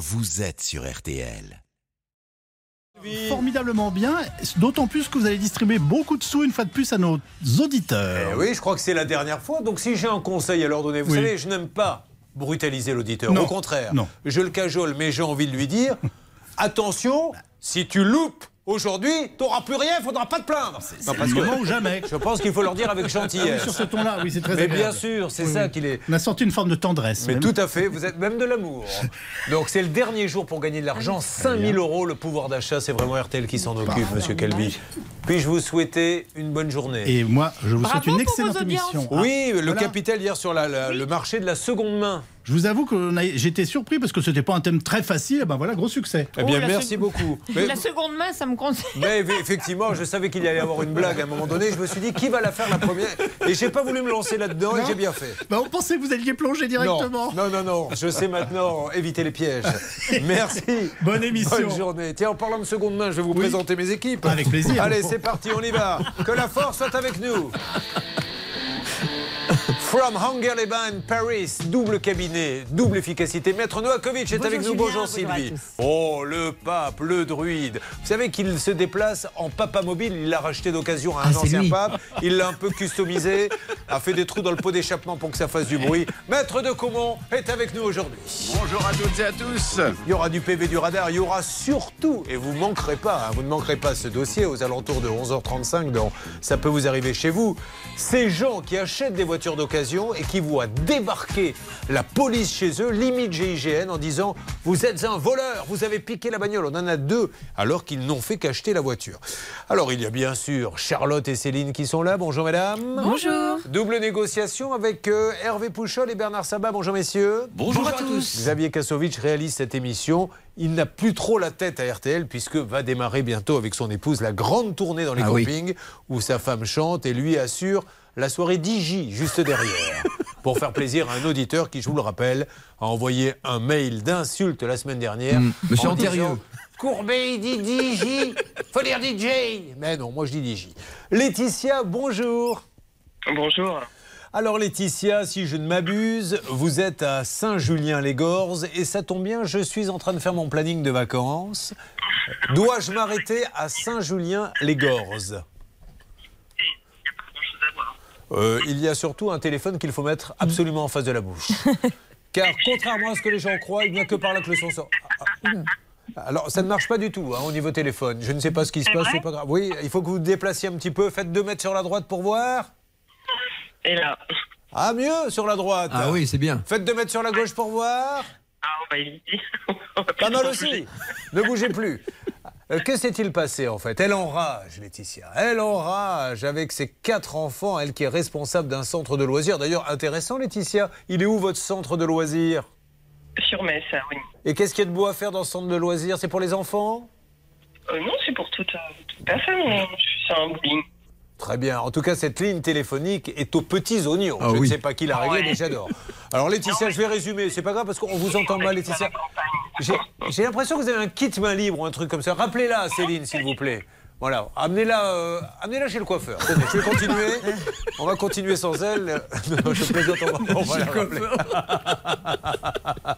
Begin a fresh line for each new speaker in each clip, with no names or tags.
vous êtes sur RTL.
Formidablement bien, d'autant plus que vous allez distribuer beaucoup de sous une fois de plus à nos auditeurs.
Eh oui, je crois que c'est la dernière fois. Donc si j'ai un conseil à leur donner, vous
Oui.
savez, je n'aime pas brutaliser l'auditeur.
Non.
Au contraire,
Non.
je le cajole, mais j'ai envie de lui dire attention, si tu loupes aujourd'hui, tu n'auras plus rien, il ne faudra pas te plaindre.
C'est
Non,
le
parce que
moment ou jamais.
je pense qu'il faut leur dire avec
Ah oui,
gentillesse.
sur ce ton-là, oui, c'est très
mais bien sûr, c'est
Oui,
ça
oui.
qu'il est.
On a sorti une forme de tendresse.
Mais
même.
tout à fait, vous êtes même de l'amour. Donc c'est le dernier jour pour gagner de l'argent, 5000 euros le pouvoir d'achat, c'est vraiment RTL qui s'en occupe, monsieur Calvi. Puis-je vous souhaiter une bonne journée?
Et moi, je vous souhaite une excellente émission.
Oui, le
voilà.
capital hier sur la- la- le marché de la seconde main.
Je vous avoue que j'étais surpris parce que c'était pas un thème très facile. Et ben voilà, gros succès.
Eh bien,
Oh,
merci
sec-
beaucoup. Mais,
La seconde main, ça me conseille.
mais effectivement, je savais qu'il y allait y avoir une blague à un moment donné. Je me suis dit, qui va la faire la première? Et j'ai pas voulu me lancer là-dedans et j'ai bien fait.
Ben, on pensait que vous alliez plonger directement.
Non, non, non, non, je sais maintenant éviter les pièges. Merci.
Bonne émission.
Bonne journée. Tiens, en parlant de seconde main, je vais vous
Oui.
présenter mes équipes.
Avec plaisir.
Allez, c'est parti, on y va. Que la force soit avec nous. From Hungerleban, Paris, double cabinet, double efficacité. Maître Noakovic est
Bonjour
avec nous.
Julien,
Bonjour Sylvie. Oh, le pape, le druide. Vous savez qu'il se déplace en papa mobile. Il l'a racheté d'occasion à un
Ah, c'est
ancien pape. Il l'a un peu customisé, a fait des trous dans le pot d'échappement pour que ça fasse du bruit. Maître de Caumont est avec nous aujourd'hui.
Bonjour à toutes et à tous.
Il y aura du PV du radar, il y aura surtout, et vous ne manquerez pas, hein, vous ne manquerez pas ce dossier aux alentours de 11h35, dans Ça peut vous arriver chez vous, ces gens qui achètent des voitures d'occasion et qui voient débarquer la police chez eux, limite GIGN, en disant Vous êtes un voleur, vous avez piqué la bagnole. On en a deux, alors qu'ils n'ont fait qu'acheter la voiture. Alors il y a bien sûr Charlotte et Céline qui sont là. Bonjour mesdames.
Bonjour.
Double négociation avec euh, Hervé Pouchol et Bernard Sabat. Bonjour messieurs.
Bonjour à tous.
Xavier Kasovic réalise cette émission. Il n'a plus trop la tête à RTL puisque va démarrer bientôt avec son épouse la grande tournée dans les
Ah oui.
campings où sa femme chante et lui assure la soirée DJ juste derrière. Pour faire plaisir à un auditeur qui, je vous le rappelle, a envoyé un mail d'insulte la semaine dernière.
Mm, monsieur
en
Antérieux.
disant, Courbet, il dit DJ. Faut dire DJ. Mais non, moi je dis DJ. Laetitia, bonjour.
Bonjour.
Alors Laetitia, si je ne m'abuse, vous êtes à Saint-Julien-les-Gorges et ça tombe bien, je suis en train de faire mon planning de vacances. Dois-je m'arrêter à Saint-Julien-les-Gorges? Euh, Il y a surtout un téléphone qu'il faut mettre absolument en face de la bouche. Car contrairement à ce que les gens croient, il n'y a que par là que le son sort. Ah, ah. Alors, ça ne marche pas du tout hein, au niveau téléphone. Je ne sais pas ce qui se passe, c'est pas grave. Oui, il faut que vous vous déplaciez un petit peu. Faites deux mètres sur la droite pour voir.
Et là
Ah, mieux sur la droite.
Ah oui, c'est bien.
Faites deux mètres sur la gauche pour voir.
Ah, on va éviter. On va
Pas mal aussi. Ne bougez plus. Euh, Que s'est-il passé en fait? Elle enrage, Laetitia. Elle enrage avec ses quatre enfants, elle qui est responsable d'un centre de loisirs. D'ailleurs, intéressant, Laetitia. Il est où votre centre de loisirs?
Sur Metz, oui.
Et qu'est-ce qu'il y a de beau à faire dans ce centre de loisirs? C'est pour les enfants?
Euh, non, c'est pour toute, euh, toute personne. C'est un bowling.
Très bien. En tout cas, cette ligne téléphonique est aux petits oignons.
Ah
je
oui.
ne sais pas qui l'a réglé,
Ouais.
mais j'adore. Alors, Laetitia, je vais résumer. C'est pas grave parce qu'on vous entend mal, Laetitia. J'ai l'impression que vous avez un kit main libre ou un truc comme ça. Rappelez-la, Céline, s'il vous plaît. Voilà, amenez-la euh, amenez chez le coiffeur. Tenez, je vais continuer. On va continuer sans elle. Non, je plaisante, on va, on va la rappeler.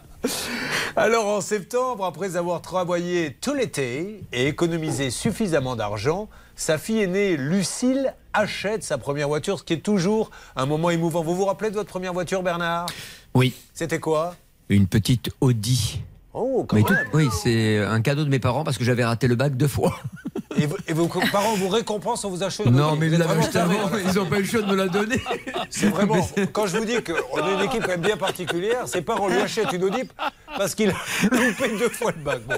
Alors en septembre, après avoir travaillé tout l'été et économisé suffisamment d'argent, sa fille aînée Lucille achète sa première voiture, ce qui est toujours un moment émouvant. Vous vous rappelez de votre première voiture, Bernard?
Oui,
C'était quoi?
Une petite Audi.
Oh, quand
Mais tout-
même
oui, c'est un cadeau de mes parents parce que j'avais raté le bac deux fois.
Et, vos- et vos parents vous récompensent en vous achetant
Non, mais
Vous
acheté avant, ils n'ont pas eu le choix de me la donner.
C'est vraiment. Quand je vous dis qu'on a une équipe quand même bien particulière, ses parents lui achètent une Audi parce qu'il a loupé deux fois le bac. Bon,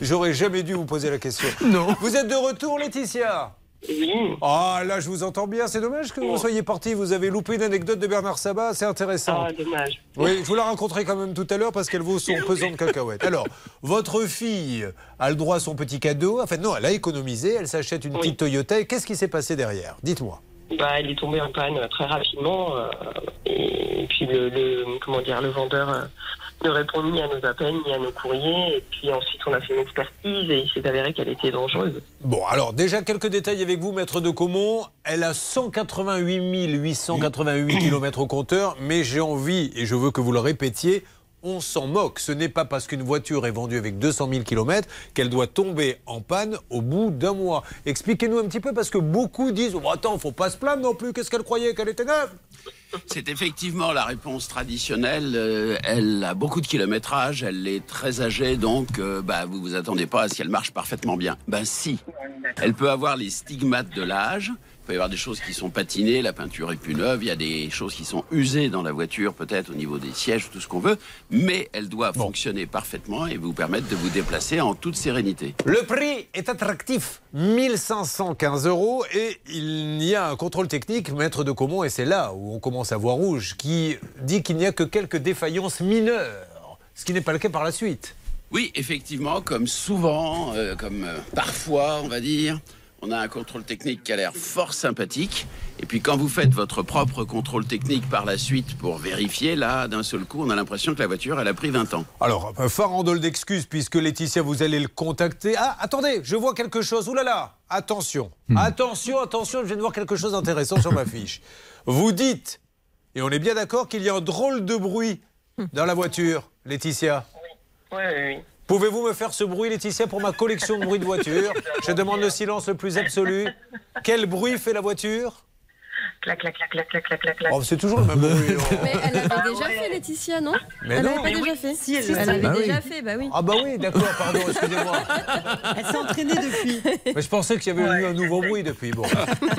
j'aurais jamais dû vous poser la question.
Non.
Vous êtes de retour, Laetitia
Oui.
Ah, là, je vous entends bien. C'est dommage que vous soyez parti. Vous avez loupé une anecdote de Bernard Sabat. C'est intéressant.
Ah, dommage.
Oui, je vous la rencontrerai quand même tout à l'heure parce qu'elle vaut son pesant de cacahuètes. Alors, votre fille a le droit à son petit cadeau. Enfin, non, elle a économisé. Elle s'achète une
Oui.
petite Toyota. Et qu'est-ce qui s'est passé derrière? Dites-moi.
Bah, elle est tombée en panne très rapidement. euh, et puis, le, le- comment dire, le vendeur euh, ne répond ni à nos appels, ni à nos courriers. Et puis ensuite, on a fait une expertise et il s'est avéré qu'elle était dangereuse.
Bon, alors déjà quelques détails avec vous, maître de Caumont. Elle a 188 888 km au compteur, mais j'ai envie, et je veux que vous le répétiez, on s'en moque. Ce n'est pas parce qu'une voiture est vendue avec 200 000 km qu'elle doit tomber en panne au bout d'un mois. Expliquez-nous un petit peu parce que beaucoup disent oh, attends, faut pas se plaindre non plus. Qu'est-ce qu'elle croyait qu'elle était neuve?
C'est effectivement la réponse traditionnelle. Euh, elle a beaucoup de kilométrage, elle est très âgée, donc euh, bah, vous vous attendez pas à ce qu'elle marche parfaitement bien. Ben si, elle peut avoir les stigmates de l'âge. Il peut y avoir des choses qui sont patinées, la peinture est plus neuve, il y a des choses qui sont usées dans la voiture, peut-être au niveau des sièges, tout ce qu'on veut, mais elle doit fonctionner parfaitement et vous permettre de vous déplacer en toute sérénité.
Le prix est attractif, 1515 euros, et il y a un contrôle technique, maître de Comont, et c'est là où on commence à voir rouge, qui dit qu'il n'y a que quelques défaillances mineures, ce qui n'est pas le cas par la suite.
Oui, effectivement, comme souvent, euh, comme euh, parfois, on va dire, on a un contrôle technique qui a l'air fort sympathique. Et puis quand vous faites votre propre contrôle technique par la suite pour vérifier, là, d'un seul coup, on a l'impression que la voiture, elle a pris 20 ans.
Alors, un farandole d'excuses, puisque Laetitia, vous allez le contacter. Ah, attendez, je vois quelque chose. Ouh là là, attention, attention, attention, je viens de voir quelque chose d'intéressant sur ma fiche. Vous dites, et on est bien d'accord, qu'il y a un drôle de bruit dans la voiture, Laetitia.
Oui, oui, oui.
Pouvez-vous me faire ce bruit, Laetitia, pour ma collection de bruits de voiture? Je demande le silence le plus absolu. Quel bruit fait la voiture?
Clac, clac, clac, clac, clac, clac, clac, clac.
Oh, C'est toujours le même bruit. oh.
Mais elle avait
Ah
déjà
ouais.
fait, Laetitia, non?
Mais
Elle
non.
n'avait pas déjà
oui,
fait
si, elle
elle
l'a
l'avait
Bah oui.
déjà fait, bah oui.
Ah bah oui, d'accord, pardon, excusez-moi.
Elle s'est entraînée depuis.
Mais je pensais qu'il y avait eu un nouveau bruit depuis. Bon.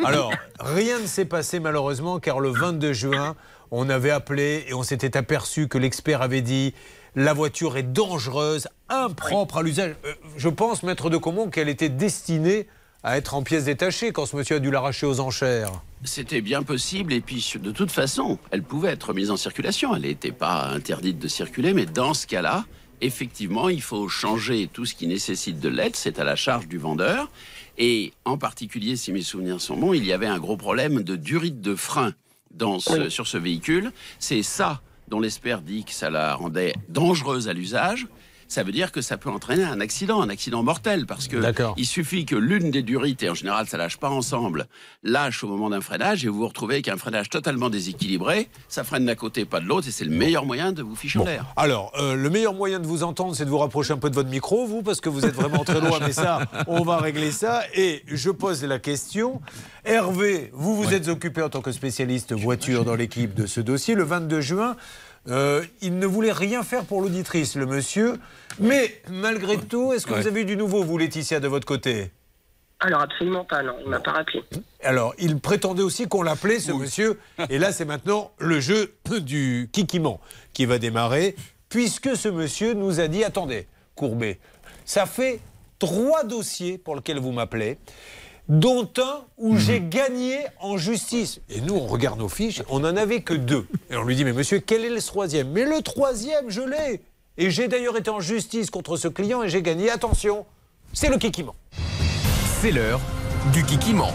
Alors, rien ne s'est passé malheureusement car le 22 juin, on avait appelé et on s'était aperçu que l'expert avait dit la voiture est dangereuse, impropre à l'usage. Euh, je pense, maître de Comont, qu'elle était destinée à être en pièces détachées quand ce monsieur a dû l'arracher aux enchères.
C'était bien possible, et puis de toute façon, elle pouvait être mise en circulation. Elle n'était pas interdite de circuler, mais dans ce cas-là, effectivement, il faut changer tout ce qui nécessite de l'aide. C'est à la charge du vendeur. Et en particulier, si mes souvenirs sont bons, il y avait un gros problème de durite de frein dans ce- sur ce véhicule. C'est ça dont l'expert dit que ça la rendait dangereuse à l'usage. Ça veut dire que ça peut entraîner un accident, un accident mortel, parce que il suffit que l'une des durites, et en général ça lâche pas ensemble, lâche au moment d'un freinage, et vous vous retrouvez avec un freinage totalement déséquilibré. Ça freine d'un côté, pas de l'autre, et c'est le meilleur moyen de vous ficher en
Bon.
l'air.
Alors, euh, le meilleur moyen de vous entendre, c'est de vous rapprocher un peu de votre micro, vous, parce que vous êtes vraiment très loin, mais ça, on va régler ça. Et je pose la question. Hervé, vous vous êtes occupé en tant que spécialiste voiture dans l'équipe de ce dossier. Le 22 juin, euh, il ne voulait rien faire pour l'auditrice, le monsieur. Mais malgré tout, est-ce que vous avez eu du nouveau, vous, Laetitia, de votre côté?
Alors, absolument pas, non. Il m'a pas rappelé.
alors, il prétendait aussi qu'on l'appelait, ce monsieur. Et là, c'est maintenant le jeu du kikiment qui va démarrer, puisque ce monsieur nous a dit attendez, Courbet, ça fait trois dossiers pour lesquels vous m'appelez, dont un où j'ai gagné en justice. Et nous, on regarde nos fiches, on n'en avait que deux. Et on lui dit mais monsieur, quel est le troisième? Mais le troisième, je l'ai. Et j'ai d'ailleurs été en justice contre ce client et j'ai gagné. Attention, c'est le kikiment.
C'est l'heure du kikiment.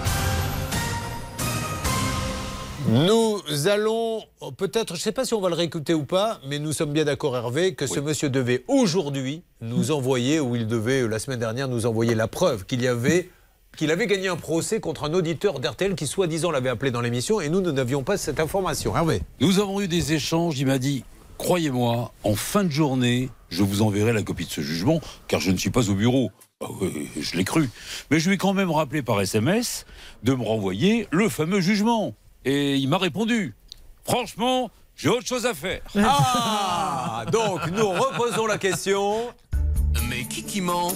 Nous allons peut-être, je ne sais pas si on va le réécouter ou pas, mais nous sommes bien d'accord Hervé que ce monsieur devait aujourd'hui nous envoyer, ou il devait euh, la semaine dernière nous envoyer la preuve qu'il y avait qu'il avait gagné un procès contre un auditeur d'RTL qui soi-disant l'avait appelé dans l'émission et nous, nous n'avions pas cette information. Hervé
Nous avons eu des échanges. Il m'a dit Croyez-moi, en fin de journée, je vous enverrai la copie de ce jugement, car je ne suis pas au bureau. Ah oui, je l'ai cru. Mais je lui ai quand même rappelé par SMS de me renvoyer le fameux jugement. Et il m'a répondu Franchement, j'ai autre chose à faire.
Ah Donc nous reposons la question.
Mais kikiment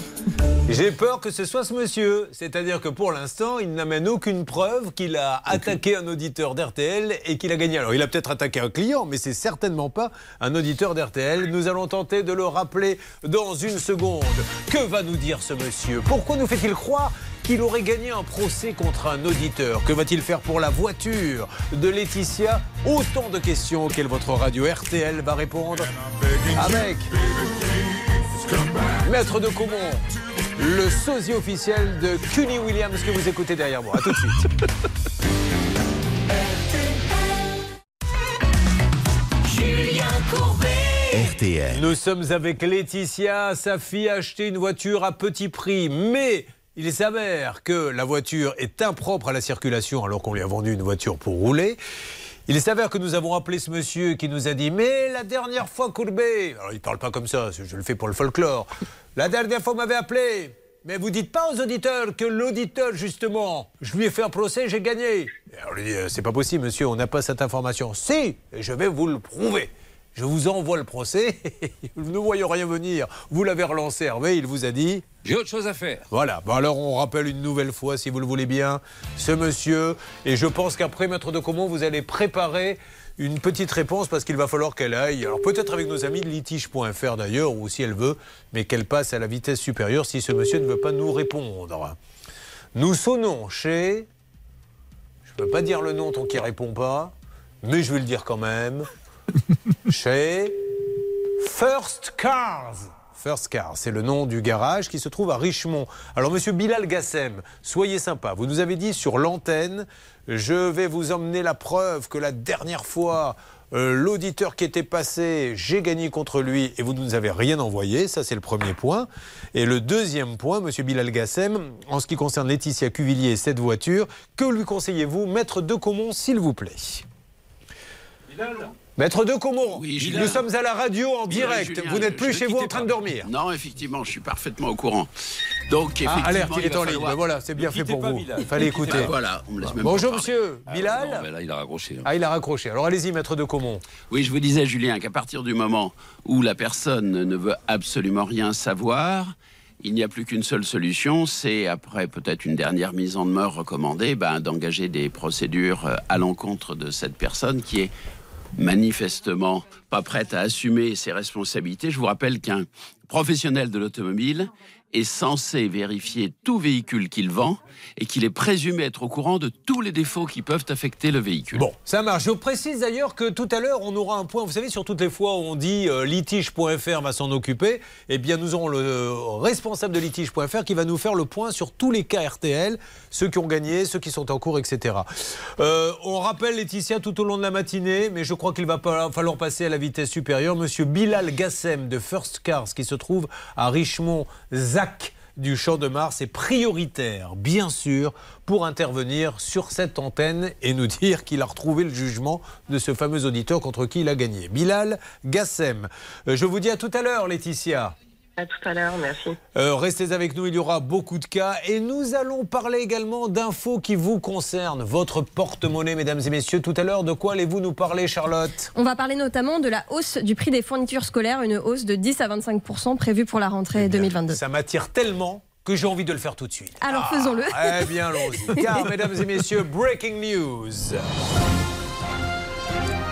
J'ai peur que ce soit ce monsieur. C'est-à-dire que pour l'instant, il n'amène aucune preuve qu'il a attaqué un auditeur d'RTL et qu'il a gagné. Alors, il a peut-être attaqué un client, mais c'est certainement pas un auditeur d'RTL. Nous allons tenter de le rappeler dans une seconde. Que va nous dire ce monsieur? Pourquoi nous fait-il croire qu'il aurait gagné un procès contre un auditeur? Que va-t-il faire pour la voiture de Laetitia? Autant de questions auxquelles votre radio RTL va répondre avec Maître de Comont, le sosie officiel de Cuny Williams que vous écoutez derrière moi. A tout de suite.
RTL.
Nous sommes avec Laetitia. Sa fille a acheté une voiture à petit prix, mais il s'avère que la voiture est impropre à la circulation alors qu'on lui a vendu une voiture pour rouler. Il s'avère que nous avons appelé ce monsieur qui nous a dit Mais la dernière fois, Courbet. Alors, il parle pas comme ça, je le fais pour le folklore. La dernière fois, vous m'avez appelé. Mais vous dites pas aux auditeurs que l'auditeur, justement, je lui ai fait un procès, j'ai gagné. Alors, lui dit euh, C'est pas possible, monsieur, on n'a pas cette information. Si, et je vais vous le prouver. Je vous envoie le procès, nous ne voyons rien venir. Vous l'avez relancé, Hervé, il vous a dit
J'ai autre chose à faire.
voilà, bon alors on rappelle une nouvelle fois, si vous le voulez bien, ce monsieur. Et je pense qu'après, Maître de Comont, vous allez préparer une petite réponse parce qu'il va falloir qu'elle aille. Alors peut-être avec nos amis de litige.fr d'ailleurs, ou si elle veut, mais qu'elle passe à la vitesse supérieure si ce monsieur ne veut pas nous répondre. Nous sonnons chez. Je ne peux pas dire le nom tant qu'il ne répond pas, mais je vais le dire quand même. chez First Cars. First Cars, c'est le nom du garage qui se trouve à Richemont. Alors, monsieur Bilal Gassem, soyez sympa. Vous nous avez dit sur l'antenne, je vais vous emmener la preuve que la dernière fois, euh, l'auditeur qui était passé, j'ai gagné contre lui et vous ne nous avez rien envoyé. Ça, c'est le premier point. Et le deuxième point, monsieur Bilal Gassem, en ce qui concerne Laetitia Cuvillier et cette voiture, que lui conseillez-vous, maître de Comont, s'il vous plaît? Maître de
Oui, Julien.
nous sommes à la radio en
Oui,
direct.
Julien,
vous n'êtes plus chez vous en train de dormir.
Non, effectivement, je suis parfaitement au courant. Donc,
Ah,
effectivement,
alerte, il est en ligne.
falloir-
Ben voilà, c'est bien fait pour
pas
vous.
Bilal.
Il fallait écouter.
Ah, voilà, on me laisse même
Bonjour monsieur, Bilal.
Non, là, il a raccroché. hein.
Ah, il a raccroché. Alors allez-y, maître de Comont.
Oui, je vous disais, Julien, qu'à partir du moment où la personne ne veut absolument rien savoir, il n'y a plus qu'une seule solution, c'est après peut-être une dernière mise en demeure recommandée, ben, d'engager des procédures euh, à l'encontre de cette personne qui est manifestement pas prête à assumer ses responsabilités. Je vous rappelle qu'un professionnel de l'automobile est censé vérifier tout véhicule qu'il vend et qu'il est présumé être au courant de tous les défauts qui peuvent affecter le véhicule.
Bon, ça marche. Je précise d'ailleurs que tout à l'heure, on aura un point. Vous savez, sur toutes les fois où on dit euh, litige.fr va s'en occuper, eh bien, nous aurons le euh, responsable de litige.fr qui va nous faire le point sur tous les cas RTL, ceux qui ont gagné, ceux qui sont en cours, etc. Euh, on rappelle Laetitia tout au long de la matinée, mais je crois qu'il va falloir passer à la vitesse supérieure. Monsieur Bilal Gassem de First Cars, qui se trouve à Richemont, ZAC du Champ de Mars est prioritaire, bien sûr, pour intervenir sur cette antenne et nous dire qu'il a retrouvé le jugement de ce fameux auditeur contre qui il a gagné. Bilal Gassem. Euh, je vous dis à tout à l'heure, Laetitia.
À tout à l'heure, merci.
Euh, restez avec nous, il y aura beaucoup de cas et nous allons parler également d'infos qui vous concernent. Votre porte-monnaie, mesdames et messieurs. Tout à l'heure, de quoi allez-vous nous parler, Charlotte?
On va parler notamment de la hausse du prix des fournitures scolaires, une hausse de 10 à 25% prévue pour la rentrée 2022.
Ça m'attire tellement que j'ai envie de le faire tout de suite.
Alors faisons-le.
Eh bien, allons-y. Car, mesdames et messieurs, breaking news.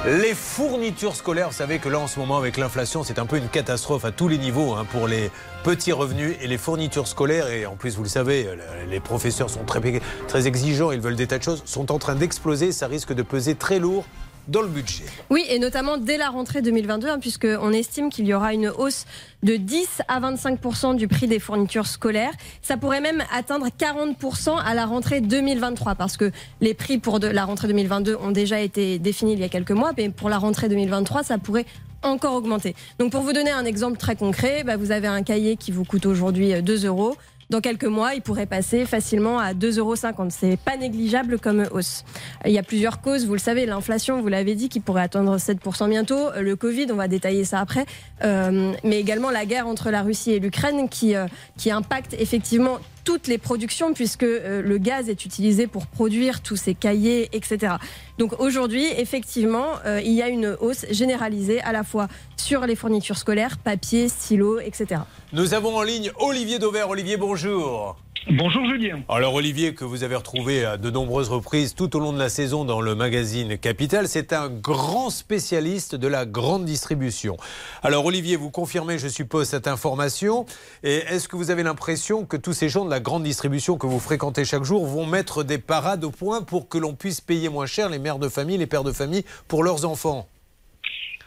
Les fournitures scolaires, vous savez que là en ce moment avec l'inflation c'est un peu une catastrophe à tous les niveaux hein, pour les petits revenus et les fournitures scolaires. Et en plus vous le savez les professeurs sont très, très exigeants, ils veulent des tas de choses, sont en train d'exploser, ça risque de peser très lourd dans le budget.
Oui, et notamment dès la rentrée 2022, hein, puisqu'on estime qu'il y aura une hausse de 10 à 25% du prix des fournitures scolaires. Ça pourrait même atteindre 40% à la rentrée 2023, parce que les prix pour la rentrée 2022 ont déjà été définis il y a quelques mois, mais pour la rentrée 2023, ça pourrait encore augmenter. Donc pour vous donner un exemple très concret, bah, vous avez un cahier qui vous coûte aujourd'hui 2 euros. Dans quelques mois, il pourrait passer facilement à 2,50 euros. C'est pas négligeable comme hausse. Il y a plusieurs causes, vous le savez, l'inflation, vous l'avez dit, qui pourrait atteindre 7% bientôt, le Covid, on va détailler ça après, euh, mais également la guerre entre la Russie et l'Ukraine qui, euh, qui impacte effectivement toutes les productions puisque euh, le gaz est utilisé pour produire tous ces cahiers, etc. Donc aujourd'hui, effectivement, euh, il y a une hausse généralisée à la fois sur les fournitures scolaires, papier, stylo, etc.
Nous avons en ligne Olivier Dauvert. Olivier, bonjour.
Bonjour Julien.
Alors Olivier, que vous avez retrouvé à de nombreuses reprises tout au long de la saison dans le magazine Capital, c'est un grand spécialiste de la grande distribution. Alors Olivier, vous confirmez, je suppose, cette information. Et est-ce que vous avez l'impression que tous ces gens de la grande distribution que vous fréquentez chaque jour vont mettre des parades au point pour que l'on puisse payer moins cher les mères de famille, les pères de famille pour leurs enfants?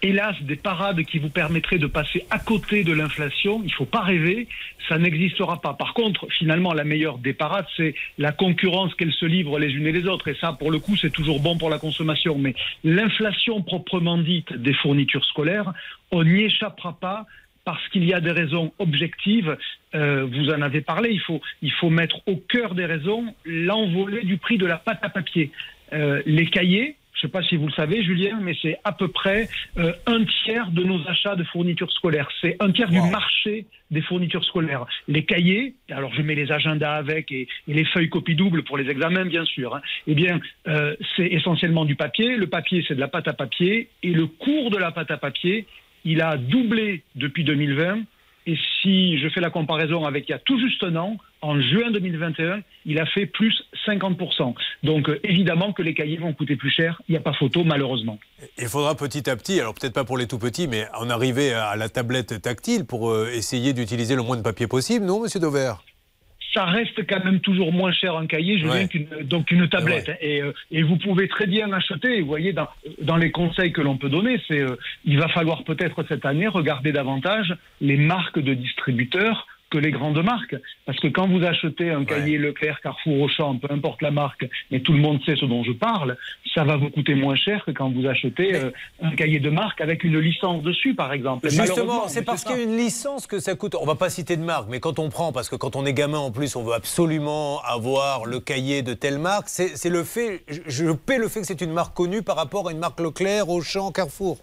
Hélas, des parades qui vous permettraient de passer à côté de l'inflation, il ne faut pas rêver, ça n'existera pas. Par contre, finalement, la meilleure des parades, c'est la concurrence qu'elles se livrent les unes et les autres. Et ça, pour le coup, c'est toujours bon pour la consommation. Mais l'inflation proprement dite des fournitures scolaires, on n'y échappera pas parce qu'il y a des raisons objectives. Euh, vous en avez parlé, il faut, il faut mettre au cœur des raisons l'envolée du prix de la pâte à papier. Euh, les cahiers je ne sais pas si vous le savez, Julien, mais c'est à peu près euh, un tiers de nos achats de fournitures scolaires. C'est un tiers du marché des fournitures scolaires. Les cahiers, alors je mets les agendas avec et, et les feuilles copie double pour les examens, bien sûr. hein. Eh bien, euh, c'est essentiellement du papier. Le papier, c'est de la pâte à papier. Et le cours de la pâte à papier, il a doublé depuis 2020. Et si je fais la comparaison avec il y a tout juste un an, en juin 2021, il a fait plus 50%. Donc euh, évidemment que les cahiers vont coûter plus cher, il n'y a pas photo malheureusement.
Il faudra petit à petit, alors peut-être pas pour les tout petits, mais en arriver à la tablette tactile pour euh, essayer d'utiliser le moins de papier possible, non, monsieur Dover
ça reste quand même toujours moins cher un cahier, je
Ouais.
qu'une donc une tablette. Et, euh, et vous pouvez très bien acheter. Vous voyez, dans, dans les conseils que l'on peut donner, c'est euh, il va falloir peut-être cette année regarder davantage les marques de distributeurs que les grandes marques. Parce que quand vous achetez un cahier Leclerc, Carrefour, Auchan, peu importe la marque, mais tout le monde sait ce dont je parle, ça va vous coûter moins cher que quand vous achetez euh, un cahier de marque avec une licence dessus, par exemple.
Justement, c'est parce qu'il y a une licence que ça coûte. On va pas citer de marque, mais quand on prend, parce que quand on est gamin en plus, on veut absolument avoir le cahier de telle marque. C'est c'est le fait, je, je paie le fait que c'est une marque connue par rapport à une marque Leclerc, Auchan, Carrefour.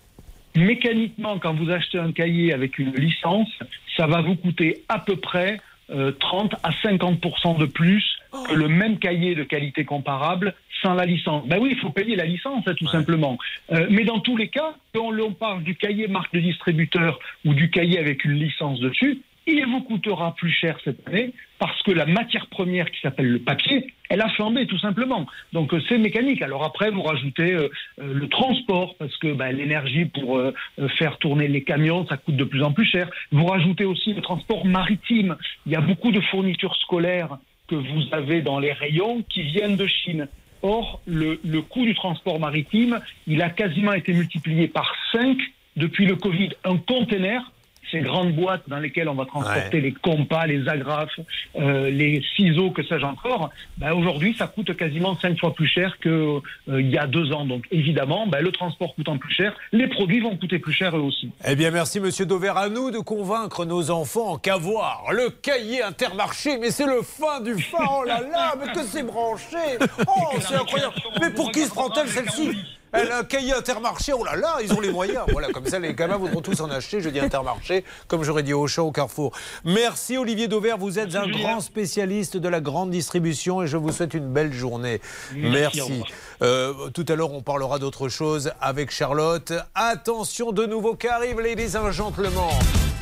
mécaniquement, quand vous achetez un cahier avec une licence, ça va vous coûter à peu près euh, 30 à 50 de plus que le même cahier de qualité comparable sans la licence. Ben oui, il faut payer la licence, hein, tout simplement. Euh, mais dans tous les cas, quand l'on parle du cahier marque de distributeur ou du cahier avec une licence dessus, il vous coûtera plus cher cette année parce que la matière première qui s'appelle le papier, elle a flambé tout simplement. Donc euh, c'est mécanique. Alors après, vous rajoutez euh, euh, le transport parce que bah, l'énergie pour euh, euh, faire tourner les camions, ça coûte de plus en plus cher. Vous rajoutez aussi le transport maritime. Il y a beaucoup de fournitures scolaires que vous avez dans les rayons qui viennent de Chine. Or, le, le coût du transport maritime, il a quasiment été multiplié par 5 depuis le Covid. Un container, ces grandes boîtes dans lesquelles on va transporter les compas, les agrafes, euh, les ciseaux, que sais-je encore, ben aujourd'hui, ça coûte quasiment cinq fois plus cher qu'il il y a deux ans. Donc évidemment, ben, le transport coûtant plus cher, les produits vont coûter plus cher eux aussi.
Eh bien, merci, monsieur Dover. À nous de convaincre nos enfants qu'à voir le cahier intermarché, mais c'est le fin du fin. Oh là là, mais que c'est branché. Oh, c'est incroyable. Mais pour qui se prend-elle celle-ci? Elle a un cahier intermarché, oh là là, ils ont les moyens. Voilà, comme ça, les gamins voudront tous en acheter. Je dis intermarché, comme j'aurais dit au champ au Carrefour. Merci Olivier Dauvert, vous êtes un grand spécialiste de la grande distribution et je vous souhaite une belle journée.
Merci.
Euh, tout à l'heure, on parlera d'autre chose avec Charlotte. Attention, de nouveaux cas arrivent, ladies and gentlemen.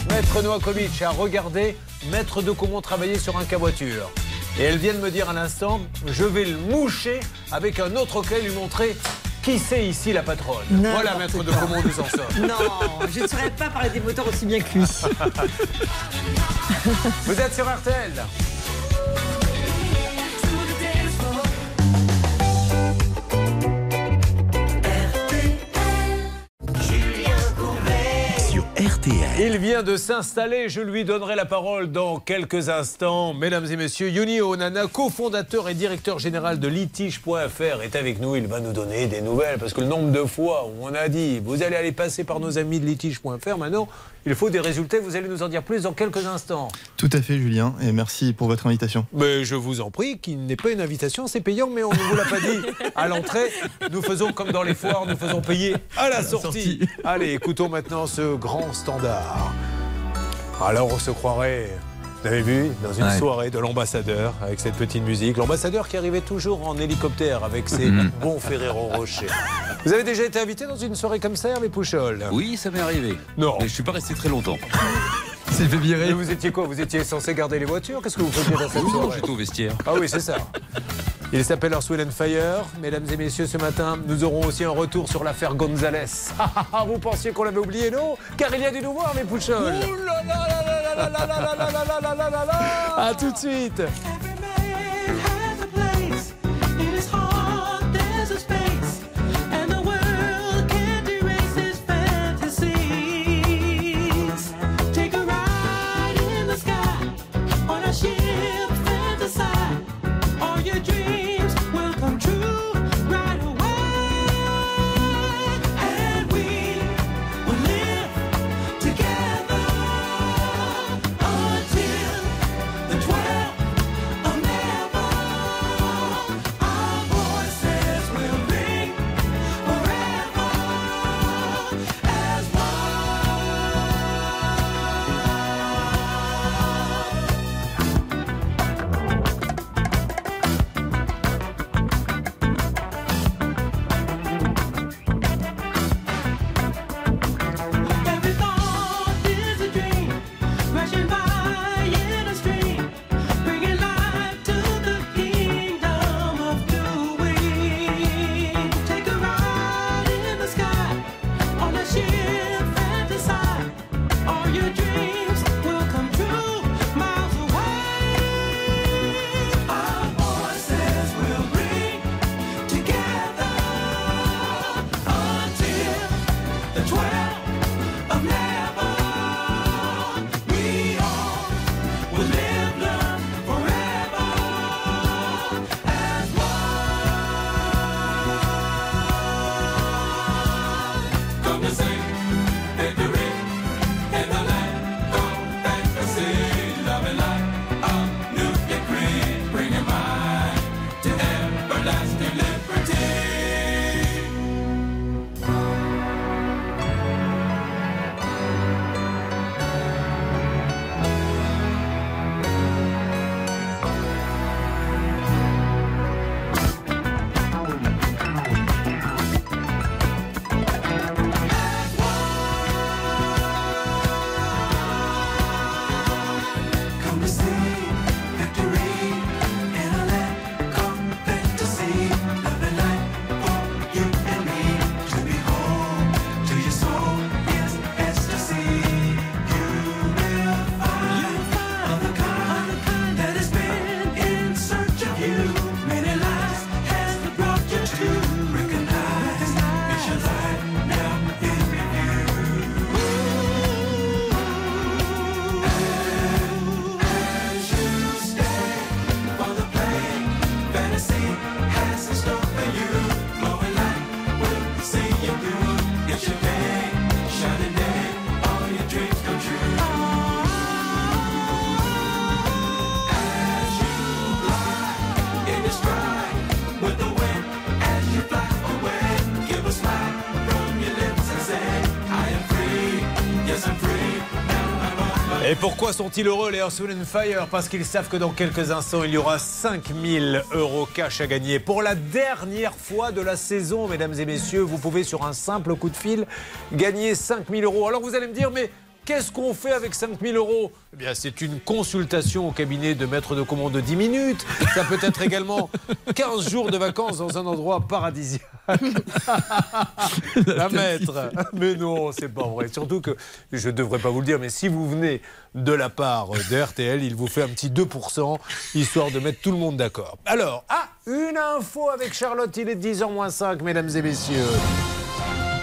Maître Noakovic a regardé Maître de Comont travailler sur un cas voiture. Et elle vient de me dire à l'instant, je vais le moucher avec un autre cas, lui montrer qui c'est ici la patronne. Voilà, Maître de. Comont nous en sort.
Non, je ne saurais pas parler des moteurs aussi bien que lui.
Vous êtes sur RTL
RTL.
Il vient de s'installer, je lui donnerai la parole dans quelques instants. Mesdames et messieurs, Yuni Onana, cofondateur et directeur général de litige.fr, est avec nous. Il va nous donner des nouvelles parce que le nombre de fois où on a dit vous allez aller passer par nos amis de litige.fr, maintenant il faut des résultats. Vous allez nous en dire plus dans quelques instants.
Tout à fait, Julien, et merci pour votre invitation.
Mais je vous en prie, qu'il n'est pas une invitation, c'est payant, mais on ne vous l'a pas dit à l'entrée. Nous faisons comme dans les foires, nous faisons payer à la sortie. Allez, écoutons maintenant ce grand standard. Alors on se croirait, vous avez vu, dans une
Ouais.
soirée de l'ambassadeur, avec cette petite musique. L'ambassadeur qui arrivait toujours en hélicoptère avec ses
Mhm.
bons Ferrero Rocher. Vous avez déjà été invité dans une soirée comme ça, Hervé Pouchol?
Oui, ça m'est arrivé.
Non.
Mais je suis pas resté très longtemps.
C'est fait
Mais
virer.
vous étiez quoi Vous étiez censé garder les voitures Qu'est-ce que vous faisiez dans cette
Oui,
soirée
j'étais au vestiaire.
Ah oui, c'est ça. Il s'appelle Earthwind and Fire. Mesdames et messieurs, ce matin, nous aurons aussi un retour sur l'affaire Gonzalez. Vous pensiez qu'on l'avait oublié, non Car il y a du nouveau, mes Pouchol. À tout de suite.
Together until the 12th
pourquoi sont-ils heureux les Earth, Wind Fire? Parce qu'ils savent que dans quelques instants, il y aura 5000 euros cash à gagner. Pour la dernière fois de la saison, mesdames et messieurs, vous pouvez sur un simple coup de fil gagner 5000 euros. Alors vous allez me dire, mais Qu'est-ce qu'on fait avec 5000 euros? Eh bien, c'est une consultation au cabinet de maître de commande de 10 minutes. Ça peut être également 15 jours de vacances dans un endroit paradisiaque. La maître. Mais non, c'est pas vrai. Surtout que, je ne devrais pas vous le dire, mais si vous venez de la part de RTL, il vous fait un petit 2%, histoire de mettre tout le monde d'accord. Alors, ah, une info avec Charlotte, il est 10h moins 5, mesdames et messieurs.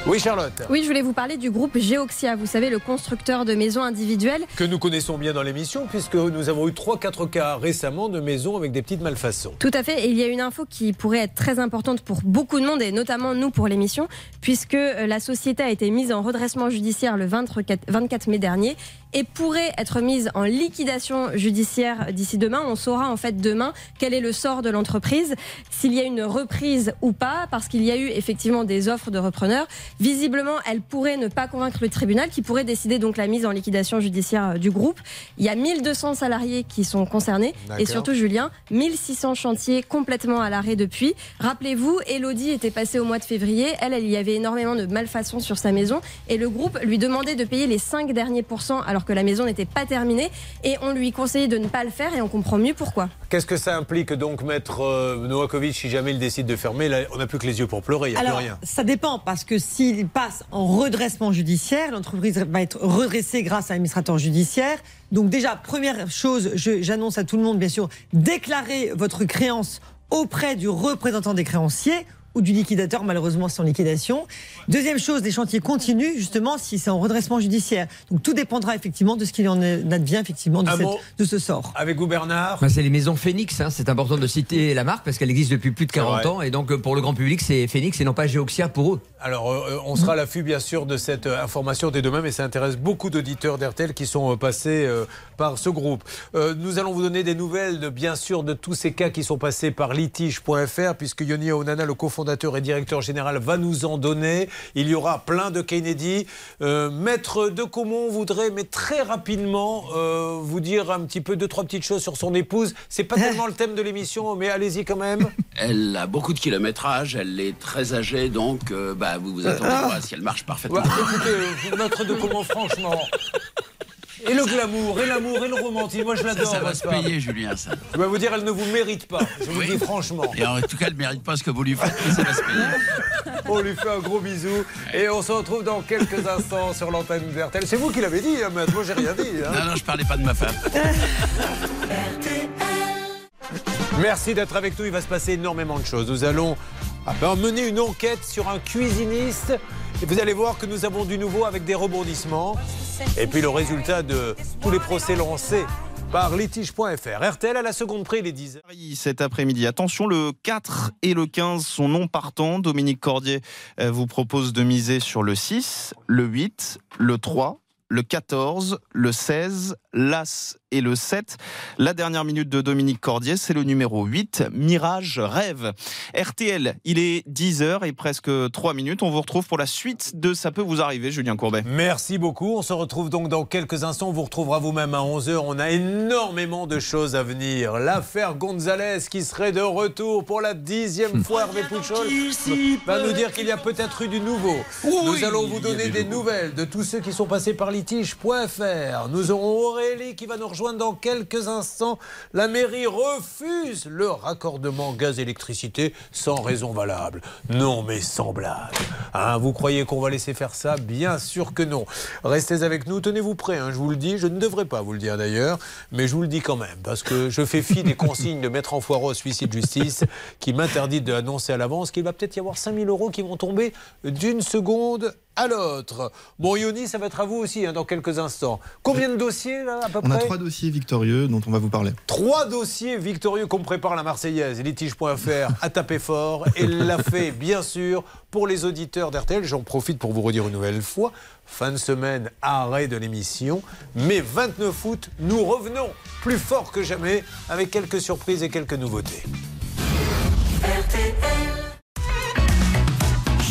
Oui, Charlotte.
Oui, je voulais vous parler du groupe Geoxia, vous savez, le constructeur de maisons individuelles.
Que nous connaissons bien dans l'émission, puisque nous avons eu 3-4 cas récemment de maisons avec des petites malfaçons.
Tout à fait, et il y a une info qui pourrait être très importante pour beaucoup de monde, et notamment nous pour l'émission, puisque euh, la société a été mise en redressement judiciaire le 24 24 mai dernier et pourrait être mise en liquidation judiciaire d'ici demain. On saura en fait demain quel est le sort de l'entreprise, s'il y a une reprise ou pas, parce qu'il y a eu effectivement des offres de repreneurs. Visiblement, elle pourrait ne pas convaincre le tribunal, qui pourrait décider donc la mise en liquidation judiciaire du groupe. Il y a 1200 salariés qui sont concernés, et surtout Julien, 1600 chantiers complètement à l'arrêt depuis. Rappelez-vous, Elodie était passée au mois de février. Elle, elle y avait énormément de malfaçons sur sa maison, et le groupe lui demandait de payer les 5 derniers pourcents alors que la maison n'était pas terminée. Et on lui conseillait de ne pas le faire et on comprend mieux pourquoi.
Qu'est-ce que ça implique donc, maître euh, Novakovic, si jamais il décide de fermer là, On n'a plus que les yeux pour pleurer, il n'y a
Alors,
plus rien.
ça dépend, parce que s'il passe en redressement judiciaire, l'entreprise va être redressée grâce à l'administrateur judiciaire. Donc déjà, première chose, j'annonce à tout le monde, bien sûr, déclarez votre créance auprès du représentant des créanciers ou du liquidateur, malheureusement en liquidation. Deuxième chose, les chantiers continuent, justement, si c'est en redressement judiciaire. Donc tout dépendra effectivement de ce qu'il en advient, effectivement, de, cette- ce sort.
Avec vous, Bernard
Bah, c'est les maisons Phoenix, hein. c'est important de citer la marque parce qu'elle existe depuis plus de 40
vrai.
ans et donc euh, pour le grand public c'est Phoenix et non pas Geoxia pour eux.
Alors, euh, on sera à l'affût, bien sûr, de cette euh, information dès demain, mais ça intéresse beaucoup d'auditeurs d'RTL qui sont euh, passés euh, par ce groupe. Euh, nous allons vous donner des nouvelles, de, bien sûr, de tous ces cas qui sont passés par litige.fr, puisque Yoni Onana, le cofondateur et directeur général, va nous en donner. Il y aura plein de. Euh, Maître de Comont voudrait, mais très rapidement, euh, vous dire un petit peu deux, trois petites choses sur son épouse. C'est pas tellement le thème de l'émission, mais allez-y quand même.
Elle a beaucoup de kilométrage, elle est très âgée, donc euh, bah, vous vous attendez pas à ce qu'elle marche parfaitement.
Ouais, écoutez, Maître de Comont, franchement. Et le glamour, et l'amour, et le romantisme, moi je
Ça,
l'adore.
ça va
n'est-ce
se
pas
payer, Julien, ça.
Je vais vous dire, elle ne vous mérite pas. Je vous le dis franchement.
Et en tout cas, elle ne mérite pas ce que vous lui faites, mais ça va se payer.
On lui fait un gros bisou. Et on se retrouve dans quelques instants sur l'antenne d'RTL. C'est vous qui l'avez dit, hein, maître. Moi, j'ai rien dit. hein.
Non, non, je parlais pas de ma femme.
Merci d'être avec nous. Il va se passer énormément de choses. Nous allons ah ben, mener une enquête sur un cuisiniste. Et vous allez voir que nous avons du nouveau avec des rebondissements. Et puis le résultat de tous les procès lancés par litige.fr. RTL à la seconde près, les 10
Paris cet après-midi. Attention, le 4 et le 15 sont non partants. Dominique Cordier euh, vous propose de miser sur le 6, le 8, le 3, le 14, le 16, l'As et le 7. La dernière minute de Dominique Cordier, c'est le numéro 8, Mirage Rêve. RTL, il est 10h et presque 3 minutes. On vous retrouve pour la suite de Ça peut vous arriver, Julien Courbet.
Merci beaucoup. On se retrouve donc dans quelques instants. On vous retrouvera vous-même à 11h. On a énormément de choses à venir. L'affaire Gonzalez qui serait de retour pour la dixième fois. Hervé Pouchol va nous dire qu'il y a peut-être eu du nouveau. Nous allons vous donner des nouvelles de tous ceux qui sont passés par litige.fr. Nous aurons Qui va nous rejoindre dans quelques instants. La mairie refuse le raccordement gaz-électricité sans raison valable. Non, mais sans blague. Hein, vous croyez qu'on va laisser faire ça? Bien sûr que non. Restez avec nous, tenez-vous prêts, hein, je vous le dis. Je ne devrais pas vous le dire d'ailleurs, mais je vous le dis quand même, parce que je fais fi des consignes de Maître Enfoirot Huissier de justice qui m'interdit d'annoncer à l'avance qu'il va peut-être y avoir 5000 euros qui vont tomber d'une seconde à l'autre. Bon, Yoni, ça va être à vous aussi hein, dans quelques instants. Combien de dossiers là, à peu
On
près
a trois dossiers victorieux dont on va vous parler.
Trois dossiers victorieux qu'on prépare la Marseillaise. Litige.fr a tapé fort et l'a fait, bien sûr, pour les auditeurs d'RTL. J'en profite pour vous redire une nouvelle fois. Fin de semaine, arrêt de l'émission. Mais 29 août, nous revenons plus fort que jamais avec quelques surprises et quelques nouveautés.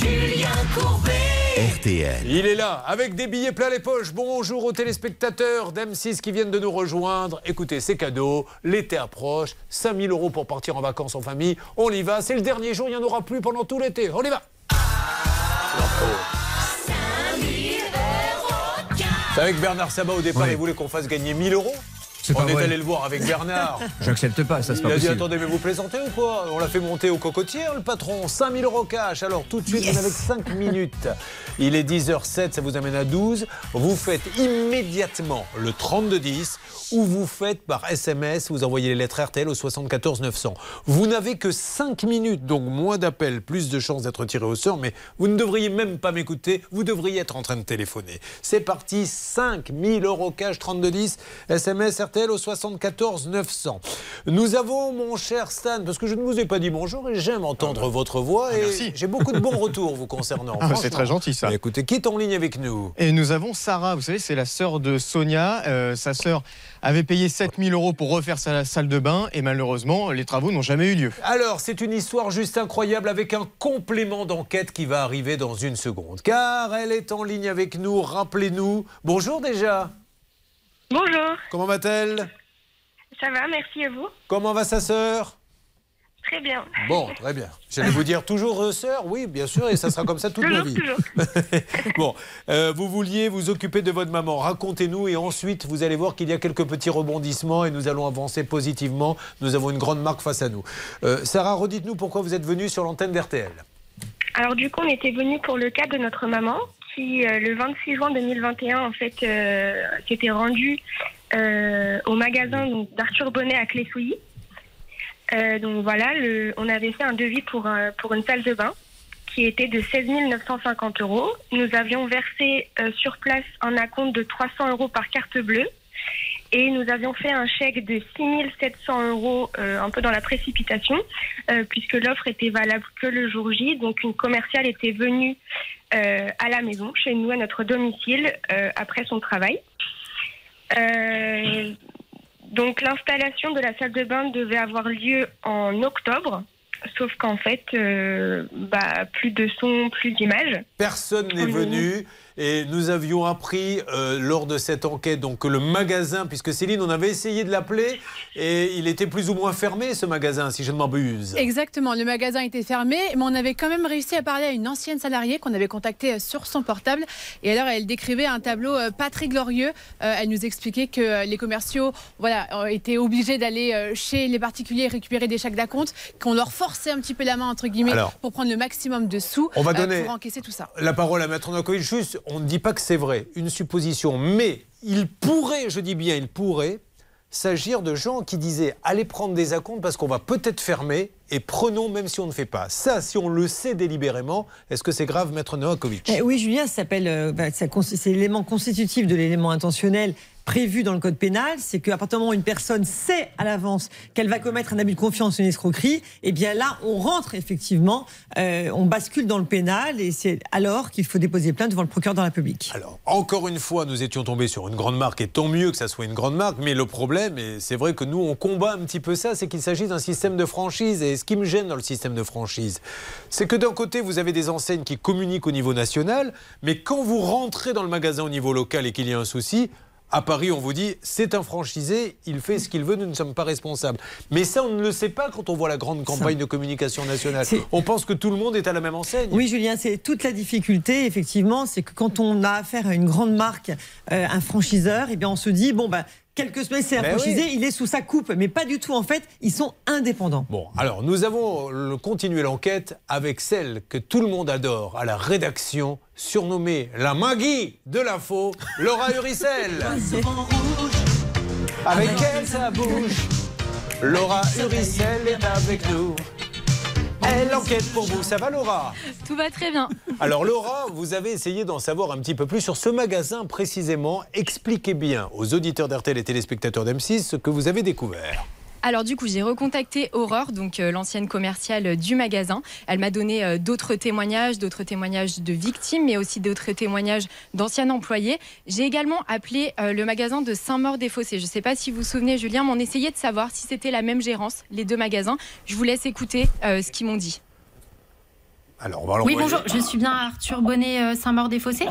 Julien Courbet.
RTL.
Il est là, avec des billets plein les poches. Bonjour aux téléspectateurs d'M6 qui viennent de nous rejoindre. Écoutez, c'est cadeau, l'été approche, 5000 euros pour partir en vacances en famille. On y va, c'est le dernier jour, il n'y en aura plus pendant tout l'été. On y va C'est avec Bernard Sabat au départ,
Oui.
il voulait qu'on fasse gagner 1000 euros
C'est
On
pas
est
vrai.
allé le voir avec Bernard.
J'accepte pas, ça c'est
Il
pas
a dit
possible.
attendez mais vous plaisantez ou quoi On l'a fait monter au cocotier le patron. 5000 euros cash. Alors tout de suite vous n'avez que 5 minutes. Il est 10h07 ça vous amène à 12 Vous faites immédiatement le 3210 ou vous faites par SMS vous envoyez les lettres RTL au 74 900 Vous n'avez que 5 minutes donc moins d'appels plus de chances d'être tiré au sort mais vous ne devriez même pas m'écouter. Vous devriez être en train de téléphoner. C'est parti. 5000 euros cash 3210 SMS RTL au 74 900 Nous avons mon cher Stan parce que je ne vous ai pas dit bonjour et j'aime entendre votre voix et
merci.
j'ai beaucoup de bons retours vous concernant
Ah, c'est
franchement.
très gentil, ça.
Mais écoutez qui est en ligne avec nous?
Et nous avons Sarah, vous savez, c'est la sœur de Sonia. Euh, sa sœur avait payé 7000 euros pour refaire sa salle de bain et malheureusement, les travaux n'ont jamais eu lieu.
Alors, c'est une histoire juste incroyable avec un complément d'enquête qui va arriver dans une seconde. Car elle est en ligne avec nous, rappelez-nous. Bonjour déjà.
Bonjour,
Comment va-t-elle?
Ça va, merci à vous.
Comment va sa sœur?
Très bien.
Bon, très bien. J'allais vous dire toujours euh, sœur, oui, bien sûr, et ça sera comme ça toute ma
Toujours,
vie.
toujours.
bon, euh, vous vouliez vous occuper de votre maman. Racontez-nous et ensuite vous allez voir qu'il y a quelques petits rebondissements et nous allons avancer positivement. Nous avons une grande marque face à nous. Euh, Sarah, redites-nous pourquoi vous êtes venue sur l'antenne d'RTL.
Alors du coup, on était venu pour le cas de notre maman qui, euh, le 26 juin 2021, en fait, euh, s'était rendue euh, au magasin d'Arthur Bonnet à Clé-Souilly. Euh, donc voilà, on avait fait un devis pour, pour une salle de bain qui était de 16 950 euros. Nous avions versé euh, sur place un acompte de 300 euros par carte bleue. Et nous avions fait un chèque de 6 700 euros, euh, un peu dans la précipitation, euh, puisque l'offre était valable que le jour J. Donc une commerciale était venue euh, à la maison, chez nous, à notre domicile, euh, après son travail. Euh, donc l'installation de la salle de bain devait avoir lieu en octobre, sauf qu'en fait, bah, plus de son, plus d'images.
Personne n'est venu et nous avions appris euh, lors de cette enquête donc que le magasin, puisque Céline, on avait essayé de l'appeler et il était plus ou moins fermé ce magasin, si je ne m'abuse.
Exactement, le magasin était fermé, mais on avait quand même réussi à parler à une ancienne salariée qu'on avait contactée euh, sur son portable. Et alors, elle décrivait un tableau euh, pas très glorieux. Euh, Elle nous expliquait que les commerciaux voilà, étaient obligés d'aller chez les particuliers récupérer des chèques d'acompte, qu'on leur forçait un petit peu la main, entre guillemets,
Alors,
pour prendre le maximum de sous
on va
euh,
donner-
pour encaisser tout ça.
La parole à Maître Nokovic, juste, on ne dit pas que c'est vrai, une supposition, mais il pourrait, je dis bien, il pourrait s'agir de gens qui disaient allez prendre des acomptes parce qu'on va peut-être fermer et prenons même si on ne fait pas. Ça, si on le sait délibérément, est-ce que c'est grave, Maître Novakovic?
Eh oui, Julien, ça s'appelle, euh, bah, c'est l'élément constitutif de l'élément intentionnel prévu dans le code pénal, c'est qu'à partir du moment où une personne sait à l'avance qu'elle va commettre un abus de confiance, une escroquerie, eh bien là, on rentre effectivement, euh, on bascule dans le pénal et c'est alors qu'il faut déposer plainte devant le procureur de la République.
Alors, encore une fois, nous étions tombés sur une grande marque, et tant mieux que ça soit une grande marque, mais le problème, et c'est vrai que nous, on combat un petit peu ça, c'est qu'il s'agit d'un système de franchise. Et ce qui me gêne dans le système de franchise, c'est que d'un côté, vous avez des enseignes qui communiquent au niveau national, mais quand vous rentrez dans le magasin au niveau local et qu'il y a un souci, à Paris, on vous dit c'est un franchisé, il fait ce qu'il veut, nous ne sommes pas responsables. Mais ça, on ne le sait pas quand on voit la grande campagne de communication nationale. On pense que tout le monde est à la même enseigne.
Oui, Julien, c'est toute la difficulté, effectivement, c'est que quand on a affaire à une grande marque, euh, un franchiseur, eh bien, on se dit, bon, bah, quelques semaines, c'est un
Ben
franchisé,
oui.
il est sous sa coupe. Mais pas du tout, en fait, ils sont indépendants.
Bon, alors nous avons le- continué l'enquête avec celle que tout le monde adore à la rédaction, surnommée la Maggie de l'info, Laura Uricel. Avec elle, ça bouge. Laura Uricel est avec nous. Elle enquête pour vous. Ça va, Laura
Tout va très bien.
Alors, Laura, vous avez essayé d'en savoir un petit peu plus sur ce magasin précisément. Expliquez bien aux auditeurs d'RTL et téléspectateurs d'M6 ce que vous avez découvert.
Alors du coup, j'ai recontacté Aurore, donc euh, l'ancienne commerciale du magasin. Elle m'a donné euh, d'autres témoignages, d'autres témoignages de victimes, mais aussi d'autres témoignages d'anciens employés. J'ai également appelé euh, le magasin de Saint-Maur-des-Fossés. Je ne sais pas si vous vous souvenez, Julien, mais on essayait de savoir si c'était la même gérance, les deux magasins. Je vous laisse écouter euh, ce qu'ils m'ont dit.
Alors, on va
Oui, bonjour, je suis bien Arthur Bonnet, euh, Saint-Maur-des-Fossés.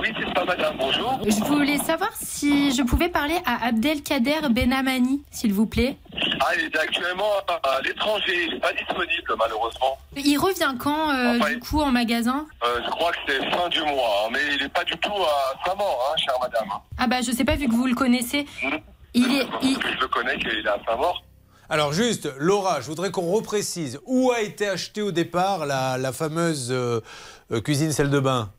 Oui, c'est ça, madame. Bonjour.
Je voulais savoir si je pouvais parler à Abdelkader Benamani, s'il vous plaît.
Ah, il est actuellement à l'étranger. Il n'est pas disponible, malheureusement.
Il revient quand, euh,
Enfin,
du coup, en magasin?
Euh, je crois que c'est fin du mois, hein, mais il n'est pas du tout à sa mort, hein, chère madame.
Ah bah, je sais pas, vu que vous le connaissez. Il est... il-
Je le connais qu'il est à sa mort.
Alors juste, Laura, je voudrais qu'on reprécise où a été achetée au départ la, la fameuse euh, cuisine salle de bain?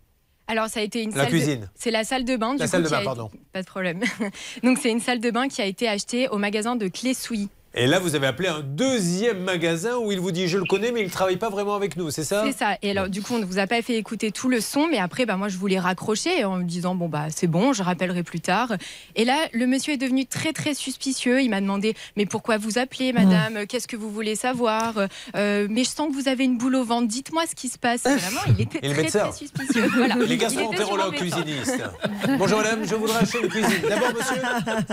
Alors, ça a été une
La
salle. de-
cuisine.
C'est la salle de bain.
La
du
salle
coup,
de bain,
a
pardon.
Pas de problème. Donc, c'est une salle de bain qui a été achetée au magasin de Clé-Souilly.
Et là, vous avez appelé un deuxième magasin où il vous dit je le connais, mais il ne travaille pas vraiment avec nous, c'est ça?
C'est ça. Et alors, du coup, on ne vous a pas fait écouter tout le son, mais après, bah, moi, je voulais raccrocher en me disant, bon, bah, c'est bon, je rappellerai plus tard. Et là, le monsieur est devenu très, très suspicieux. Il m'a demandé, mais pourquoi vous appelez, madame? Qu'est-ce que vous voulez savoir? Euh, Mais je sens que vous avez une boule au ventre. Dites-moi ce qui se passe. Vraiment, il était
Et le
très,
médecin
très suspicieux. Voilà.
Les gastro-entérologues cuisinistes. Bonjour madame, je voudrais acheter une cuisine. D'abord monsieur,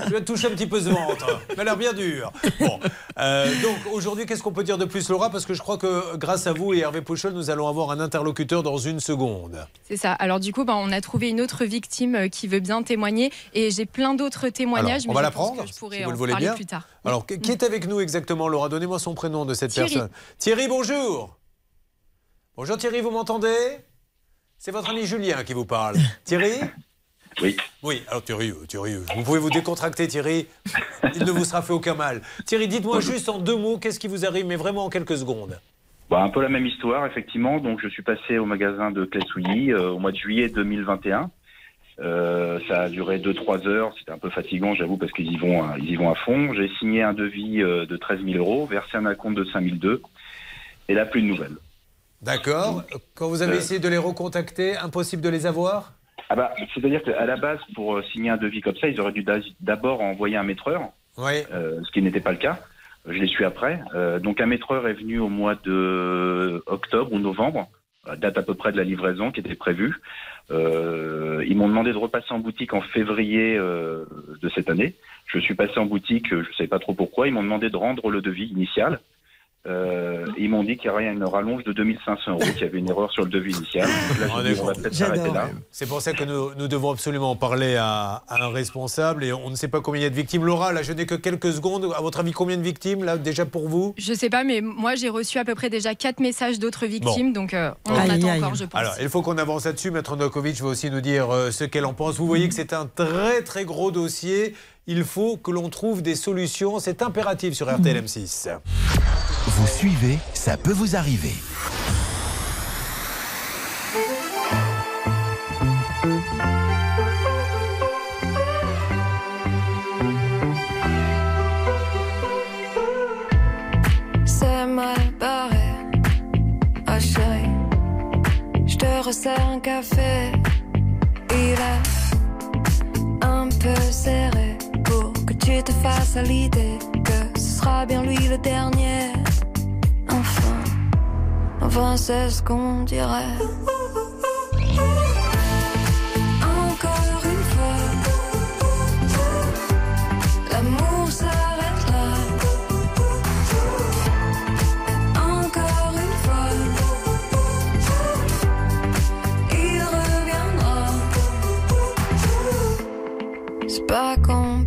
je vais toucher un petit peu ce ventre. Il a l'air bien dur. Bon, euh, donc aujourd'hui, qu'est-ce qu'on peut dire de plus Laura? Parce que je crois que grâce à vous et Hervé Pouchol, nous allons avoir un interlocuteur dans une seconde.
C'est ça. Alors du coup, bah, on a trouvé une autre victime euh, qui veut bien témoigner et j'ai plein d'autres témoignages.
Alors, on
mais
va
je
la prendre,
je pourrais
si vous
en
le voulez
parler
bien.
plus tard.
Alors, qui qui est avec nous exactement, Laura? Donnez-moi son prénom de cette
Thierry.
personne. Thierry, bonjour. Bonjour Thierry, vous m'entendez? C'est votre ami Julien qui vous parle. Thierry?
Oui.
Oui, alors Thierry, euh, Thierry, euh, vous pouvez vous décontracter Thierry, il ne vous sera fait aucun mal. Thierry, dites-moi juste en deux mots, qu'est-ce qui vous arrive, mais vraiment en quelques secondes
Bah, un peu la même histoire, effectivement. Donc, je suis passé au magasin de Clé-Souilly euh, au mois de juillet 2021. Euh, ça a duré 2-3 heures. C'était un peu fatigant, j'avoue, parce qu'ils y vont, à- ils y vont à fond. J'ai signé un devis euh, de 13 000 euros, versé un acompte de 5 002. Et là, plus de nouvelles.
D'accord. Quand vous avez essayé de les recontacter, impossible de les avoir
Ah bah, c'est-à-dire qu'à la base, pour euh, signer un devis comme ça, ils auraient dû d'a- d'abord envoyer un maîtreur,
Oui.
euh, ce qui n'était pas le cas. Je les suis après. Euh, donc un maîtreur est venu au mois de octobre ou novembre, à date à peu près de la livraison qui était prévue. Euh, ils m'ont demandé de repasser en boutique en février euh, de cette année. Je suis passé en boutique, euh, je ne sais pas trop pourquoi. Ils m'ont demandé de rendre le devis initial. Euh, ils m'ont dit qu'il y aurait une rallonge de 2500 euros, qu'il y avait une erreur sur le devis initial. Donc là, je me dis, on va peut-être s'arrêter là.
C'est pour ça que nous, nous devons absolument parler à, à un responsable et on ne sait pas combien il y a de victimes. Laura, là je n'ai que quelques secondes. À votre avis, combien de victimes là déjà pour vous?
Je sais pas, mais moi j'ai reçu à peu près déjà quatre messages d'autres victimes, donc euh, on en attend
aïe.
encore, je pense.
Alors, il faut qu'on avance là-dessus. Maître Novakovic va aussi nous dire euh, ce qu'elle en pense. Vous voyez que c'est un très très gros dossier. Il faut que l'on trouve des solutions. C'est impératif sur RTL M6.
Vous suivez, ça peut vous arriver.
C'est mal barré. Ah chérie, je te resserre un café. Il est un peu serré tu te fasses à l'idée que ce sera bien lui le dernier. Enfin, enfin c'est ce qu'on dirait. Encore une fois, l'amour s'arrête là. Encore une fois, il reviendra. C'est pas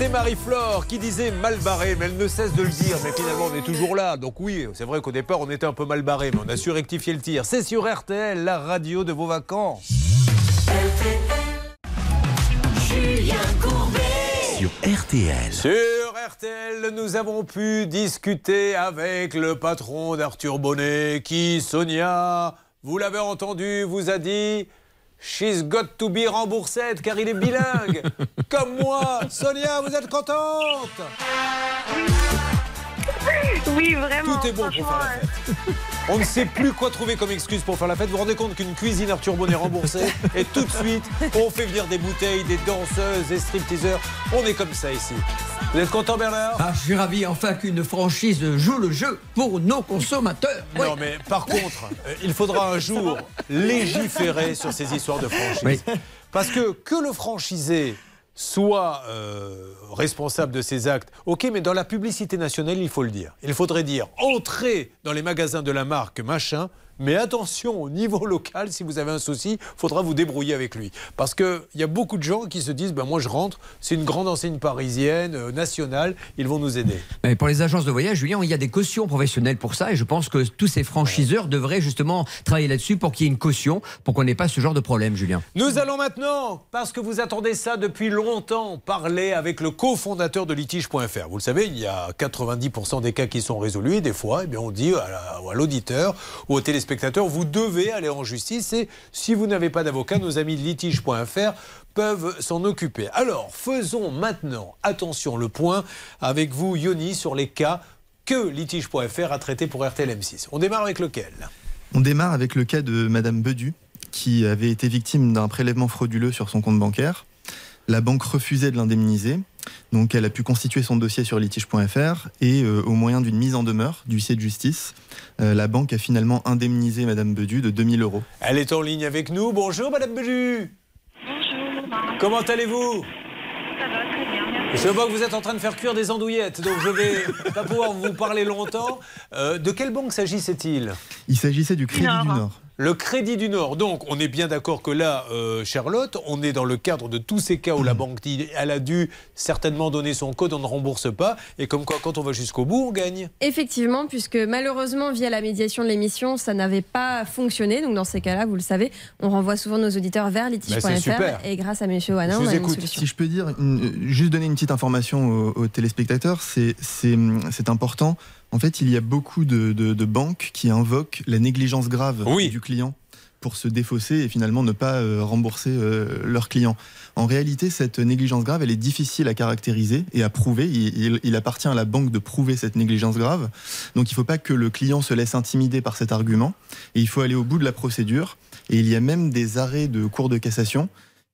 C'était Marie-Flore qui disait mal barré, mais elle ne cesse de le dire. Mais finalement, on est toujours là. Donc oui, c'est vrai qu'au départ, on était un peu mal barré, mais on a su rectifier le tir. C'est sur RTL, la radio de vos vacances.
Julien Courbet. Sur RTL.
Sur RTL, nous avons pu discuter avec le patron d'Arthur Bonnet qui, Sonia, vous l'avez entendu, vous a dit She's got to be remboursée car il est bilingue. Comme moi. Sonia, vous êtes contente
Oui, vraiment.
Tout est bon pour faire la fête. On ne sait plus quoi trouver comme excuse pour faire la fête. Vous vous rendez compte qu'une cuisine Arthur Bonnet remboursée et tout de suite, on fait venir des bouteilles, des danseuses, des stripteaseurs. On est comme ça ici. Vous êtes content Bernard?
Ah, je suis ravi enfin qu'une franchise joue le jeu pour nos consommateurs.
Non, mais par contre, euh, il faudra un jour légiférer sur ces histoires de franchise. Parce que que le franchisé soit euh, responsable de ses actes, ok, mais dans la publicité nationale, il faut le dire. Il faudrait dire entrez dans les magasins de la marque machin. Mais attention, au niveau local, si vous avez un souci, il faudra vous débrouiller avec lui. Parce qu'il y a beaucoup de gens qui se disent, ben moi je rentre, c'est une grande enseigne parisienne, euh, nationale, ils vont nous aider.
Mais pour les agences de voyage, Julien, il y a des cautions professionnelles pour ça et je pense que tous ces franchiseurs devraient justement travailler là-dessus pour qu'il y ait une caution, pour qu'on n'ait pas ce genre de problème, Julien.
Nous allons maintenant, parce que vous attendez ça depuis longtemps, parler avec le cofondateur de litige.fr. Vous le savez, il y a 90% des cas qui sont résolus et des fois, eh bien, on dit à la- à l'auditeur ou au téléspectateur, vous devez aller en justice et si vous n'avez pas d'avocat, nos amis de litige.fr peuvent s'en occuper. Alors, faisons maintenant, attention, le point avec vous, Yoni, sur les cas que litige.fr a traités pour RTL M6. On démarre avec lequel?
On démarre avec le cas de Madame Bedu, qui avait été victime d'un prélèvement frauduleux sur son compte bancaire. La banque refusait de l'indemniser, donc elle a pu constituer son dossier sur litige.fr et euh, au moyen d'une mise en demeure d'huissier de justice, euh, la banque a finalement indemnisé Madame Bedu de 2000 euros.
Elle est en ligne avec nous. Bonjour, Madame Beju. Comment allez-vous?
Ça va très bien, merci.
Je vois que vous êtes en train de faire cuire des andouillettes, donc je vais pas pouvoir vous parler longtemps. Euh, de quelle banque s'agissait-il?
Il s'agissait du Crédit du Nord.
Le Crédit du Nord. Donc, on est bien d'accord que là, euh, Charlotte, on est dans le cadre de tous ces cas où la banque dit elle a dû certainement donner son code, on ne rembourse pas. Et comme quoi, quand on va jusqu'au bout, on gagne.
Effectivement, puisque malheureusement, via la médiation de l'émission, ça n'avait pas fonctionné. Donc, dans ces cas-là, vous le savez, on renvoie souvent nos auditeurs vers
c'est
litige.fr.
super.
et grâce à M. Wannin, on a une solution.
Si je peux dire, une- juste donner une petite information aux, aux téléspectateurs, c'est important. En fait, il y a beaucoup de, de- de banques qui invoquent la négligence grave du client pour se défausser et finalement ne pas euh, rembourser euh, leurs clients. En réalité, cette négligence grave, elle est difficile à caractériser et à prouver. Il, il- appartient à la banque de prouver cette négligence grave. Donc il ne faut pas que le client se laisse intimider par cet argument et il faut aller au bout de la procédure. Et il y a même des arrêts de cour de cassation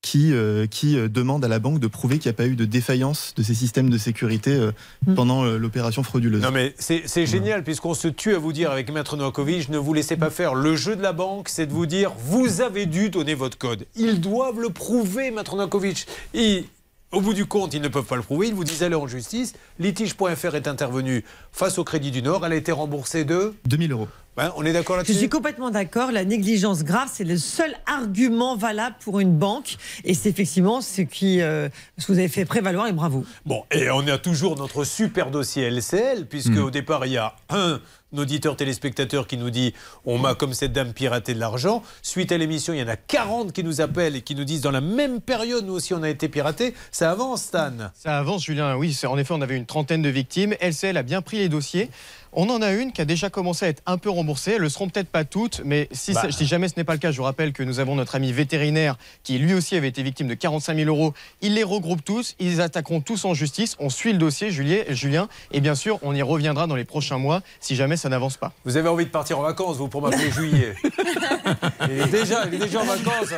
qui, euh, qui euh, demandent à la banque de prouver qu'il n'y a pas eu de défaillance de ces systèmes de sécurité euh, pendant euh, l'opération frauduleuse.
Non mais c'est c'est génial puisqu'on se tue à vous dire avec Maître Novakovic, ne vous laissez pas faire. Le jeu de la banque, c'est de vous dire, vous avez dû donner votre code. Ils doivent le prouver, Maître Novakovic. Et au bout du compte, ils ne peuvent pas le prouver. Ils vous disent allez en justice. Litige.fr est intervenu face au Crédit du Nord. Elle a été remboursée de
2000 euros.
Ben, on est d'accord
Je
là-dessus
suis complètement d'accord. La négligence grave, c'est le seul argument valable pour une banque. Et c'est effectivement ce, qui, euh, ce que vous avez fait prévaloir et bravo.
Bon, et on a toujours notre super dossier LCL, puisque
Mm.
au départ, il y a un auditeur téléspectateur qui nous dit on m'a comme cette dame piraté de l'argent. Suite à l'émission, il y en a 40 qui nous appellent et qui nous disent dans la même période, nous aussi, on a été piraté. Ça avance, Stan?
Ça avance, Julien. Oui, en effet, on avait une trentaine de victimes. LCL a bien pris les dossiers. On en a une qui a déjà commencé à être un peu remboursée. Elles ne le seront peut-être pas toutes, mais si,
Bah.
ça- si jamais ce n'est pas le cas, je vous rappelle que nous avons notre ami vétérinaire qui lui aussi avait été victime de 45 000 euros. Il les regroupe tous, ils attaqueront tous en justice. On suit le dossier, Juliet- Julien, et bien sûr, on y reviendra dans les prochains mois si jamais ça n'avance pas.
Vous avez envie de partir en vacances, vous, pour m'appeler juillet. il, est déjà, il est déjà en vacances.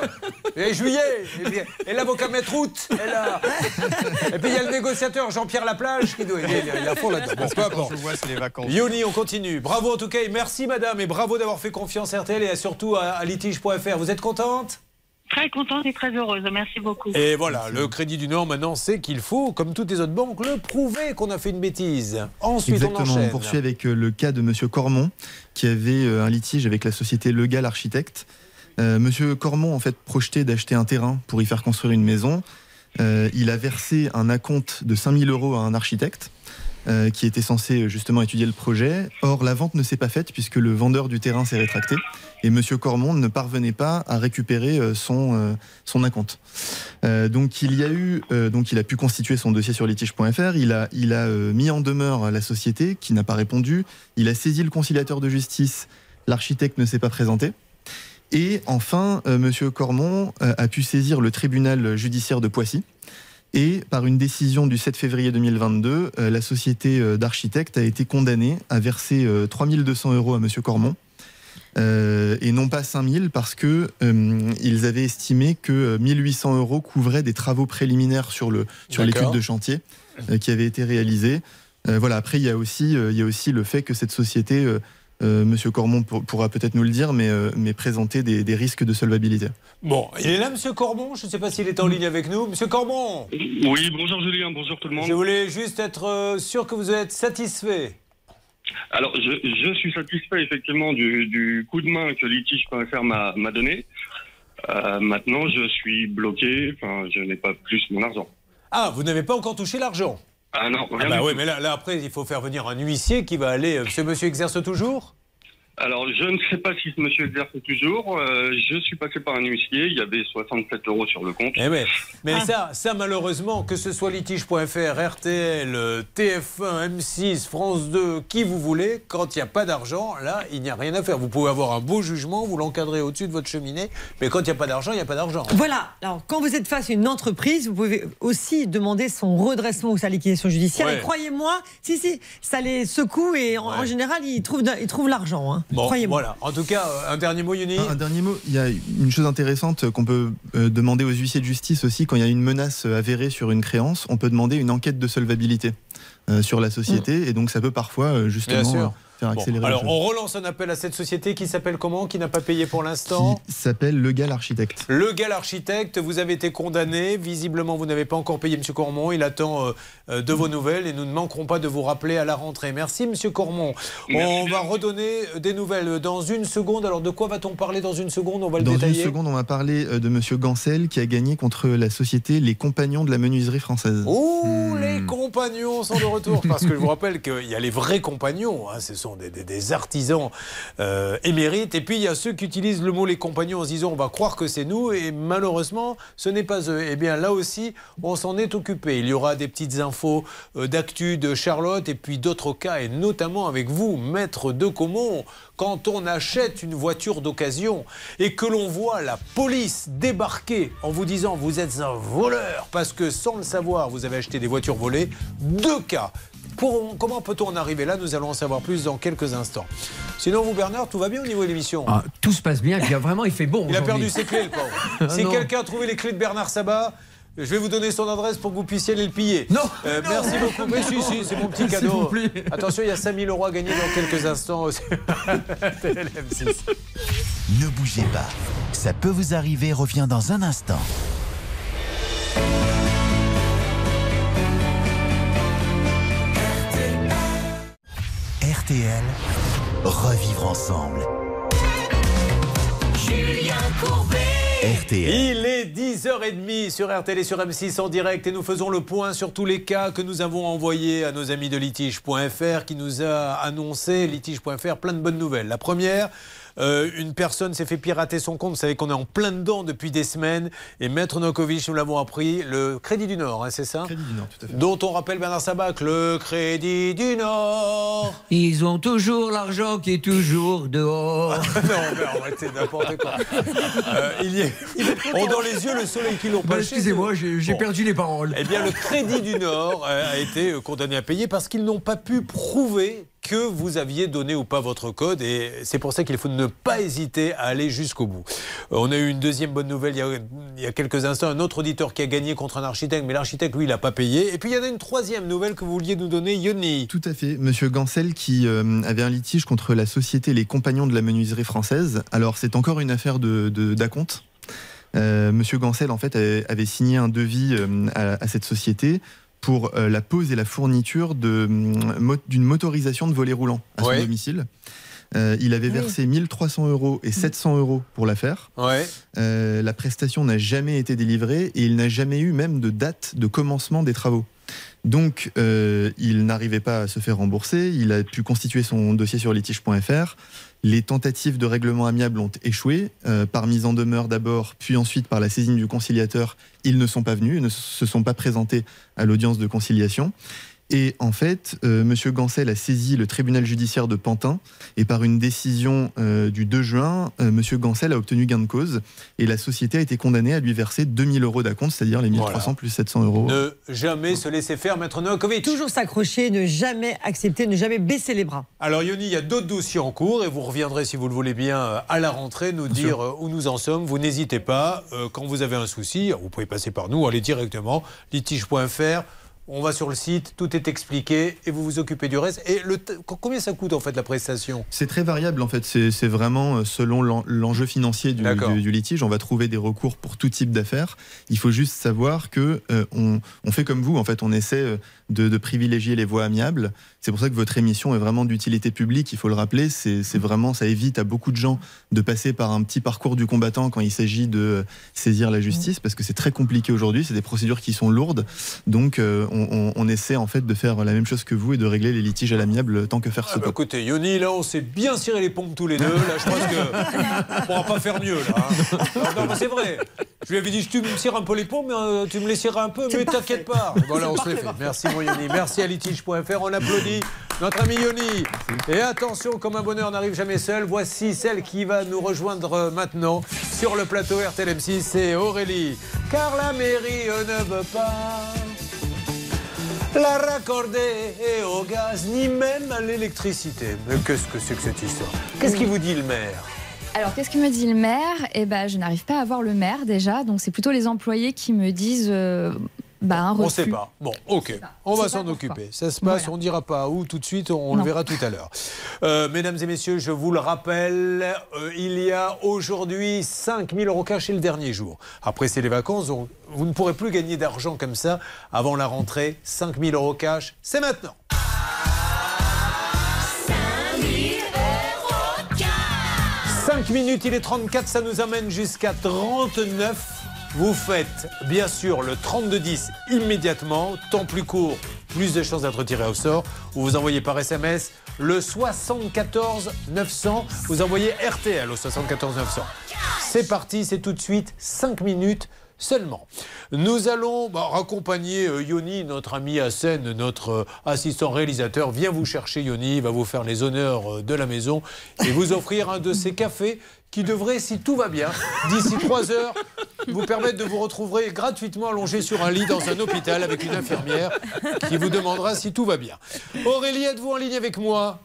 Et juillet Et, bien- et l'avocat maître août est là. Et puis il y a le négociateur Jean-Pierre Laplage qui doit. Il est, il est à fond là-dedans. Bon, peu importe.
Je vois, c'est les vacances.
Yoni, on continue. Bravo en tout cas et merci madame et bravo d'avoir fait confiance à RTL et à- surtout à, à litige.fr. Vous êtes contente?
Très contente et très heureuse. Merci beaucoup.
Et voilà, le Crédit du Nord maintenant c'est qu'il faut, comme toutes les autres banques, le prouver qu'on a fait une bêtise. Ensuite
Exactement,
on
on,
enchaîne.
poursuit avec euh, le cas de Monsieur Cormon, qui avait euh, un litige avec la société Legal Architecte. Euh, Monsieur Cormon, en fait, projetait d'acheter un terrain pour y faire construire une maison. Euh, il a versé un acompte de 5000 euros à un architecte. Euh, qui était censé euh, justement étudier le projet. Or, la vente ne s'est pas faite puisque le vendeur du terrain s'est rétracté et Monsieur Cormon ne parvenait pas à récupérer euh, son, euh, son acompte. Donc il y a eu, donc il a pu constituer son dossier sur litige.fr. Il a, il a mis en demeure la société qui n'a pas répondu. Il a saisi le conciliateur de justice. L'architecte ne s'est pas présenté. Et enfin, Monsieur Cormon a pu saisir le tribunal judiciaire de Poissy. Et par une décision du 7 février 2022, euh, la société euh, d'architectes a été condamnée à verser euh, 3200 euros à Monsieur Cormon. Euh, et non pas 5000 parce que euh, ils avaient estimé que euh, 1800 euros couvraient des travaux préliminaires sur le sur l'étude de chantier euh, qui avait été réalisée. Euh, voilà. Après, il y a aussi euh, il y a aussi le fait que cette société, euh, Monsieur Cormon pour- pourra peut-être nous le dire, mais euh, mais présenter des, des risques de solvabilité.
Bon, il est là, Monsieur Cormon? Je ne sais pas s'il est en ligne avec nous. Monsieur Cormon
Oui, bonjour Julien, bonjour tout le monde.
Je voulais juste être euh, sûr que vous êtes satisfait.
Alors, je, je suis satisfait effectivement du, du coup de main que litige.fr m'a m'a donné. Euh, maintenant, je suis bloqué, enfin, je n'ai pas plus mon argent.
Ah, vous n'avez pas encore touché l'argent?
Ah non,
Ah
rien
bah oui, mais là, là, après, il faut faire venir un huissier qui va aller. euh, Ce monsieur exerce toujours?
Alors, je ne sais pas si ce monsieur exerce toujours. Euh, je suis passé par un huissier, il y avait 67 euros sur le compte.
Eh ouais. Mais
Ah.
ça, ça malheureusement, que ce soit litige.fr, RTL, euh, TF1, M6, France 2, qui vous voulez, quand il n'y a pas d'argent, là, il n'y a rien à faire. Vous pouvez avoir un beau jugement, vous l'encadrez au-dessus de votre cheminée, mais quand il n'y a pas d'argent, il n'y a pas d'argent.
Voilà. Alors, quand vous êtes face à une entreprise, vous pouvez aussi demander son redressement ou sa liquidation judiciaire.
Ouais.
Et croyez-moi, si, si, ça les secoue et en, en général, ils trouvent, de- ils trouvent l'argent. hein.
Bon,
croyez-moi.
voilà. En tout cas, euh, un dernier mot, Yoni
Un, un dernier mot, il y a une chose intéressante qu'on peut euh, demander aux huissiers de justice aussi. Quand il y a une menace euh, avérée sur une créance, on peut demander une enquête de solvabilité euh, sur la société. Et donc ça peut parfois euh, justement
Bon, alors, on relance un appel à cette société qui s'appelle comment Qui n'a pas payé pour l'instant
Qui s'appelle Legal Architecte.
Le gal architecte, vous avez été condamné. Visiblement, vous n'avez pas encore payé M. Cormon. Il attend euh, euh, de vos nouvelles et nous ne manquerons pas de vous rappeler à la rentrée. Merci, M. Cormon. On va redonner euh, des nouvelles dans une seconde. Alors, de quoi va-t-on parler dans une seconde? On va le
Dans une
détailler.
seconde, on va parler de Monsieur Gancel qui a gagné contre la société Les Compagnons de la menuiserie française.
Ouh, les compagnons sont de retour. Parce que je vous rappelle qu'il y a les vrais compagnons. hein, ce sont des, artisans euh, émérites. Et puis, il y a ceux qui utilisent le mot les compagnons en se disant on va croire que c'est nous. Et malheureusement, ce n'est pas eux. Eh bien, là aussi, on s'en est occupé. Il y aura des petites infos euh, d'actu de Charlotte et puis d'autres cas, et notamment avec vous, maître de Comont. Quand on achète une voiture d'occasion et que l'on voit la police débarquer en vous disant vous êtes un voleur parce que sans le savoir vous avez acheté des voitures volées, deux cas. Pour- comment peut-on en arriver là? Nous allons en savoir plus dans quelques instants. Sinon, vous, Bernard, tout va bien au niveau de l'émission?
Ah, tout se passe bien, et puis vraiment, il fait bon.
Il a perdu ses clés, le pauvre.
Ah
si
non.
quelqu'un a trouvé les clés de Bernard Sabat, je vais vous donner son adresse pour que vous puissiez aller le piller.
Non,
Euh, Merci beaucoup. Mais si, si, c'est mon petit cadeau.
plaît.
Attention, il y a 5000 euros à gagner dans quelques instants. aussi. TLM6.
Ne bougez pas. Ça peut vous arriver, revient dans un instant. RTL, revivre ensemble.
Julien Courbet.
RTL.
Il est 10h30 sur RTL et sur M6 en direct et nous faisons le point sur tous les cas que nous avons envoyés à nos amis de litige.fr qui nous a annoncé, litige.fr, plein de bonnes nouvelles. La première, euh, une personne s'est fait pirater son compte. Vous savez qu'on est en plein dedans depuis des semaines. Et Maître Nokovic, nous l'avons appris, le Crédit du Nord, hein, c'est ça
Crédit du Nord, tout à fait.
Dont on rappelle Bernard Sabac, le Crédit du Nord.
Ils ont toujours l'argent qui est toujours dehors.
non, mais arrêtez n'importe quoi. Euh, il y a... On dans les yeux le soleil qui l'ont
Bah,
pas
Excusez-moi, j'ai perdu les paroles.
Eh bien, le Crédit du Nord euh, a été condamné à payer parce qu'ils n'ont pas pu prouver que vous aviez donné ou pas votre code. Et c'est pour ça qu'il faut ne pas hésiter à aller jusqu'au bout. Euh, on a eu une deuxième bonne nouvelle il y, a, quelques instants. Un autre auditeur qui a gagné contre un architecte, mais l'architecte, lui, il n'a pas payé. Et puis il y en a une troisième nouvelle que vous vouliez nous donner, Yoni.
Tout à fait. Monsieur Gancel qui euh, avait un litige contre la société Les Compagnons de la Menuiserie Française. Alors c'est encore une affaire de, d'acompte. Euh, Monsieur Gancel, en fait, avait, signé un devis à cette société pour euh, la pose et la fourniture de, mo- d'une motorisation de volet roulant à son
Ouais.
domicile. Euh, il avait versé 1300 euros et 700 euros pour la faire.
Ouais.
Euh, la prestation n'a jamais été délivrée et il n'a jamais eu même de date de commencement des travaux. Donc, euh, il n'arrivait pas à se faire rembourser. Il a pu constituer son dossier sur litige.fr. Les tentatives de règlement amiable ont échoué, euh, par mise en demeure d'abord, puis ensuite par la saisine du conciliateur. Ils ne sont pas venus, ils ne se sont pas présentés à l'audience de conciliation. Et en fait, euh, Monsieur Gancel a saisi le tribunal judiciaire de Pantin et par une décision euh, du 2 juin, euh, Monsieur Gancel a obtenu gain de cause et la société a été condamnée à lui verser 2000 euros d'acompte, c'est-à-dire les 1300
Voilà.
plus 700 euros.
Ne jamais se laisser faire, Maître Novakovic.
Toujours s'accrocher, ne jamais accepter, ne jamais baisser les bras.
Alors Yoni, il y a d'autres dossiers en cours et vous reviendrez, si vous le voulez bien, à la rentrée, nous dire où nous en sommes. Vous n'hésitez pas, euh, quand vous avez un souci, vous pouvez passer par nous, allez directement, litige.fr. On va sur le site, tout est expliqué et vous vous occupez du reste. Et le combien ça coûte en fait la prestation?
C'est très variable en fait, c'est vraiment euh, selon l'en- l'enjeu financier du,
D'accord.
du- du litige. On va trouver des recours pour tout type d'affaires. Il faut juste savoir que euh, on, on fait comme vous, en fait, on essaie euh, de, de privilégier les voies amiables. C'est pour ça que votre émission est vraiment d'utilité publique. Il faut le rappeler, c'est vraiment ça évite à beaucoup de gens de passer par un petit parcours du combattant quand il s'agit de euh, saisir la justice, parce que c'est très compliqué aujourd'hui. C'est des procédures qui sont lourdes, donc euh, on, on- on essaie en fait de faire la même chose que vous et de régler les litiges à l'amiable tant que faire se
Ah bah,
peut.
Écoutez, Yoni, là, on s'est bien ciré les pompes tous les deux. Là, je pense qu'on ne pourra pas faire mieux. Là, hein. Non, non, mais c'est vrai. Je lui avais dit, tu me cires un peu les pompes, mais euh, tu me les cireras un peu, mais t'inquiète pas. Voilà, on se fait. Merci, mon Yoni. Merci à litige.fr. On applaudit notre ami Yoni. Et attention, comme un bonheur n'arrive jamais seul, voici celle qui va nous rejoindre euh, maintenant sur le plateau RTL M6, c'est Aurélie. Car la mairie euh, ne veut pas la raccorder au gaz, ni même à l'électricité. Mais qu'est-ce que c'est que cette histoire? Qu'est-ce qu'il vous dit le maire?
Alors, qu'est-ce que me dit le maire? Eh ben, je n'arrive pas à voir le maire déjà, donc c'est plutôt les employés qui me disent euh, bah, un
On ne sait pas. Bon, ok. On va s'en occuper. Ça se passe, on ne dira pas où tout de suite, on le verra tout à l'heure. Euh, mesdames et messieurs, je vous le rappelle, euh, il y a aujourd'hui 5000 euros cash et le dernier jour. Après, c'est les vacances, vous ne pourrez plus gagner d'argent comme ça avant la rentrée. 5000 euros cash, c'est maintenant. 5 minutes, il est 34, ça nous amène jusqu'à 39. Vous faites bien sûr le 32-10 immédiatement, temps plus court, plus de chances d'être tiré au sort. Ou vous envoyez par SMS le 74 900. Vous envoyez RTL au 74 900. C'est parti, c'est tout de suite 5 minutes seulement. Nous allons bah, raccompagner euh, Yoni, notre ami à scène, notre euh, assistant réalisateur, vient vous chercher Yoni, il va vous faire les honneurs euh, de la maison et vous offrir un de ces cafés qui devrait, si tout va bien, d'ici 3 heures, vous permettre de vous retrouver gratuitement allongé sur un lit dans un hôpital avec une infirmière qui vous demandera si tout va bien. Aurélie, êtes-vous en ligne avec moi?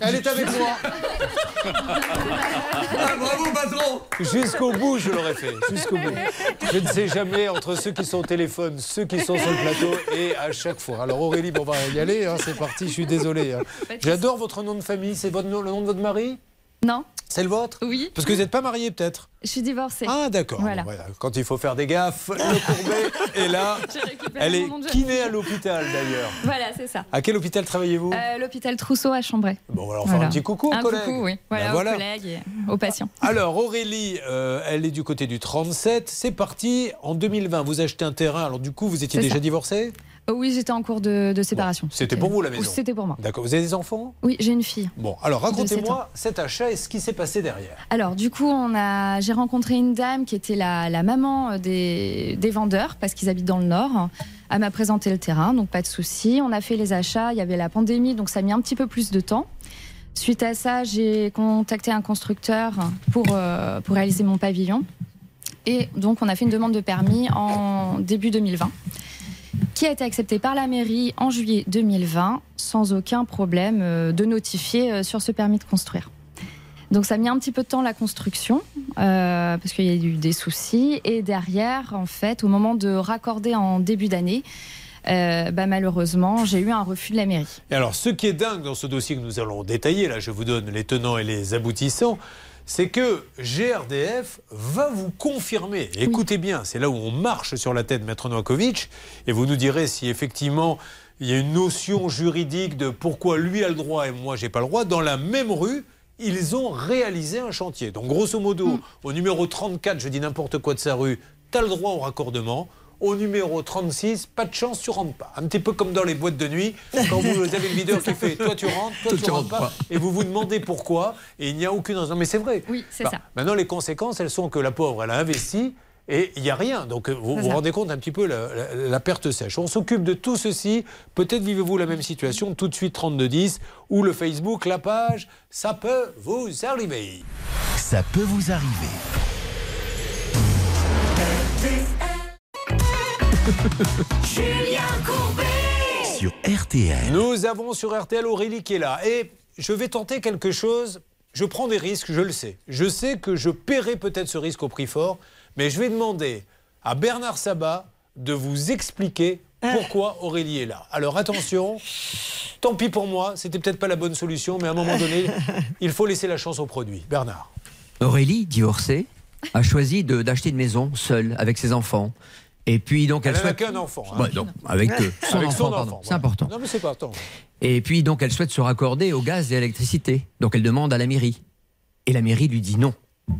Elle est avec moi.
bravo, patron
Jusqu'au bout, je l'aurais fait. Jusqu'au bout. Je ne sais jamais entre ceux qui sont au téléphone, ceux qui sont sur le plateau, et à chaque fois. Alors Aurélie, bon, on va y aller. hein, c'est parti. Je suis désolé. hein. J'adore votre nom de famille. C'est votre nom- le nom de votre mari?
Non,
C'est le vôtre
Oui.
Parce que vous n'êtes pas marié, peut-être
je suis divorcée.
Ah, d'accord.
Voilà.
Bon, voilà. Quand il faut faire des gaffes, le courbet est là. Elle est kiné à l'hôpital, d'ailleurs.
Voilà, c'est ça.
À quel hôpital travaillez-vous
Euh, L'hôpital Trousseau à Chambray.
Bon, alors, faire un petit coucou aux
un
collègues.
coucou, oui. Voilà,
Ben
aux
voilà.
collègues et aux patients.
Alors Aurélie, euh, elle est du côté du 37. C'est parti en 2020. Vous achetez un terrain. Alors du coup, vous étiez déjà
ça.
divorcée?
Oui, j'étais en cours de, de séparation.
C'était pour vous la maison
C'était pour moi.
D'accord. Vous avez des enfants
Oui, j'ai une fille.
Bon, alors racontez-moi cet achat et ce qui s'est passé derrière.
Alors, du coup, on a, j'ai rencontré une dame qui était la, la maman euh, des, des vendeurs, parce qu'ils habitent dans le Nord. Elle m'a présenté le terrain, donc pas de souci. On a fait les achats. Il y avait la pandémie, donc ça a mis un petit peu plus de temps. Suite à ça, j'ai contacté un constructeur pour, euh, pour réaliser mon pavillon. Et donc, on a fait une demande de permis en début 2020. Qui a été accepté par la mairie en juillet 2020 sans aucun problème euh, de notifier euh, sur ce permis de construire. Donc ça a mis un petit peu de temps la construction euh, parce qu'il y a eu des soucis et derrière en fait au moment de raccorder en début d'année, bah, malheureusement j'ai eu un refus de la mairie.
Et alors, ce qui est dingue dans ce dossier que nous allons détailler, là, je vous donne les tenants et les aboutissants, c'est que GRDF va vous confirmer. Écoutez bien, c'est là où on marche sur la tête, Maître Novakovic, et vous nous direz si effectivement il y a une notion juridique de pourquoi lui a le droit et moi j'ai pas le droit. Dans la même rue, ils ont réalisé un chantier. Donc, grosso modo, au numéro 34, je dis n'importe quoi de sa rue, tu as le droit au raccordement. Au numéro 36, pas de chance, tu rentres pas. Un petit peu comme dans les boîtes de nuit, quand vous avez le videur qui fait toi tu rentres, toi, tu rentres pas, et vous vous demandez pourquoi, et il n'y a aucune raison. Mais c'est vrai.
Oui, c'est
Bah,
ça.
Maintenant, les conséquences, elles sont que la pauvre, elle a investi. Et il n'y a rien. Donc, euh, vous vous rendez compte un petit peu la, la- la perte sèche. On s'occupe de tout ceci. Peut-être vivez-vous la même situation. Tout de suite, 3210 ou le Facebook, la page. Ça peut vous arriver.
Ça peut vous arriver.
Julien Courbet
Sur RTL.
Nous avons sur RTL Aurélie qui est là. Et je vais tenter quelque chose. Je prends des risques, je le sais. Je sais que je paierai peut-être ce risque au prix fort, mais je vais demander à Bernard Sabat de vous expliquer pourquoi Aurélie est là. Alors attention, tant pis pour moi, c'était peut-être pas la bonne solution, mais à un moment donné, il faut laisser la chance au produit. Bernard.
Aurélie, divorcée, a choisi d'acheter une maison seule avec ses enfants. Et puis donc elle, souhaite.
qu'un enfant. hein.
Ouais, non, avec. Son
Avec
enfant,
son
pardon.
enfant,
C'est important.
Non, mais c'est pas attends.
Et puis donc elle souhaite se raccorder au gaz et à l'électricité. Donc elle demande à la mairie. Et la mairie lui dit non.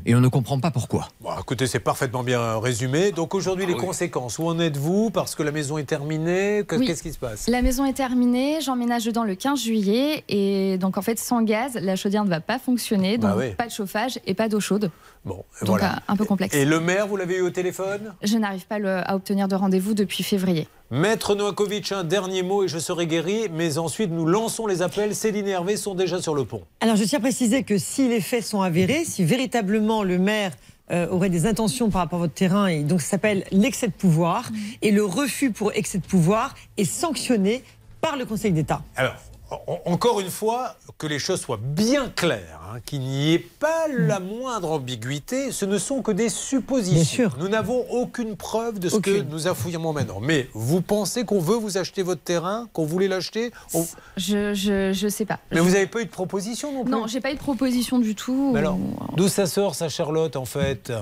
Et on ne comprend pas pourquoi.
Bon, écoutez, c'est parfaitement bien résumé. Donc aujourd'hui,
Ah
les conséquences. Où en êtes-vous? Parce que la maison est terminée.
Oui.
Qu'est-ce qui se passe?
La maison est terminée, j'emménage dedans le 15 juillet et donc en fait sans gaz, la chaudière ne va pas fonctionner,
Bah
donc
oui.
pas de chauffage et pas d'eau chaude.
Bon,
Donc
voilà.
euh, un peu complexe.
Et le maire, vous l'avez eu au téléphone?
Je n'arrive pas le- à obtenir de rendez-vous depuis février.
Maître Noakovic, un dernier mot et je serai guéri. Mais ensuite, nous lançons les appels. Céline et Hervé sont déjà sur le pont.
Alors, je tiens à préciser que si les faits sont avérés, si véritablement le maire euh, aurait des intentions par rapport à votre terrain, et donc ça s'appelle l'excès de pouvoir, et le refus pour excès de pouvoir est sanctionné par le Conseil d'État.
Alors, en- encore une fois, que les choses soient bien claires, hein, qu'il n'y ait pas la moindre ambiguïté, ce ne sont que des suppositions. Nous n'avons aucune preuve de ce que nous affirmons maintenant. Mais vous pensez qu'on veut vous acheter votre terrain, qu'on voulait l'acheter On-
Je, je, je sais pas.
Mais vous n'avez pas eu de proposition non plus
Non, j'ai pas eu de proposition du tout.
Mais alors, d'où ça sort, ça, Charlotte, en fait?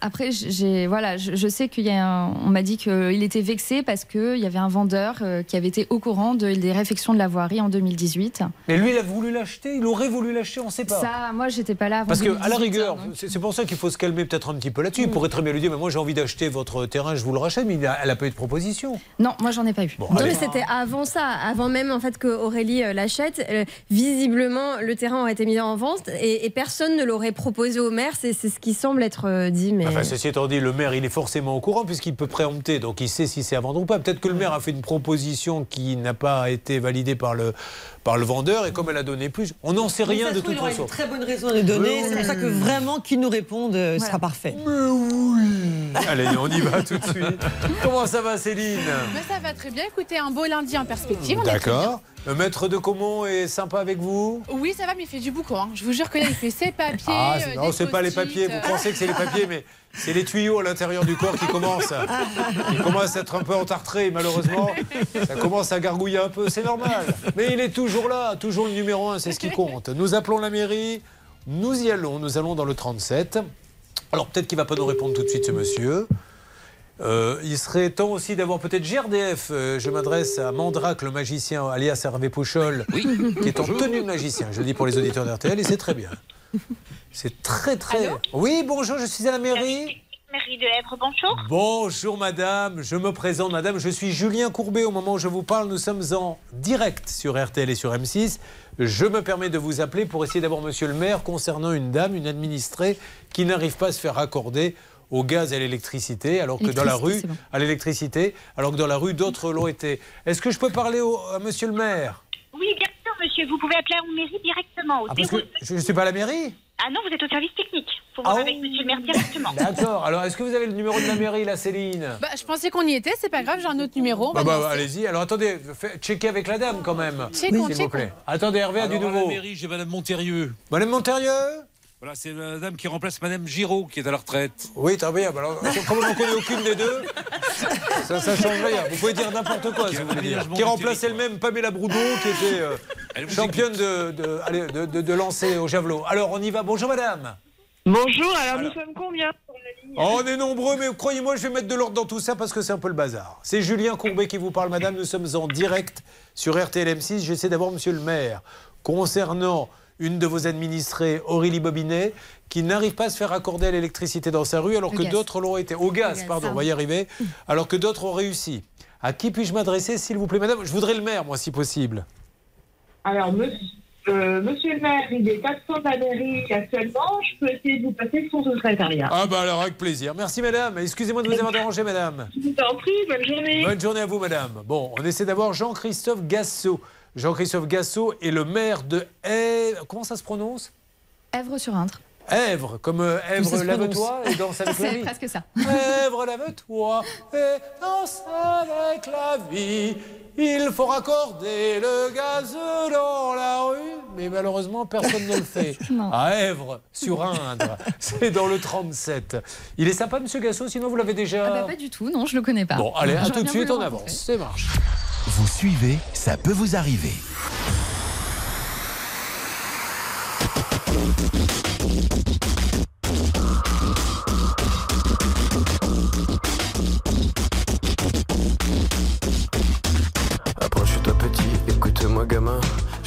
Après, j'ai voilà, je, je sais qu'il y a, un- on m'a dit qu'il était vexé parce qu'il y avait un vendeur euh, qui avait été au courant de- des réfections de la voirie en 2018.
Mais lui, il a voulu l'acheter, il aurait voulu l'acheter, on ne sait pas.
Ça, moi, j'étais pas là. Avant
Parce qu'à la
2018,
rigueur,
hein, donc.
c'est pour ça qu'il faut se calmer peut-être un petit peu là-dessus. Il pourrait très bien lui dire Mais moi j'ai envie d'acheter votre terrain, je vous le rachète, mais elle n'a pas eu de proposition.
Non, moi, j'en ai pas eu.
Bon,
Non, mais c'était avant ça, avant même en fait que Aurélie euh, l'achète. Euh, visiblement, le terrain aurait été mis en vente et, et personne ne l'aurait proposé au maire. C'est ce qui semble être euh, dit, mais
Enfin, ceci étant dit, le maire, il est forcément au courant puisqu'il peut préempter, donc il sait si c'est à vendre ou pas. Peut-être que le maire a fait une proposition qui n'a pas été validée par le, par le vendeur et comme elle a donné plus, on n'en sait rien de toute façon.
Une très bonne raison de les donner.
Mais
C'est pour ça que vraiment qu'ils nous répondent euh, sera parfait.
Allez, on y va tout de suite. Comment ça va, Céline?
Mais ça va très bien. Écoutez, un beau lundi en perspective. on est très
D'accord. Le maître de Comont est sympa avec vous.
Oui, ça va, mais il fait du boucan. hein. Je vous jure que là, il fait ses papiers.
Ah,
euh,
non, c'est pas les papiers. Vous
euh.
pensez que c'est les papiers, mais c'est les tuyaux à l'intérieur du corps qui commencent, qui commencent à être un peu entartrés, malheureusement. Ça commence à gargouiller un peu, c'est normal. Mais il est toujours là, toujours le numéro un, c'est ce qui compte. Nous appelons la mairie, nous y allons, nous allons dans le 37. Alors peut-être qu'il ne va pas nous répondre tout de suite, ce monsieur. Euh, il serait temps aussi d'avoir peut-être GRDF. Euh, je m'adresse à Mandrake, le magicien, alias Hervé Pouchol, qui est en tenue de magicien. Je le dis pour les auditeurs d'RTL et c'est très bien. C'est très très. oui, bonjour, je suis à la mairie.
Mairie de Èvre, bonjour.
Bonjour madame, je me présente madame, je suis Julien Courbet. Au moment où je vous parle, nous sommes en direct sur RTL et sur M6. Je me permets de vous appeler pour essayer d'avoir monsieur le maire concernant une dame, une administrée qui n'arrive pas à se faire accorder au gaz et à l'électricité, alors que dans la rue,
bon.
à l'électricité, alors que dans la rue, d'autres l'ont été. Est-ce que je peux parler au- à monsieur le maire?
Oui, bien sûr, monsieur. Vous pouvez appeler à la mairie directement au
Ah, parce
02.
que je ne suis pas à la mairie?
Ah non, vous êtes au service technique. pour voir
Ah
avec monsieur le maire directement.
D'accord. Alors, est-ce que vous avez le numéro de la mairie, là, Céline?
Bah, je pensais qu'on y était, c'est pas grave, j'ai un autre numéro.
Bah, bah, allez-y. Alors, attendez, fait- checkez avec la dame quand même.
Checkons,
S'il vous plaît. Attendez, Hervé a du nouveau.
la mairie, j'ai Madame Montérieux.
Madame Montérieux
Voilà, c'est la dame qui remplace Madame Giraud, qui est à la retraite.
Oui, très bien. Bah, Alors, comme on n'en connaît aucune des deux, ça, ça change rien. Vous pouvez dire n'importe quoi, si vous voulez dire. Qui remplace elle-même Pamela Broudon, qui était euh, championne de, de, allez, de, de- de lancer au javelot. Alors, on y va. Bonjour, madame.
Bonjour, alors, nous sommes combien sur la ligne?
Oh, on est nombreux, mais croyez-moi, je vais mettre de l'ordre dans tout ça parce que c'est un peu le bazar. C'est Julien Courbet qui vous parle, madame. Nous sommes en direct sur RTL M6. J'essaie d'avoir monsieur le maire concernant une de vos administrées, Aurélie Bobinet, qui n'arrive pas à se faire accorder à l'électricité dans sa rue alors que
gaz.
d'autres l'ont été. Au gaz,
gaz,
pardon, on
pardon.
va y arriver. Alors que d'autres ont réussi. À qui puis-je m'adresser, s'il vous plaît, madame? Je voudrais le maire, moi, si possible.
Alors, monsieur, euh, monsieur le maire, il est absent de la mairie actuellement. Je peux essayer de vous passer son secrétariat.
Ah, bah alors, avec plaisir. Merci, madame. Excusez-moi de vous avoir dérangé, madame.
Je vous en prie, bonne journée.
Bonne journée à vous, madame. Bon, on essaie d'avoir Jean-Christophe Gassot. Jean-Christophe Gassot est le maire de Èvre. Comment ça se prononce?
Èvre-sur-Indre.
Èvre, comme euh, Èvre,
ça
lave-toi et danse avec la
C'est
vie.
presque ça.
Èvre, lave-toi et danse avec la vie. Il faut raccorder le gaz dans la rue. Mais malheureusement, personne ne le fait.
Non.
À Èvre, sur Indre. C'est dans le 37. Il est sympa, monsieur Gassot, sinon vous l'avez déjà.
Ah bah, pas du tout, non, je le connais pas.
Bon, allez, à tout de suite, on avance. C'est marche.
Vous suivez, ça peut vous arriver.
Approche-toi petit, écoute-moi gamin.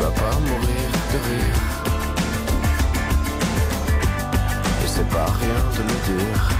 Vas pas mourir de rire. Et c'est pas rien de le dire.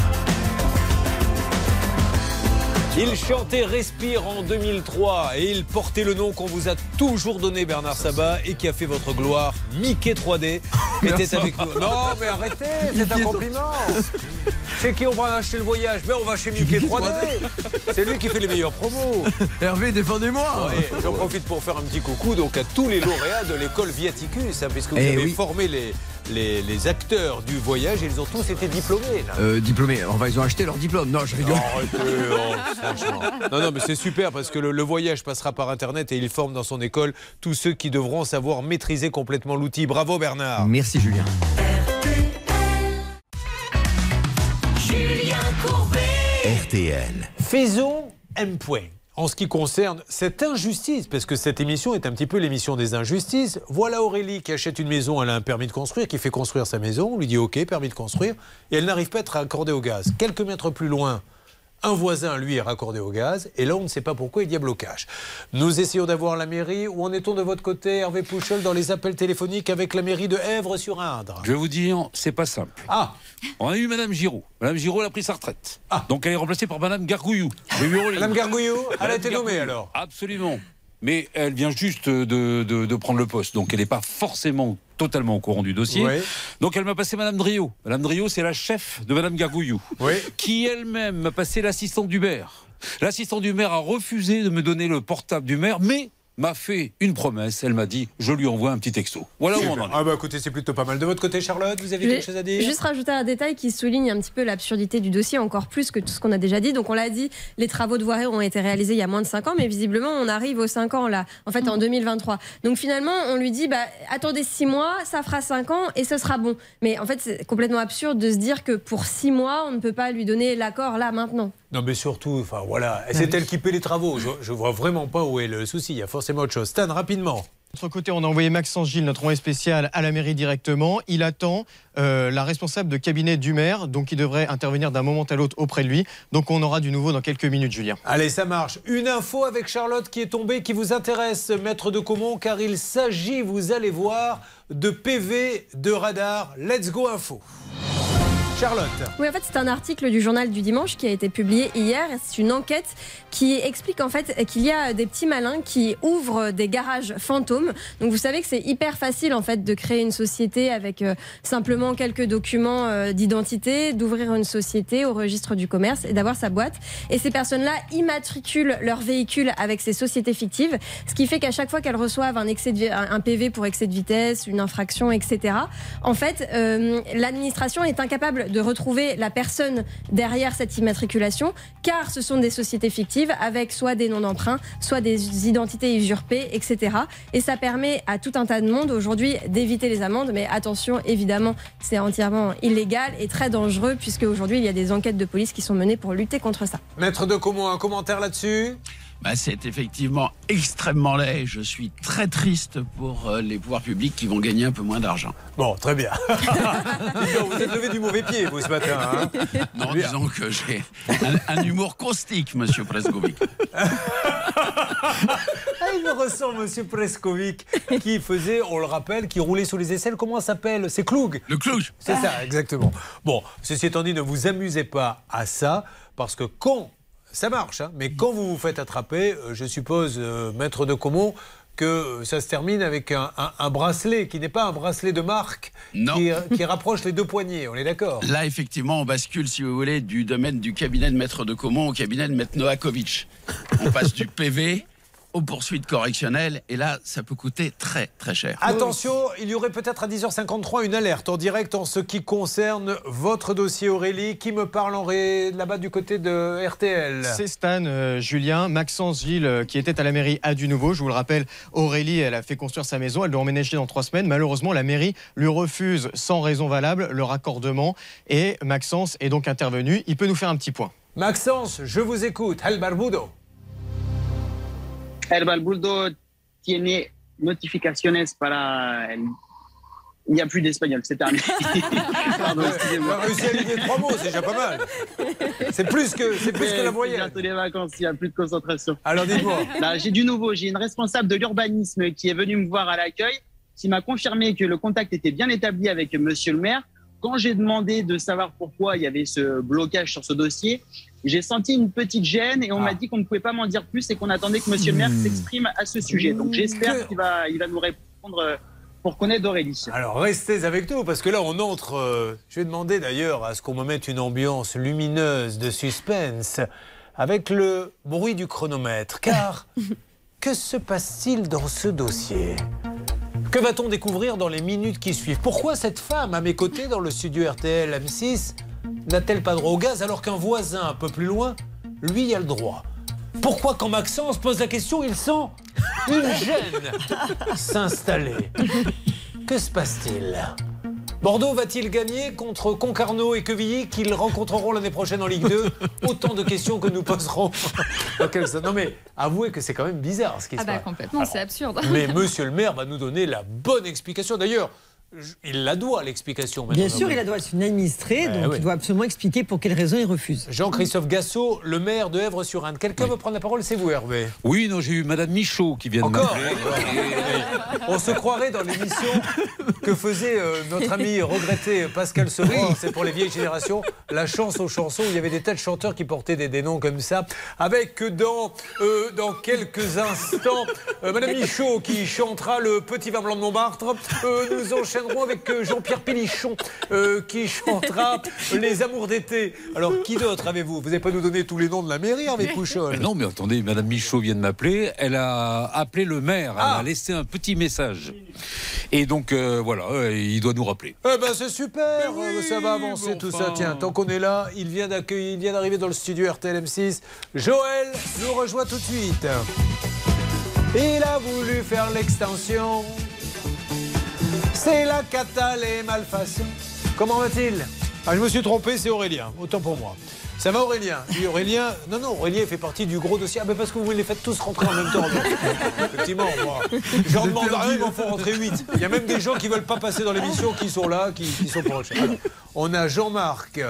Il chantait Respire en 2003 et il portait le nom qu'on vous a toujours donné, Bernard Sabat, et qui a fait votre gloire, Mickey 3D. était avec nous. Non, mais arrêtez, c'est un compliment. C'est qui on va acheter le voyage Mais on va chez Mickey 3D. C'est lui qui fait les meilleures promos.
Hervé, défendez-moi.
Ouais, J'en profite pour faire un petit coucou donc à tous les lauréats de l'école Viaticus, hein, puisque vous
Eh
avez
oui.
formé les, les, les acteurs du voyage ils ont tous été diplômés. Là.
Euh, diplômés. Enfin, ils ont acheté leur diplôme. Non, je rigole.
Arrêtez, oh, franchement. Non, non, mais c'est super parce que le, le voyage passera par Internet et il forme dans son école tous ceux qui devront savoir maîtriser complètement l'outil. Bravo Bernard.
Merci Julien.
Julien Courbet.
RTL.
Faisons un point. En ce qui concerne cette injustice, parce que cette émission est un petit peu l'émission des injustices, voilà Aurélie qui achète une maison, elle a un permis de construire, qui fait construire sa maison, on lui dit OK, permis de construire, et elle n'arrive pas à être raccordée au gaz. Quelques mètres plus loin, un voisin, lui, est raccordé au gaz, et là, on ne sait pas pourquoi il y a blocage. Nous essayons d'avoir la mairie. Où en est-on de votre côté, Hervé Pouchol, dans les appels téléphoniques avec la mairie de Èvres-sur-Indre
Je vais vous dire, c'est pas simple.
Ah
On a eu Madame Giraud. Madame Giraud, elle a pris sa retraite. Donc elle est remplacée par Madame Gargouillou.
Madame Gargouillou, elle a été nommée, alors
Absolument. Mais elle vient juste de, de- de prendre le poste, donc elle n'est pas forcément totalement au courant du dossier.
Oui.
Donc elle m'a passé Madame Drio. Madame Drio, c'est la chef de Madame Gargouillou, qui elle-même m'a passé l'assistant du maire. L'assistant du maire a refusé de me donner le portable du maire, mais m'a fait une promesse. Elle m'a dit, je lui envoie un petit texto. Voilà où on en est.
Ah bah écoutez, c'est plutôt pas mal. De votre côté, Charlotte, vous avez
Je
quelque chose à dire?
Juste rajouter un détail qui souligne un petit peu l'absurdité du dossier, encore plus que tout ce qu'on a déjà dit. Donc, on l'a dit, les travaux de voirie ont été réalisés il y a moins de 5 ans, mais visiblement, on arrive aux 5 ans là, en fait, en 2023. Donc, finalement, on lui dit, bah, attendez 6 mois, ça fera 5 ans et ce sera bon. Mais en fait, c'est complètement absurde de se dire que pour 6 mois, on ne peut pas lui donner l'accord là, maintenant.
Non, mais surtout, enfin voilà, c'est elle qui paie les travaux. Je, je vois vraiment pas où est le souci. Il y a forcément autre chose. Stan, rapidement.
De notre côté, on a envoyé Maxence Gilles, notre envoyé spécial, à la mairie directement. Il attend euh, la responsable de cabinet du maire, donc il devrait intervenir d'un moment à l'autre auprès de lui. Donc on aura du nouveau dans quelques minutes, Julien.
Allez, ça marche. Une info avec Charlotte qui est tombée, qui vous intéresse, maître de Comont, car il s'agit, vous allez voir, de PV de radar. Let's go info.
Oui, en fait, c'est un article du journal du dimanche qui a été publié hier. C'est une enquête qui explique en fait qu'il y a des petits malins qui ouvrent des garages fantômes. Donc, vous savez que c'est hyper facile en fait de créer une société avec euh, simplement quelques documents euh, d'identité, d'ouvrir une société au registre du commerce et d'avoir sa boîte. Et ces personnes-là immatriculent leur véhicule avec ces sociétés fictives, ce qui fait qu'à chaque fois qu'elles reçoivent un, excès un PV pour excès de vitesse, une infraction, etc., en fait, euh, l'administration est incapable de retrouver la personne derrière cette immatriculation, car ce sont des sociétés fictives avec soit des noms d'emprunt, soit des identités usurpées, etc. Et ça permet à tout un tas de monde aujourd'hui d'éviter les amendes, mais attention, évidemment, c'est entièrement illégal et très dangereux, puisque aujourd'hui il y a des enquêtes de police qui sont menées pour lutter contre ça.
Maître de Comont, un commentaire là-dessus?
Bah, c'est effectivement extrêmement laid. Je suis très triste pour euh, les pouvoirs publics qui vont gagner un peu moins d'argent.
Bon, très bien. Non, vous êtes levé du mauvais pied, vous, ce matin. hein.
Non, disons que j'ai un, un humour caustique, monsieur Prescovic.
Ah, il me ressemble, monsieur Preskovic, qui faisait, on le rappelle, qui roulait sur les aisselles. Comment ça s'appelle? C'est Cloug.
Le Cloug.
C'est ça, exactement. Bon, ceci étant dit, ne vous amusez pas à ça, parce que quand. Ça marche, hein, mais quand vous vous faites attraper, euh, je suppose, euh, maître de Comont, que euh, ça se termine avec un, un- un bracelet qui n'est pas un bracelet de marque,
Non.
Qui, qui rapproche les deux poignets, on est d'accord?
Là, effectivement, on bascule, si vous voulez, du domaine du cabinet de maître de Comont au cabinet de maître Novakovic. On passe du PV aux poursuites correctionnelles, et là, ça peut coûter très, très cher.
Attention, il y aurait peut-être à 10h53 une alerte en direct en ce qui concerne votre dossier Aurélie. Qui me parle en ré... là-bas du côté de RTL
C'est Stan, euh, Julien, Maxence Gilles, euh, qui était à la mairie à du nouveau. Je vous le rappelle, Aurélie, elle a fait construire sa maison, elle doit emménager dans trois semaines. Malheureusement, la mairie lui refuse sans raison valable le raccordement et Maxence est donc intervenu. Il peut nous faire un petit point.
Maxence, je vous écoute. El Barbudo.
El Balbuldo tiene notificaciones para. el- Il n'y a plus d'espagnol, c'est terminé. Pardon,
On
excusez-moi.
a réussi à aligner trois mots, c'est déjà pas mal. C'est plus que, c'est plus que la
C'est
moyenne.
bientôt les vacances, il n'y a plus de concentration.
Alors dites-moi.
Là, J'ai du nouveau. J'ai une responsable de l'urbanisme qui est venue me voir à l'accueil, qui m'a confirmé que le contact était bien établi avec monsieur le maire. Quand j'ai demandé de savoir pourquoi il y avait ce blocage sur ce dossier, j'ai senti une petite gêne et on m'a dit qu'on ne pouvait pas m'en dire plus et qu'on attendait que monsieur le maire s'exprime à ce sujet. Donc j'espère qu'il va, il va nous répondre euh, pour connaître Aurélie.
Alors restez avec nous parce que là on entre. euh, je vais demander d'ailleurs à ce qu'on me mette une ambiance lumineuse de suspense avec le bruit du chronomètre. Car que se passe-t-il dans ce dossier? Que va-t-on découvrir dans les minutes qui suivent? Pourquoi cette femme à mes côtés dans le studio RTL M6 n'a-t-elle pas droit au gaz alors qu'un voisin un peu plus loin, lui, a le droit? Pourquoi quand Maxence pose la question, il sent une gêne s'installer? Que se passe-t-il? Bordeaux va-t-il gagner contre Concarneau et Quevilly qu'ils rencontreront l'année prochaine en Ligue 2 Autant de questions que nous poserons Non mais avouez que c'est quand même bizarre ce qui
Ah
se
bah
passe.
complètement, c'est absurde.
Mais monsieur le maire va nous donner la bonne explication. D'ailleurs, il la doit l'explication.
Bien sûr, il a doit être une administrée, donc il doit absolument expliquer pour quelles raisons il refuse.
Jean-Christophe Gassot, le maire de Èvres-sur-Indre. Quelqu'un veut prendre la parole C'est vous, Hervé.
Oui, non, j'ai eu Madame Michaud qui vient de
Encore
m'appeler.
On se croirait dans l'émission que faisait euh, notre ami regretté Pascal Sevran, c'est pour les vieilles générations, la chance aux chansons. où Il y avait des tas de chanteurs qui portaient des, des noms comme ça. Avec dans, euh, dans quelques instants euh, Madame Michaud qui chantera le Petit vin blanc de Montmartre. Euh, nous avec euh, Jean-Pierre Pénichon euh, qui chantera Les amours d'été. Alors qui d'autre avez-vous? Vous n'avez pas nous donner tous les noms de la mairie, Hervé Pouchol?
Non, mais attendez, Madame Michaud vient de m'appeler. Elle a appelé le maire. Elle a laissé un petit message. Et donc, euh, voilà, euh, il doit nous rappeler.
Eh ben c'est super, ça va avancer tout ça. Tiens, tant qu'on est là, il vient d'accueillir, il vient d'arriver dans le studio RTL M6. Joël nous rejoint tout de suite. Il a voulu faire l'extension. C'est la cata, les malfaçons. Comment va-t-il? Ah, je me suis trompé, c'est Aurélien. Autant pour moi. Ça va Aurélien? Oui, Aurélien. Non, non, Aurélien fait partie du gros dossier. Ah, ben parce que vous les faites tous rentrer en même temps. donc. Effectivement, moi. J'en demande un, il m'en faut rentrer 8. Il y a même des gens qui veulent pas passer dans l'émission qui sont là, qui, qui sont proches. Alors, on a Jean-Marc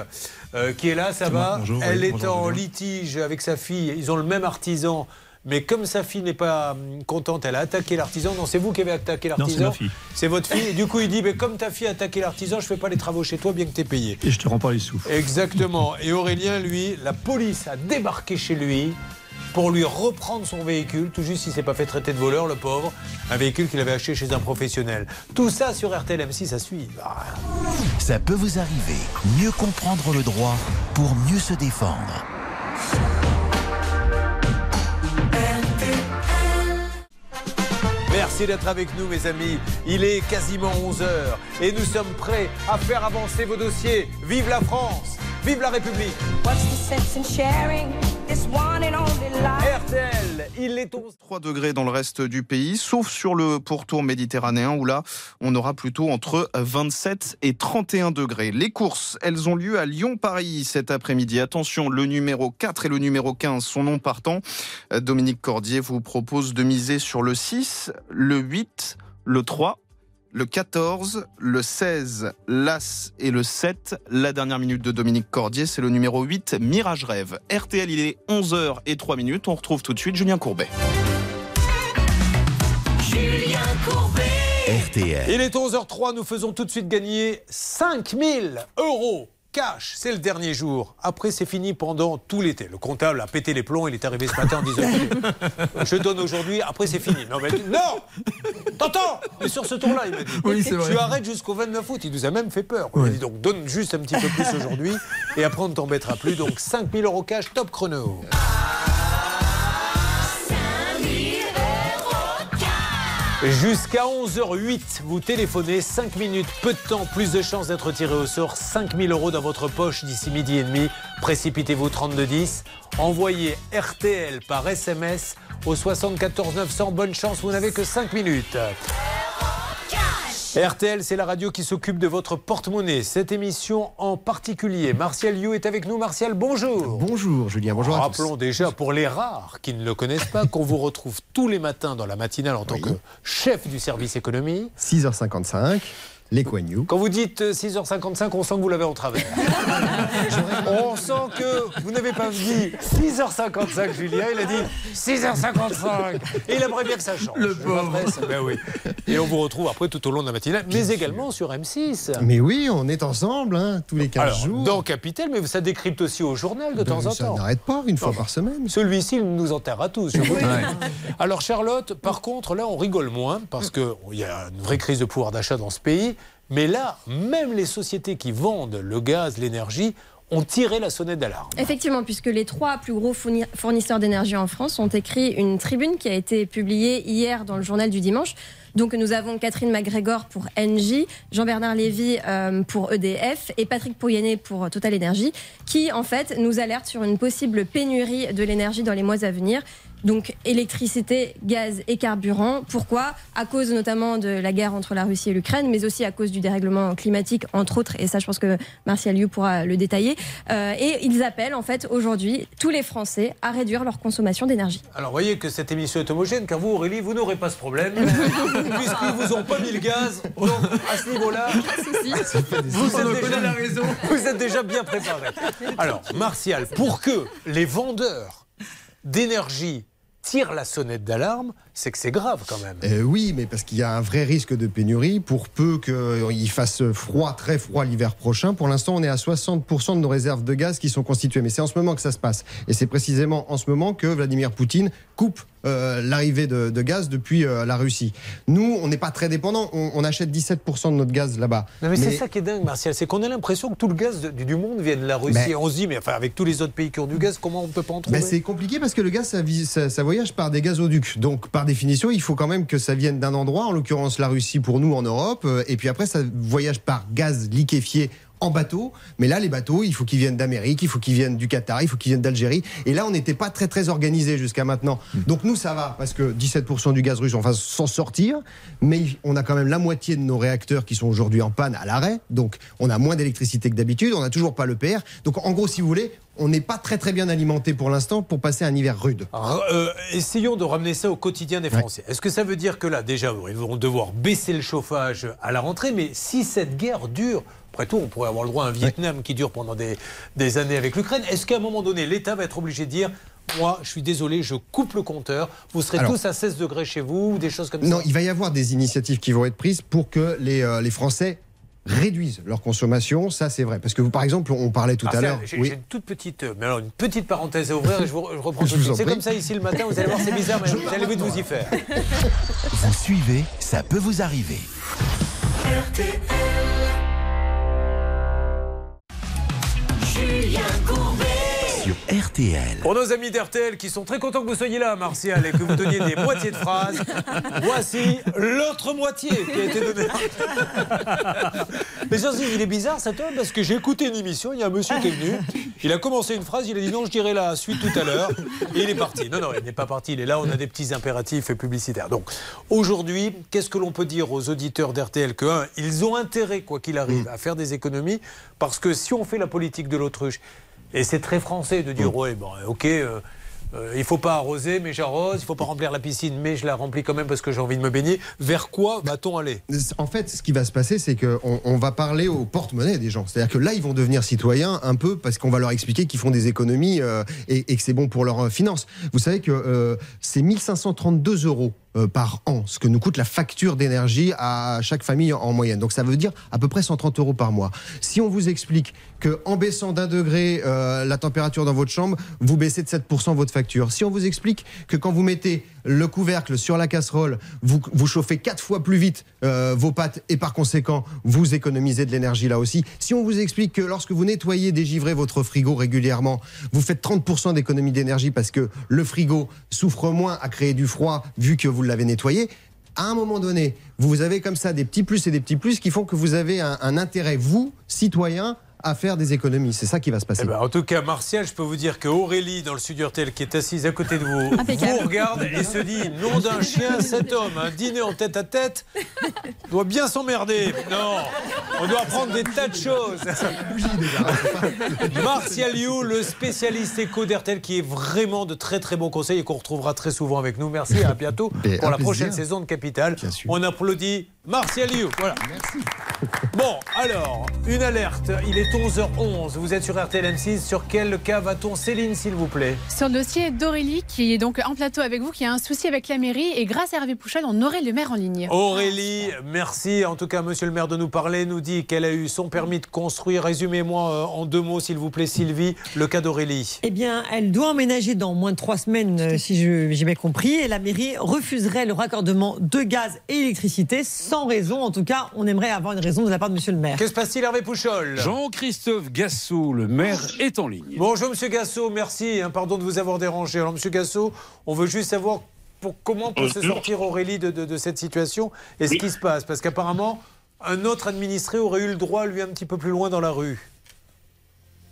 euh, qui est là, ça va?
Bonjour,
Elle
oui,
est
bonjour,
en litige avec sa fille. Ils ont le même artisan. Mais comme sa fille n'est pas hum, contente, elle a attaqué l'artisan. Non, c'est vous qui avez attaqué
Non,
l'artisan.
c'est ma fille.
C'est votre fille. Et du coup, il dit mais comme ta fille a attaqué l'artisan, je fais pas les travaux chez toi, bien que tu payé.
Et je te rends pas les sous.
Exactement. Et Aurélien, lui, la police a débarqué chez lui pour lui reprendre son véhicule, tout juste il s'est pas fait traiter de voleur, le pauvre, un véhicule qu'il avait acheté chez un professionnel. Tout ça sur RTL M6 à suivre.
Ça peut vous arriver. Mieux comprendre le droit pour mieux se défendre.
Merci d'être avec nous, mes amis. Il est quasiment 11h et nous sommes prêts à faire avancer vos dossiers. Vive la France Vive la République RTL, il est 11
3 degrés dans le reste du pays, sauf sur le pourtour méditerranéen où là, on aura plutôt entre 27 et 31 degrés. Les courses, elles ont lieu à Lyon-Paris cet après-midi. Attention, le numéro 4 et le numéro 15 sont non partants. Euh, Dominique Cordier vous propose de miser sur le 6, le 8, le 3 le 14, le 16, l'As et le 7. La dernière minute de Dominique Cordier, c'est le numéro 8, Mirage Rêve. RTL, il est 11h et 3 minutes. On retrouve tout de suite Julien Courbet.
Julien Courbet.
RTL.
Il est 11h03, nous faisons tout de suite gagner 5000 euros cash. C'est le dernier jour. Après, c'est fini pendant tout l'été. Le comptable a pété les plombs. Il est arrivé ce matin en disant Je donne aujourd'hui, après, c'est fini. Non, mais non T'entends Mais sur ce tour-là, il m'a dit
Oui, c'est vrai.
Tu arrêtes jusqu'au 29 août. Il nous a même fait peur. Il a dit donc donne juste un petit peu plus aujourd'hui et après, on ne t'embêtera plus. Donc 5000 euros cash, top chrono. Jusqu'à 11h08, vous téléphonez 5 minutes, peu de temps, plus de chances d'être tiré au sort. 5000 euros dans votre poche d'ici midi et demi. Précipitez-vous 3210. Envoyez RTL par SMS au 74 900. Bonne chance, vous n'avez que 5 minutes. RTL, c'est la radio qui s'occupe de votre porte-monnaie. Cette émission en particulier. Martial You est avec nous. Martial, bonjour.
Bonjour Julien, bonjour à tous.
Rappelons déjà pour les rares qui ne le connaissent pas qu'on vous retrouve tous les matins dans la matinale en tant que chef du service économie.
6h55.
Les coignous.
Quand vous dites euh, 6h55, on sent que vous l'avez en travers. on sent que vous n'avez pas dit 6h55, Julien, il a dit 6h55. Et il aimerait bien que ça change. Le pauvre. Ben oui. Et on vous retrouve après tout au long de la matinée, mais également sur M6.
Mais oui, on est ensemble, hein, tous les 15
Alors,
jours.
dans Capital, mais ça décrypte aussi au journal de temps en
ça
temps.
n'arrête pas, une fois par semaine.
Celui-ci, il nous enterre à tous. je vous. Alors Charlotte, par contre, là, on rigole moins parce qu'il y a une vraie crise de pouvoir d'achat dans ce pays. Mais là, même les sociétés qui vendent le gaz, l'énergie, ont tiré la sonnette d'alarme.
Effectivement, puisque les trois plus gros fourni- fournisseurs d'énergie en France ont écrit une tribune qui a été publiée hier dans le journal du dimanche. Donc nous avons Catherine MacGregor pour Engie, Jean-Bernard Lévy euh, pour EDF et Patrick Pouyanné pour Total Énergie, qui en fait nous alertent sur une possible pénurie de l'énergie dans les mois à venir. Donc électricité, gaz et carburant. Pourquoi? À cause notamment de la guerre entre la Russie et l'Ukraine, mais aussi à cause du dérèglement climatique, entre autres. Et ça, je pense que Martial Liu pourra le détailler. Euh, et ils appellent en fait aujourd'hui tous les Français à réduire leur consommation d'énergie.
Alors, vous voyez que cette émission est homogène, car vous, Aurélie, vous n'aurez pas ce problème, puisqu'ils vous ont pas mis le gaz. Donc, à ce niveau-là, vous êtes,
connaît la raison.
vous êtes déjà bien préparé. Alors, Martial, pour que les vendeurs d'énergie tirent la sonnette d'alarme, c'est que c'est grave quand même.
Euh, oui, mais parce qu'il y a un vrai risque de pénurie. Pour peu qu'il fasse froid, très froid l'hiver prochain, pour l'instant, on est à 60% de nos réserves de gaz qui sont constituées. Mais c'est en ce moment que ça se passe. Et c'est précisément en ce moment que Vladimir Poutine coupe euh, l'arrivée de, de gaz depuis euh, la Russie. Nous, on n'est pas très dépendants. On, on achète 17% de notre gaz là-bas.
Non, mais, c'est ça qui est dingue, Martial, c'est qu'on a l'impression que tout le gaz du monde vient de la Russie.
Ben-
Et on se dit, mais enfin, avec tous les autres pays qui ont du gaz, comment on ne peut pas en trouver
Ben, c'est compliqué parce que le gaz, ça, vis- ça- ça voyage par des gazoducs. Donc, par définition, il faut quand même que ça vienne d'un endroit, en l'occurrence la Russie pour nous en Europe. euh, Et puis après, ça voyage par gaz liquéfié en bateau. Mais là, les bateaux, il faut qu'ils viennent d'Amérique, il faut qu'ils viennent du Qatar, il faut qu'ils viennent d'Algérie. Et là, on n'était pas très, très organisé jusqu'à maintenant. Donc, nous, ça va parce que 17% du gaz russe, on va s'en sortir. Mais on a quand même la moitié de nos réacteurs qui sont aujourd'hui en panne à l'arrêt. Donc, on a moins d'électricité que d'habitude. On n'a toujours pas le PR. Donc, en gros, si vous voulez, on n'est pas très très bien alimenté pour l'instant pour passer un hiver rude.
Alors, euh, essayons de ramener ça au quotidien des Français. Est-ce que ça veut dire que là, déjà, ils vont devoir baisser le chauffage à la rentrée Mais si cette guerre dure, après tout, on pourrait avoir le droit à un Vietnam qui dure pendant des, des années avec l'Ukraine. Est-ce qu'à un moment donné, l'État va être obligé de dire moi, je suis désolé, je coupe le compteur. Vous serez
Alors-
tous à 16 degrés chez vous ou des choses comme
Non,
ça.
il va y avoir des initiatives qui vont être prises pour que les, euh, les Français réduisent leur consommation. Ça, c'est vrai. Parce que vous, par exemple, on parlait tout à l'heure.
J'ai
Oui.
une toute petite, euh, mais alors une petite parenthèse à ouvrir et je, vous, je reprends
Je
tout C'est
prie.
comme ça ici le matin. Vous allez voir, c'est bizarre, mais vous allez vite vous y faire.
Vous suivez, ça peut vous arriver.
Julien Courbet.
Sur RTL.
Pour nos amis d'RTL qui sont très contents que vous soyez là, Martial, et que vous donniez des moitiés de phrases, voici l'autre moitié qui a été donnée. Mais ça, il est bizarre cet homme parce que j'ai écouté une émission, il y a un monsieur qui est venu, il a commencé une phrase, il a dit non, je dirai la suite tout à l'heure, et il est parti. Non, non, il n'est pas parti, il est là, on a des petits impératifs publicitaires. Donc, aujourd'hui, qu'est-ce que l'on peut dire aux auditeurs d'RTL Que, un, ils ont intérêt, quoi qu'il arrive, à faire des économies, parce que si on fait la politique de l'autruche, et c'est très français de dire, ouais, bon, ok, euh, euh, il faut pas arroser, mais j'arrose, il faut pas remplir la piscine, mais je la remplis quand même parce que j'ai envie de me baigner. Vers quoi va-t-on aller?
En fait, ce qui va se passer, c'est qu'on on va parler au porte-monnaie des gens. C'est-à-dire que là, ils vont devenir citoyens un peu parce qu'on va leur expliquer qu'ils font des économies euh, et, et que c'est bon pour leurs euh, finances. Vous savez que euh, c'est 1532 euros par an, ce que nous coûte la facture d'énergie à chaque famille en, en moyenne. Donc ça veut dire à peu près 130 euros par mois. Si on vous explique que en baissant d'un degré euh, la température dans votre chambre, vous baissez de 7% votre facture. Si on vous explique que quand vous mettez le couvercle sur la casserole, vous, vous chauffez quatre fois plus vite euh, vos pâtes et par conséquent vous économisez de l'énergie là aussi. Si on vous explique que lorsque vous nettoyez, dégivrez votre frigo régulièrement, vous faites 30% d'économie d'énergie parce que le frigo souffre moins à créer du froid vu que vous l'avez nettoyé. À un moment donné, vous avez comme ça des petits plus et des petits plus qui font que vous avez un, un intérêt, vous, citoyen, à faire des économies. C'est ça qui va se passer.
Eh ben, en tout cas, Martial, je peux vous dire que Aurélie, dans le studio RTL, qui est assise à côté de vous,
Impeccable.
vous regarde et se dit nom d'un chien, cet homme, un dîner en tête à tête, doit bien s'emmerder. Non, on doit apprendre des tas de choses. Martial You, le spécialiste éco d'RTL, qui est vraiment de très très bons conseils et qu'on retrouvera très souvent avec nous. Merci et à bientôt
Mais
pour la prochaine saison de Capital. On applaudit Martial You. Voilà. Bon, alors, une alerte. Il est 11h11. Vous êtes sur RTL M6. Sur quel cas va-t-on Céline, s'il vous plaît?
Sur le dossier d'Aurélie, qui est donc en plateau avec vous, qui a un souci avec la mairie, et grâce à Hervé Pouchol, on aurait le maire en ligne.
Aurélie, merci en tout cas, monsieur le maire, de nous parler. Nous dit qu'elle a eu son permis de construire. Résumez-moi euh, en deux mots, s'il vous plaît, Sylvie, le cas d'Aurélie.
Eh bien, elle doit emménager dans moins de trois semaines, euh, si je- j'ai bien compris, et la mairie refuserait le raccordement de gaz et électricité sans raison. En tout cas, on aimerait avoir une raison de la part de monsieur le maire.
Que se passe-t-il, Hervé Pouchol?
Jean-Christophe Gassot, le maire, est en ligne.
Bonjour, monsieur Gassot, merci. hein, pardon de vous avoir dérangé. Alors, monsieur Gassot, on veut juste savoir pour, comment peut se sortir Aurélie de, de- de cette situation et ce qui se passe. Parce qu'apparemment, un autre administré aurait eu le droit, lui, un petit peu plus loin dans la rue.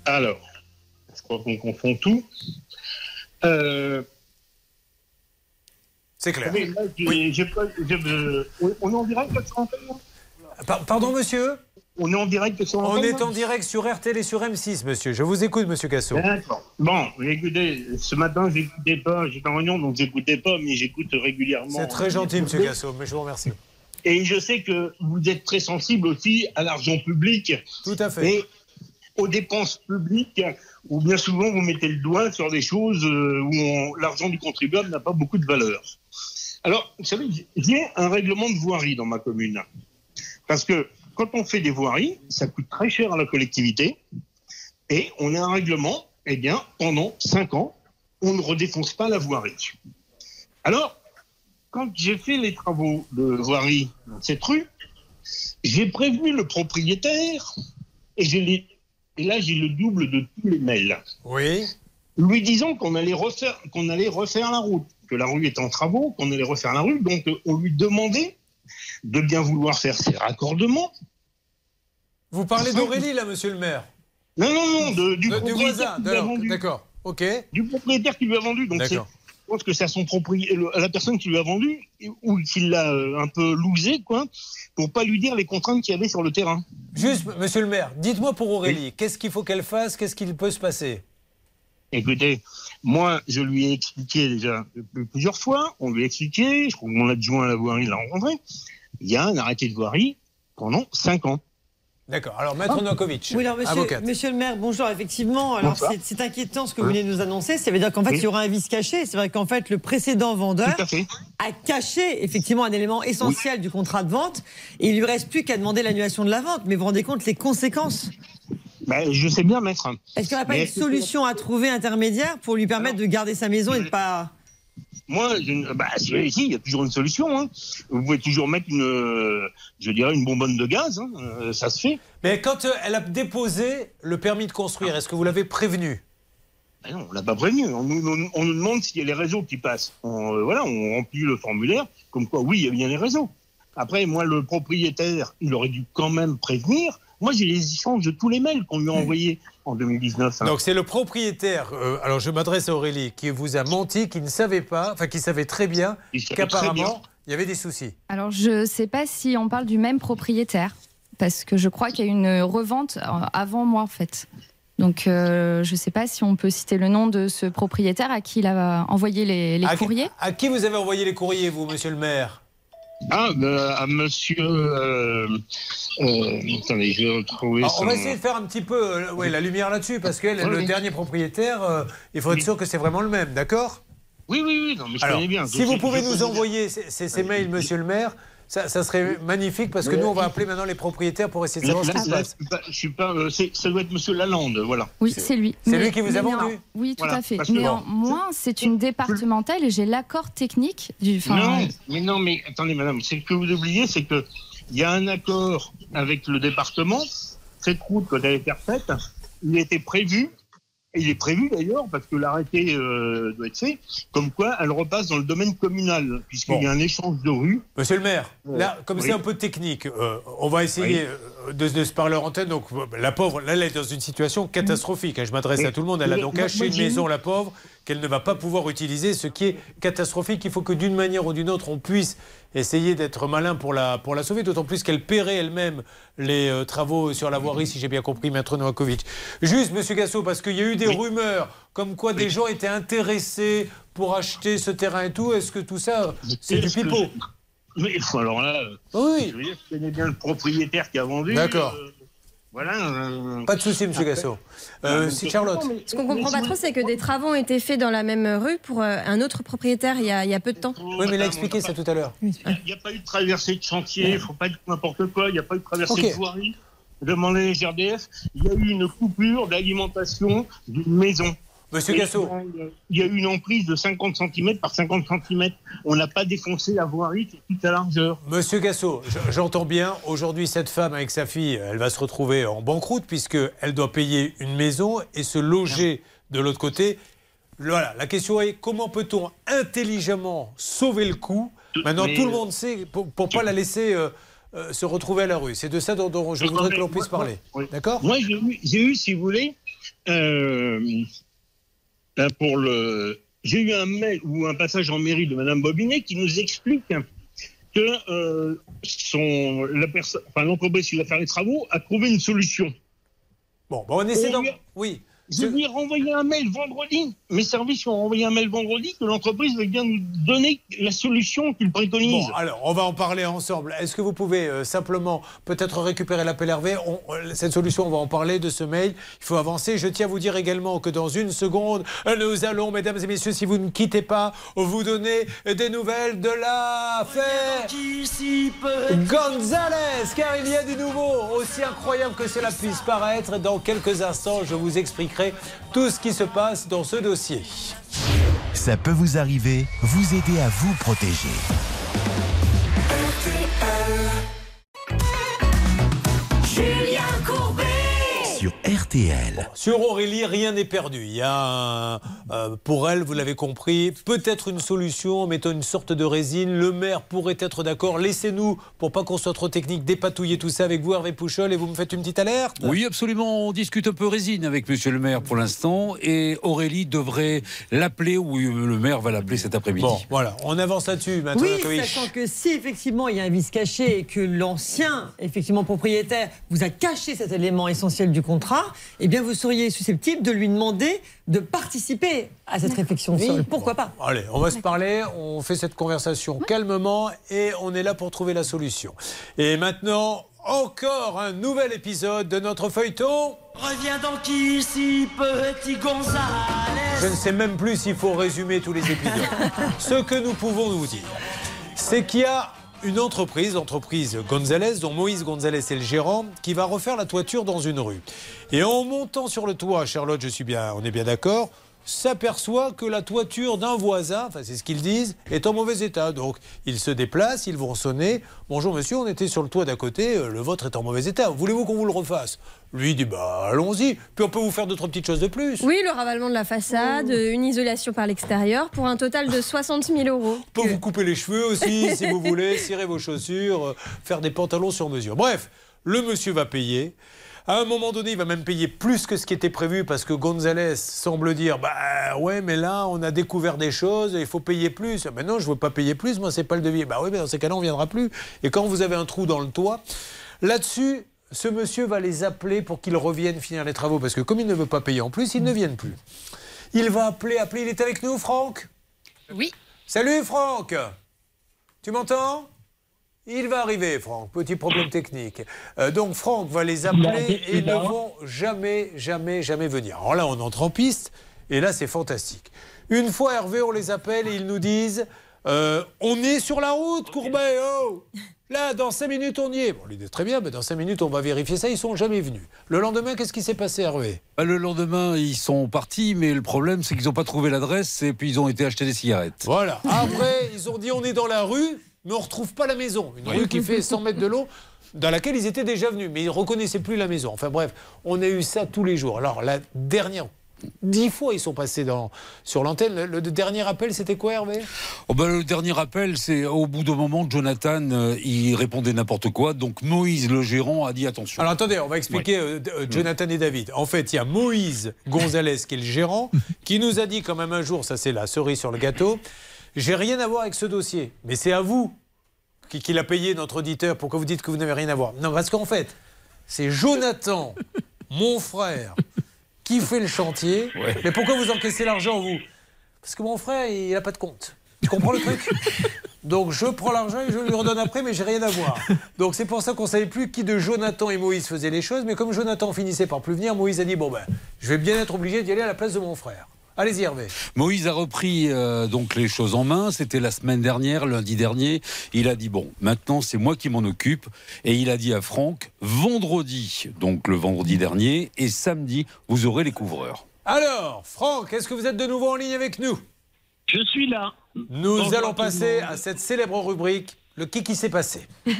Alors, je crois qu'on confond tout. Euh,
C'est clair.
là, pas- euh, on- est en direct là,
pardon, monsieur?
On est en direct sur
On
l'antenne,
est
là
en direct sur RTL et sur M6, monsieur. Je vous écoute, monsieur.
D'accord. Bon, écoutez, ce matin, j'écoutais pas, j'étais en réunion, donc j'écoutais pas, mais j'écoute régulièrement.
C'est très gentil, monsieur Gassot, mais je vous remercie.
Et je sais que vous êtes très sensible aussi à l'argent public.
Tout à fait.
Et aux dépenses publiques, où bien souvent vous mettez le doigt sur des choses euh, où l'argent du contribuable n'a pas beaucoup de valeur. Alors, vous savez, j'ai un règlement de voirie dans ma commune. Parce que quand on fait des voiries, ça coûte très cher à la collectivité. Et on a un règlement, eh bien, pendant cinq ans, on ne redéfonce pas la voirie. Alors, quand j'ai fait les travaux de voirie dans cette rue, j'ai prévenu le propriétaire et, là j'ai le double de tous les mails.
Oui.
Lui disant qu'on allait refaire qu'on allait refaire la route, que la rue était en travaux, qu'on allait refaire la rue, donc on lui demandait de bien vouloir faire ses raccordements.
Vous parlez d'Aurélie, là, monsieur le maire
Non, non, non, de- du
De- du voisin,
qui lui a
d'accord,
vendu.
d'accord, ok.
Du propriétaire qui lui a vendu. Donc je pense que c'est à son propriétaire, la personne qui lui a vendu ou qu'il l'a euh, un peu lousé, quoi, pour pas lui dire les contraintes qu'il y avait sur le terrain.
Juste, monsieur le maire, dites-moi pour Aurélie, qu'est-ce qu'il faut qu'elle fasse Qu'est-ce qu'il peut se passer?
Écoutez, moi, je lui ai expliqué déjà plusieurs fois, on lui a expliqué, je crois que mon adjoint à la voirie l'a rencontré, il y a un arrêté de voirie pendant 5 ans.
D'accord. Alors, maître Novakovic,
Oui, alors monsieur, le maire, bonjour. Effectivement, alors c'est- c'est inquiétant ce que vous venez de nous annoncer. Ça veut dire qu'en fait,
Oui.
il y aura un vice caché. C'est vrai qu'en fait, le précédent vendeur a caché effectivement un élément essentiel du contrat de vente. Et il lui reste plus qu'à demander l'annulation de la vente. Mais vous vous rendez compte les conséquences?
Ben, je sais bien, maître.
Est-ce qu'il n'y aurait pas
Mais
une solution à trouver intermédiaire pour lui permettre de garder sa maison et de pas.
Moi, je bah, si, si, il y a toujours une solution. hein. Vous pouvez toujours mettre une, euh, je dirais, une bonbonne de gaz. hein. Euh, ça se fait.
Mais quand euh, elle a déposé le permis de construire, est-ce que vous l'avez prévenu?
Ben non, on l'a pas prévenu. On nous, on- on nous demande s'il y a les réseaux qui passent. On, euh, voilà, on remplit le formulaire, comme quoi, oui, il y a bien les réseaux. Après, moi, le propriétaire, il aurait dû quand même prévenir. Moi, j'ai les échanges de tous les mails qu'on lui a envoyés en 2019. hein.
Donc c'est le propriétaire, euh, alors je m'adresse à Aurélie, qui vous a menti, qui ne savait pas, enfin qui savait très bien qu'apparemment il y avait des soucis.
Alors, je ne sais pas si on parle du même propriétaire, parce que je crois qu'il y a une revente euh, avant moi, en fait. Donc, euh, je ne sais pas si on peut citer le nom de ce propriétaire à qui il a envoyé les, les
à,
courriers.
à qui vous avez envoyé les courriers, vous, monsieur le maire?
Ah, ben, à monsieur. euh, euh, attendez, je vais retrouver.
Alors, on va essayer de faire un petit peu euh, ouais, la lumière là-dessus, parce que
Oui,
le dernier propriétaire, euh, il faut être sûr que c'est vraiment le même, d'accord?
Oui, oui, oui, non, mais je
Alors,
connais bien.
si vous pouvez nous envoyer ces mails, monsieur le maire, ça, ça serait magnifique, parce que nous, on va appeler maintenant les propriétaires pour essayer de
Là,
savoir ce qui se
là,
passe.
je suis pas- je suis pas. euh, c'est- ça doit être monsieur Lalande, voilà.
Oui, c'est lui.
c'est lui qui vous a vendu
Oui, tout
Voilà,
à fait. Néanmoins, c'est une départementale et j'ai l'accord technique du. enfin,
Non, mais non, mais attendez, madame, c'est que vous oubliez, c'est que il y a un accord avec le département. Cette route, quand elle est faite, il était prévu Et il est prévu d'ailleurs, parce que l'arrêté euh, doit être fait, comme quoi elle repasse dans le domaine communal, puisqu'il y a un échange de rue.
Monsieur le maire,
Euh,
là, comme
oui.
c'est un peu technique, euh, on va essayer euh, de, de se parler en antenne. Donc, la pauvre, là, elle est dans une situation catastrophique. hein. Je m'adresse à tout le monde. Elle a donc acheté une maison, la pauvre, qu'elle ne va pas pouvoir utiliser, ce qui est catastrophique. Il faut que d'une manière ou d'une autre, on puisse essayer d'être malin pour la, pour la sauver, d'autant plus qu'elle paierait elle-même les euh, travaux sur la voirie, si j'ai bien compris, Maître Novakovic. Juste, Monsieur Gassot, parce qu'il y a eu des rumeurs comme quoi des gens étaient intéressés pour acheter ce terrain et tout. Est-ce que tout ça, c'est du pipeau?
Mais alors là,
oui.
je veux dire, je connais bien le propriétaire qui a vendu.
D'accord.
euh, voilà. euh,
Pas de souci, Monsieur Gassot. Euh, si
mais-
Charlotte.
Ce qu'on comprend pas trop, c'est que des travaux ont été faits dans la même rue pour euh, un autre propriétaire il y a, il y a peu de temps.
Oui, mais il a expliqué ça tout à l'heure.
Il n'y a pas eu de traversée de chantier, il ne faut pas dire n'importe quoi, il n'y a pas eu de traversée de voirie. Demandez les GRDF, il y a eu une coupure d'alimentation d'une maison.
Monsieur Gassot.
Il y a eu une emprise de 50 cm par 50 cm. On n'a pas défoncé la voirie sur toute la largeur.
Monsieur Gassot, j'entends bien. Aujourd'hui, cette femme avec sa fille, elle va se retrouver en banqueroute puisqu'elle doit payer une maison et se loger de l'autre côté. Voilà, la question est comment peut-on intelligemment sauver le coup Maintenant,
mais-
tout le monde sait pour ne pas la laisser euh, euh, se retrouver à la rue. C'est de ça dont, dont je voudrais que l'on puisse parler. D'accord?
Moi, j'ai eu, si vous voulez, euh, là, pour le, j'ai eu un mail ou un passage en mairie de Madame Bobinet qui nous explique que euh, son, la personne, enfin l'entreprise qui va faire les travaux a trouvé une solution.
Bon, bon on essaie d'en... Oui.
Je lui ai renvoyé un mail vendredi. Mes services ont renvoyé un mail vendredi que l'entreprise veut bien nous donner la solution qu'il préconise.
Bon, alors, on va en parler ensemble. Est-ce que vous pouvez euh, simplement peut-être récupérer l'appel Hervé? On- euh, Cette solution, on va en parler de ce mail. Il faut avancer. Je tiens à vous dire également que dans une seconde, euh, nous allons, mesdames et messieurs, si vous ne quittez pas, vous donner des nouvelles de l'affaire Gonzalez, car il y a du nouveau, aussi incroyable que cela puisse paraître. Dans quelques instants, je vous expliquerai tout ce qui se passe dans ce dossier.
Ça peut vous arriver, vous aider à vous protéger. Sur RTL.
Sur Aurélie, rien n'est perdu. Il y a, un- euh, pour elle, vous l'avez compris, peut-être une solution en mettant une sorte de résine. Le maire pourrait être d'accord. Laissez-nous, pour pas qu'on soit trop technique, dépatouiller tout ça avec vous, Hervé Pouchol, et vous me faites une petite alerte
Oui, absolument. On discute un peu résine avec Monsieur le maire pour l'instant. Et Aurélie devrait l'appeler, ou le maire va l'appeler cet après-midi.
Bon, voilà, on avance là-dessus, maintenant.
Oui, sachant que si effectivement il y a un vice caché et que l'ancien effectivement propriétaire vous a caché cet élément essentiel du contrat, eh bien vous seriez susceptible de lui demander de participer à cette réflexion
Oui.
Pourquoi pas?
Allez, on va se parler, on fait cette conversation calmement et on est là pour trouver la solution. Et maintenant, encore un nouvel épisode de notre feuilleton.
Reviens donc ici, petit Gonzalez.
Je ne sais même plus s'il faut résumer tous les épisodes. Ce que nous pouvons vous dire, c'est qu'il y a une entreprise, l'entreprise Gonzalez, dont Moïse Gonzalez est le gérant, qui va refaire la toiture dans une rue. Et en montant sur le toit, Charlotte, je suis bien, on est bien d'accord, s'aperçoit que la toiture d'un voisin, enfin c'est ce qu'ils disent, est en mauvais état. Donc ils se déplacent, ils vont sonner. Bonjour monsieur, on était sur le toit d'à côté, euh, le vôtre est en mauvais état. Voulez-vous qu'on vous le refasse? Lui dit bah allons-y. Puis on peut vous faire deux trois petites choses de plus.
Oui, le ravalement de la façade, une isolation par l'extérieur pour un total de 60 000 euros.
On peut vous couper les cheveux aussi, si vous voulez, cirer vos chaussures, euh, faire des pantalons sur mesure. Bref, le monsieur va payer. À un moment donné, il va même payer plus que ce qui était prévu parce que Gonzalez semble dire Bah ouais, mais là, on a découvert des choses, il faut payer plus. Mais non, je ne veux pas payer plus, moi, c'est pas le devis. Bah oui, mais dans ces cas-là, on ne viendra plus. Et quand vous avez un trou dans le toit, là-dessus, ce monsieur va les appeler pour qu'ils reviennent finir les travaux parce que comme il ne veut pas payer en plus, ils ne viennent plus. Il va appeler, appeler. Il est avec nous, Franck?
Oui.
Salut Franck Tu m'entends? Il va arriver, Franck. Petit problème technique. Euh, donc Franck va les appeler et ils ne vont jamais, jamais, jamais venir. Alors là, on entre en piste et là, c'est fantastique. Une fois Hervé, on les appelle et ils nous disent euh, On est sur la route, Courbet, oh Là, dans 5 minutes, on y est. Bon, l'idée est très bien, mais dans 5 minutes, on va vérifier ça. Ils sont jamais venus. Le lendemain, qu'est-ce qui s'est passé, Hervé?
Bah, le lendemain, ils sont partis, mais le problème, c'est qu'ils n'ont pas trouvé l'adresse et puis ils ont été acheter des cigarettes.
Voilà. Après, ils ont dit on est dans la rue, mais on ne retrouve pas la maison. Une
Oui.
rue qui fait 100 mètres de long, dans laquelle ils étaient déjà venus, mais ils ne reconnaissaient plus la maison. Enfin bref, on a eu ça tous les jours. Alors la dernière Dix fois, ils sont passés dans, sur l'antenne. Le, le dernier appel, c'était quoi, Hervé?
Oh ben, le dernier appel, c'est au bout d'un moment, Jonathan, euh, il répondait n'importe quoi. Donc Moïse, le gérant, a dit attention.
Alors attendez, on va expliquer euh, euh, Jonathan et David. En fait, il y a Moïse Gonzalez qui est le gérant, qui nous a dit quand même un jour, ça c'est la cerise sur le gâteau, j'ai rien à voir avec ce dossier, mais c'est à vous qui, qui l'a payé notre auditeur. Pourquoi vous dites que vous n'avez rien à voir? Non, parce qu'en fait, c'est Jonathan, mon frère, qui fait le chantier. Mais pourquoi vous encaissez l'argent, vous? Parce que mon frère, il n'a pas de compte. Tu comprends le truc? Donc je prends l'argent et je lui redonne après, mais j'ai rien à voir. Donc c'est pour ça qu'on savait plus qui de Jonathan et Moïse faisait les choses. Mais comme Jonathan finissait par plus venir, Moïse a dit bon ben, je vais bien être obligé d'y aller à la place de mon frère. Allez-y Hervé.
Moïse a repris euh, donc les choses en main. C'était la semaine dernière, lundi dernier. Il a dit bon, maintenant c'est moi qui m'en occupe. Et il a dit à Franck, vendredi, donc le vendredi dernier, et samedi, vous aurez les couvreurs.
Alors, Franck, est-ce que vous êtes de nouveau en ligne avec nous?
Je suis là.
Nous
Bonjour
allons passer à cette célèbre rubrique, le qui qui s'est passé.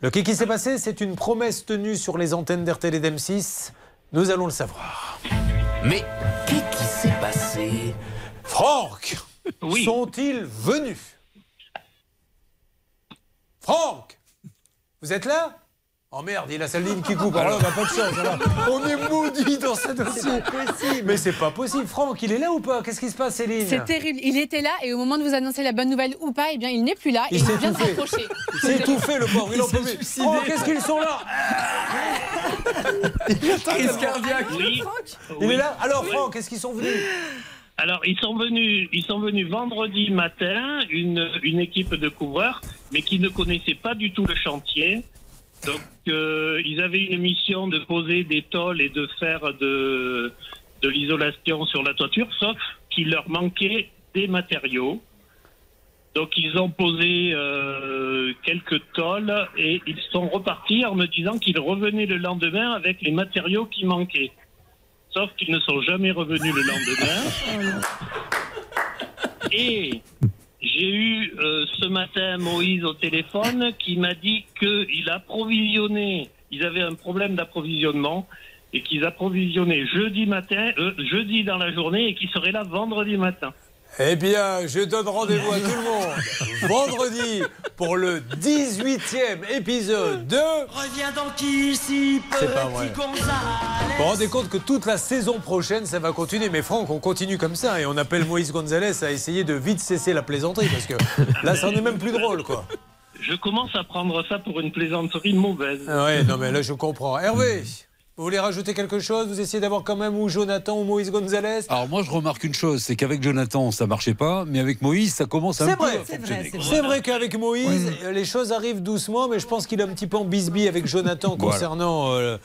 Le qui qui s'est passé, c'est une promesse tenue sur les antennes d'RTL et d'M6. Nous allons le savoir.
Mais qui s'est passé.
Franck Sont-ils venus? Franck Vous êtes là? Oh merde, il a sa ligne qui coupe. Alors là, on n'a pas de chance. alors. On est maudit dans ce dossier. Mais c'est pas possible. Franck, il est là ou pas? Qu'est-ce qui se passe, Céline?
C'est terrible. Il était là et au moment de vous annoncer la bonne nouvelle ou pas, eh bien, il n'est plus là et
Il
il,
s'est
vient de.
Il s'est étouffé, le pauvre. Il en peut plus. Franck, qu'est-ce qu'ils sont là?
Crise cardiaque. Oui.
Il
Oui.
est là? Alors,
Oui.
Franck, est-ce qu'ils sont venus?
Alors, ils sont venus, ils sont venus vendredi matin, une, une équipe de couvreurs, mais qui ne connaissait pas du tout le chantier. Donc, euh, ils avaient une mission de poser des tôles et de faire de, de l'isolation sur la toiture, sauf qu'il leur manquait des matériaux. Donc, ils ont posé euh, quelques tôles et ils sont repartis en me disant qu'ils revenaient le lendemain avec les matériaux qui manquaient. Sauf qu'ils ne sont jamais revenus le lendemain. Et j'ai eu euh, ce matin Moïse au téléphone qui m'a dit qu'il approvisionnait, ils avaient un problème d'approvisionnement et qu'ils approvisionnaient jeudi matin, euh, jeudi dans la journée et qu'ils seraient là vendredi matin.
Eh bien, je donne rendez-vous à tout le monde vendredi pour le 18e épisode de.
Reviens donc ici,
C'est pas vrai. Vous vous rendez compte que toute la saison prochaine, ça va continuer. Mais Franck, on continue comme ça et on appelle Moïse Gonzalez à essayer de vite cesser la plaisanterie parce que là, ça en est même plus drôle, quoi.
Je commence à prendre ça pour une plaisanterie mauvaise.
Ah Ouais, non, mais là, je comprends. Hervé, vous voulez rajouter quelque chose? Vous essayez d'avoir quand même ou Jonathan ou Moïse Gonzalez?
Alors moi je remarque une chose, c'est qu'avec Jonathan ça marchait pas, mais avec Moïse ça commence un
C'est
peu
vrai,
à fonctionner.
c'est vrai qu'avec Moïse, les choses arrivent doucement, mais je pense qu'il est un petit peu en bisbille avec Jonathan
Voilà.
concernant. euh,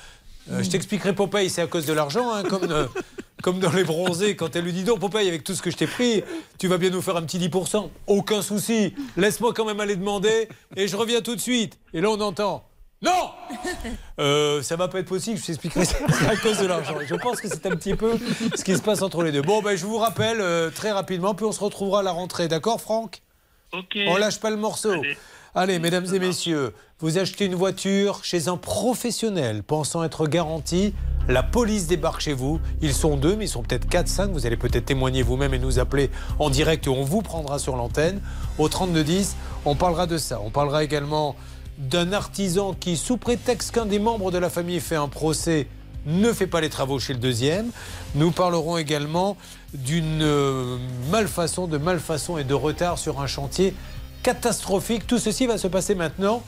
euh, je t'expliquerai Popeye, c'est à cause de l'argent, hein, comme, euh, comme dans les bronzés, quand elle lui dit non, Popeye, avec tout ce que je t'ai pris, tu vas bien nous faire un petit 10%. Aucun souci, laisse-moi quand même aller demander et je reviens tout de suite. Et là, on entend. Non euh, Ça va pas être possible, je t'expliquerai, à cause de l'argent. Je pense que c'est un petit peu ce qui se passe entre les deux. Bon, ben, je vous rappelle euh, très rapidement, puis on se retrouvera à la rentrée. D'accord, Franck?
Ok.
On lâche pas le morceau. Allez, mesdames et messieurs, vous achetez une voiture chez un professionnel pensant être garanti. La police débarque chez vous. Ils sont deux, mais ils sont peut-être 4, 5. Vous allez peut-être témoigner vous-même et nous appeler en direct et on vous prendra sur l'antenne. Au 3210, on parlera de ça. On parlera également d'un artisan qui, sous prétexte qu'un des membres de la famille fait un procès, ne fait pas les travaux chez le deuxième. Nous parlerons également d'une euh, malfaçon, de malfaçon et de retard sur un chantier catastrophique. Tout ceci va se passer maintenant.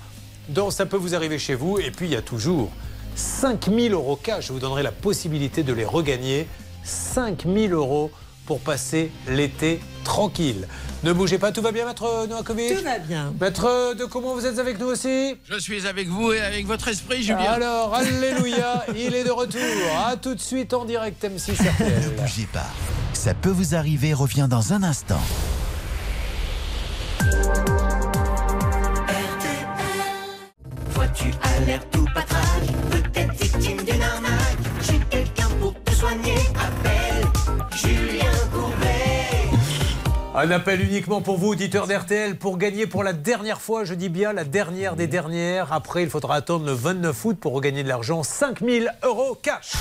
Donc ça peut vous arriver chez vous. Et puis il y a toujours 5000 euros cash. Je vous donnerai la possibilité de les regagner. 5000 euros pour passer l'été tranquille. Ne bougez pas, tout va bien, maître Noakovic
Tout va bien.
Maître de comment vous êtes avec nous aussi
Je suis avec vous et avec votre esprit, Julien.
Alors, alléluia, il est de retour. À tout de suite en direct M6 RTL.
Ne bougez pas. Ça peut vous arriver revient dans un instant.
Vois-tu alerte ou patraque Peut-être victime d'une arnaque J'ai quelqu'un pour te soigner Appelle
Un appel uniquement pour vous, auditeurs d'RTL, pour gagner pour la dernière fois, je dis bien la dernière des dernières. Après, il faudra attendre le 29 août pour regagner de l'argent, 5000 euros cash.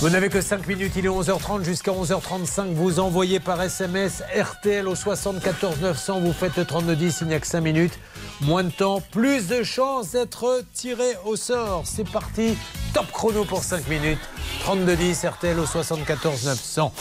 Vous n'avez que 5 minutes, il est 11h30 jusqu'à 11h35. Vous envoyez par SMS RTL au 74 900. Vous faites le 3210, il n'y a que 5 minutes. Moins de temps, plus de chances d'être tiré au sort. C'est parti, top chrono pour 5 minutes. 3210 RTL au 74 900.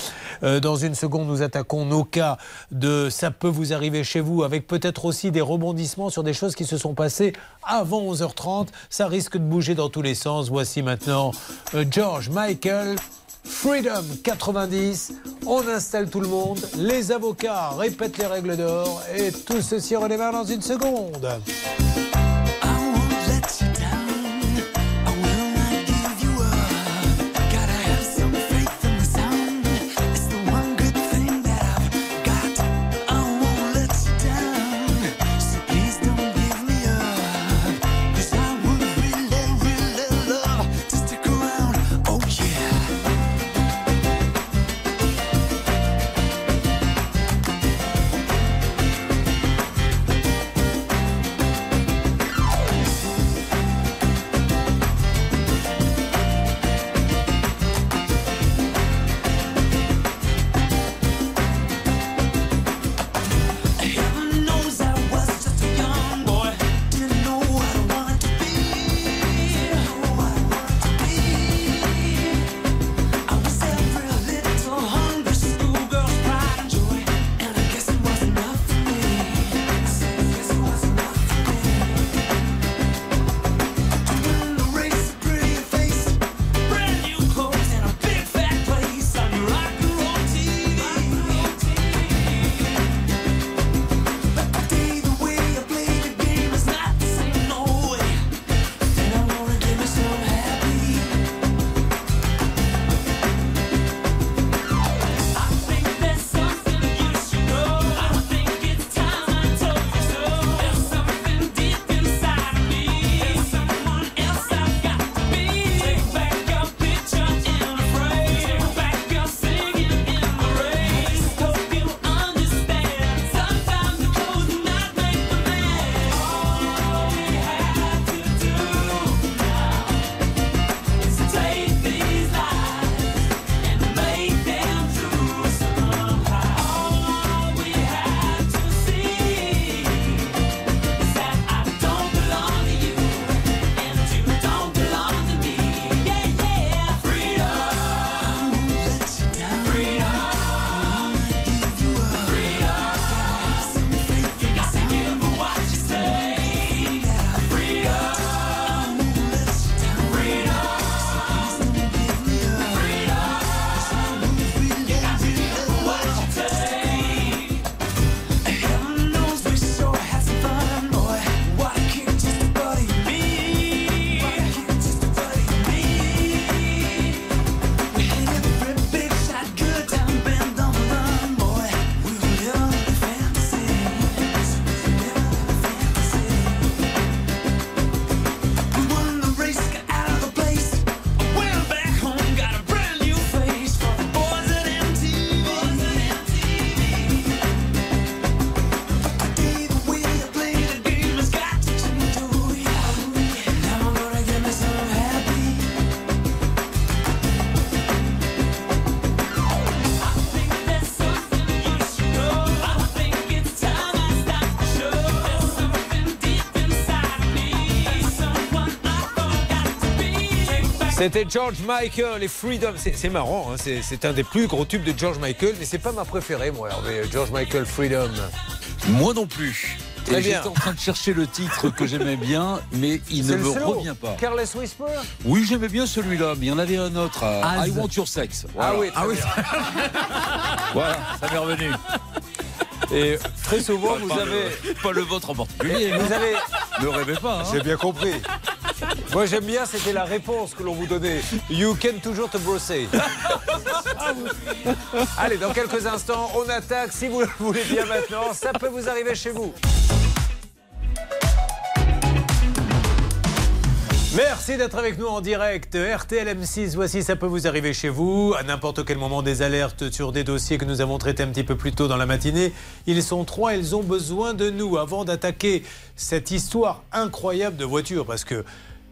Euh, dans une seconde, nous attaquons nos cas de ça peut vous arriver chez vous, avec peut-être aussi des rebondissements sur des choses qui se sont passées avant 11h30. Ça risque de bouger dans tous les sens. Voici maintenant euh, George Michael. Freedom 90, on installe tout le monde, les avocats répètent les règles d'or et tout ceci redémarre dans une seconde. C'était George Michael et Freedom. C'est marrant, hein, c'est un des plus gros tubes de George Michael, mais c'est pas ma préférée, moi, Hervé, George Michael Freedom.
Moi non plus.
Très bien.
J'étais en train de chercher le titre que j'aimais bien, mais il ne me
slow.
revient pas.
Careless Whisper
Oui, j'aimais bien celui-là, mais il y en avait un autre. euh,
Az.
I Want Your Sex.
Ah oui, très bien.
Voilà, ça m'est revenu.
Et très souvent,
Pas-
vous
pas
avez.
le- pas le vôtre en particulier.
Vous avez.
Ne rêvez pas. hein.
J'ai bien compris. Moi j'aime bien, c'était la réponse que l'on vous donnait. You can toujours te brosser. Allez, dans quelques instants, on attaque. Si vous le voulez bien maintenant, ça peut vous arriver chez vous. Merci d'être avec nous en direct. RTL M6, voici, ça peut vous arriver chez vous. À n'importe quel moment, des alertes sur des dossiers que nous avons traités un petit peu plus tôt dans la matinée. Ils sont trois, ils ont besoin de nous avant d'attaquer cette histoire incroyable de voiture. Parce que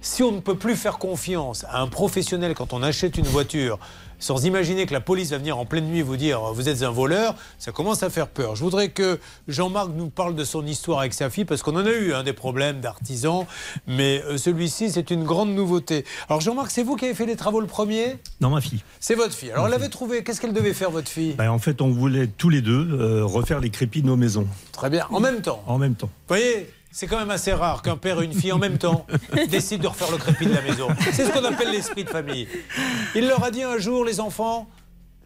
Si on ne peut plus faire confiance à un professionnel quand on achète une voiture, sans imaginer que la police va venir en pleine nuit vous dire vous êtes un voleur, ça commence à faire peur. Je voudrais que Jean-Marc nous parle de son histoire avec sa fille, parce qu'on en a eu hein, des problèmes d'artisans, mais euh, celui-ci, c'est une grande nouveauté. Alors Jean-Marc, c'est vous qui avez fait les travaux le premier?
Non, ma fille.
C'est votre fille. Alors elle avait trouvé, qu'est-ce qu'elle devait faire, votre fille?
Ben, en fait, on voulait tous les deux euh, refaire les crépis de nos maisons.
Très bien, en même temps?
En même temps.
Vous voyez? C'est quand même assez rare qu'un père et une fille en même temps décident de refaire le crépi de la maison. C'est ce qu'on appelle l'esprit de famille. Il leur a dit un jour, les enfants,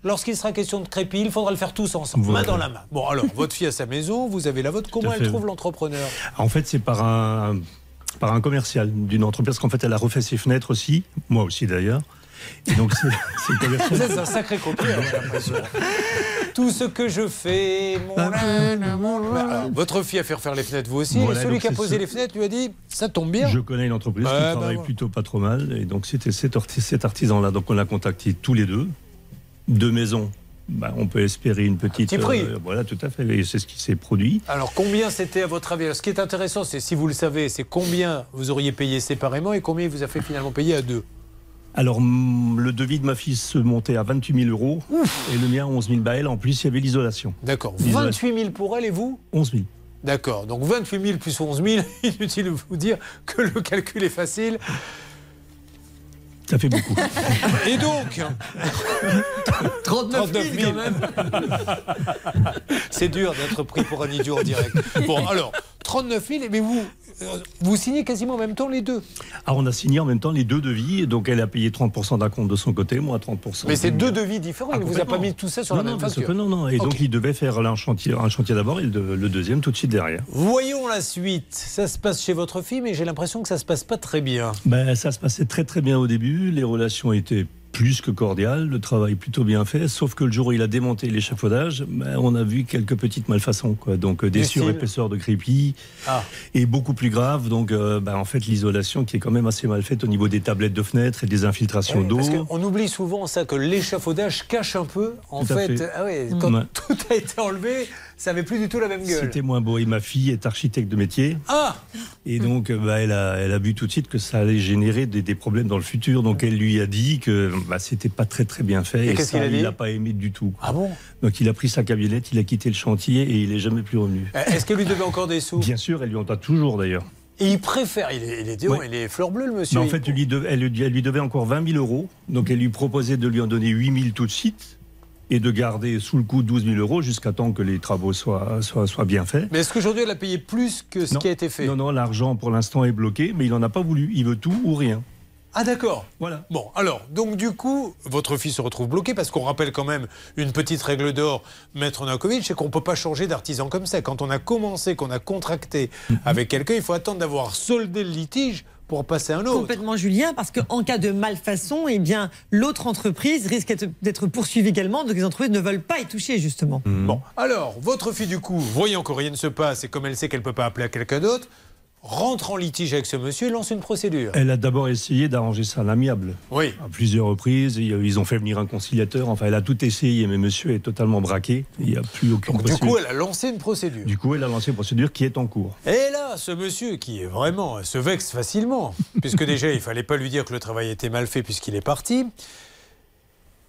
lorsqu'il sera question de crépi, il faudra le faire tous ensemble,
Voilà.
main dans la main. Bon, alors, votre fille a sa maison, vous avez la vôtre. Comment
à
elle trouve l'entrepreneur?
En fait, c'est par un, par un commercial d'une entreprise, parce qu'en fait, elle a refait ses fenêtres aussi, moi aussi d'ailleurs. Et donc, c'est
un sacré copieur, j'ai l'impression. Tout ce que je fais, mon... Alors, votre fille a fait refaire les fenêtres, vous aussi.
Voilà,
et celui qui a posé
ce-
les fenêtres lui a dit Ça tombe bien.
Je connais une entreprise qui
bah
travaille
voilà.
plutôt pas trop mal. Et donc, c'était cet, arti- cet artisan-là. Donc, on l'a contacté tous les deux. Deux maisons. Bah, on peut espérer une petite.
petit prix.
voilà, tout à fait. Et c'est ce qui s'est produit.
Alors, combien c'était à votre avis? Alors, Ce qui est intéressant, c'est si vous le savez, c'est combien vous auriez payé séparément et combien il vous a fait finalement payer à deux?
Alors, le devis de ma fille se montait à 28 000 euros et le mien à 11 000 balles. En plus, il y avait l'isolation.
D'accord.
L'isolation.
28 000 pour elle et vous
11 000.
D'accord. Donc 28 000 plus 11 000, inutile de vous dire que le calcul est facile.
Ça fait beaucoup.
Et donc
39 000 quand même.
C'est dur d'être pris pour un idiot en direct. Bon, alors, 39 000, mais vous, vous signez quasiment en même temps les deux.
Alors, on a signé en même temps les deux devis. Donc, elle a payé 30% d'un compte de son côté, moi 30%.
Mais c'est deux devis différents.
Ah,
il ne vous a pas mis tout ça sur
non,
la
non,
même facture.
non, non. Et donc, il devait faire un chantier, un chantier d'abord et le, le deuxième tout de suite derrière.
Voyons la suite. Ça se passe chez votre fille, mais j'ai l'impression que ça se passe pas très bien.
Ben, ça se passait très très bien au début, les relations étaient plus que cordiales, le travail plutôt bien fait, sauf que le jour où il a démonté l'échafaudage, ben, on a vu quelques petites malfaçons, quoi. donc euh, des surépaisseurs de crépi,
Ah.
et beaucoup plus grave, donc euh, ben, en fait l'isolation qui est quand même assez mal faite au niveau des tablettes de fenêtres et des infiltrations
Oui,
d'eau.
Qu'on oublie souvent ça, que l'échafaudage cache un peu. En
Tout
fait,
fait.
ah quand tout a été enlevé, ça n'avait plus du tout la même gueule.
C'était moins beau. Et ma fille est architecte de métier.
Ah
Et donc, euh, bah, elle, a, elle a vu tout de suite que ça allait générer des, des problèmes dans le futur. Donc, elle lui a dit que bah, c'était pas très très bien fait.
Et qu'est-ce qu'il a dit
il n'a pas aimé du tout.
Ah bon
Donc, il a pris sa camionnette, il a quitté le chantier et il est jamais plus revenu.
Euh, Est-ce qu'elle lui devait encore des sous?
Bien sûr, elle lui en a toujours d'ailleurs.
Et il préfère, il est, il est,
Ouais.
il est fleur bleue le monsieur.
Mais en
Il-
fait, elle lui, devait, elle, lui- elle lui devait encore 20 000 euros. Donc, elle lui proposait de lui en donner 8 000 tout de suite et de garder sous le coup 12 000 euros jusqu'à temps que les travaux soient, soient, soient bien faits.
Mais est-ce qu'aujourd'hui elle a payé plus que ce
Non.
qui a été fait?
Non, non, l'argent pour l'instant est bloqué, mais il n'en a pas voulu. Il veut tout ou rien.
Ah d'accord.
Voilà.
Bon, alors, donc du coup, votre fille se retrouve bloquée parce qu'on rappelle quand même une petite règle d'or, Maître Nakovic, c'est qu'on ne peut pas changer d'artisan comme ça. Quand on a commencé, qu'on a contracté avec quelqu'un, il faut attendre d'avoir soldé le litige pour passer à un autre.
Complètement Julien, parce qu'en cas de malfaçon, eh bien, l'autre entreprise risque d'être- d'être poursuivie également, donc les entreprises ne veulent pas y toucher justement.
Bon, alors, votre fille, du coup, voyant que rien ne se passe et comme elle sait qu'elle ne peut pas appeler à quelqu'un d'autre, rentre en litige avec ce monsieur et lance une procédure.
Elle a d'abord essayé d'arranger ça à l'amiable.
Oui.
À plusieurs reprises, ils ont fait venir un conciliateur. Enfin, elle a tout essayé, mais monsieur est totalement braqué. Il n'y a plus aucune
Donc, du coup, elle a lancé une procédure.
Du coup, elle a lancé une procédure qui est en cours.
Et là, ce monsieur qui est vraiment se vexe facilement, puisque déjà il fallait pas lui dire que le travail était mal fait puisqu'il est parti,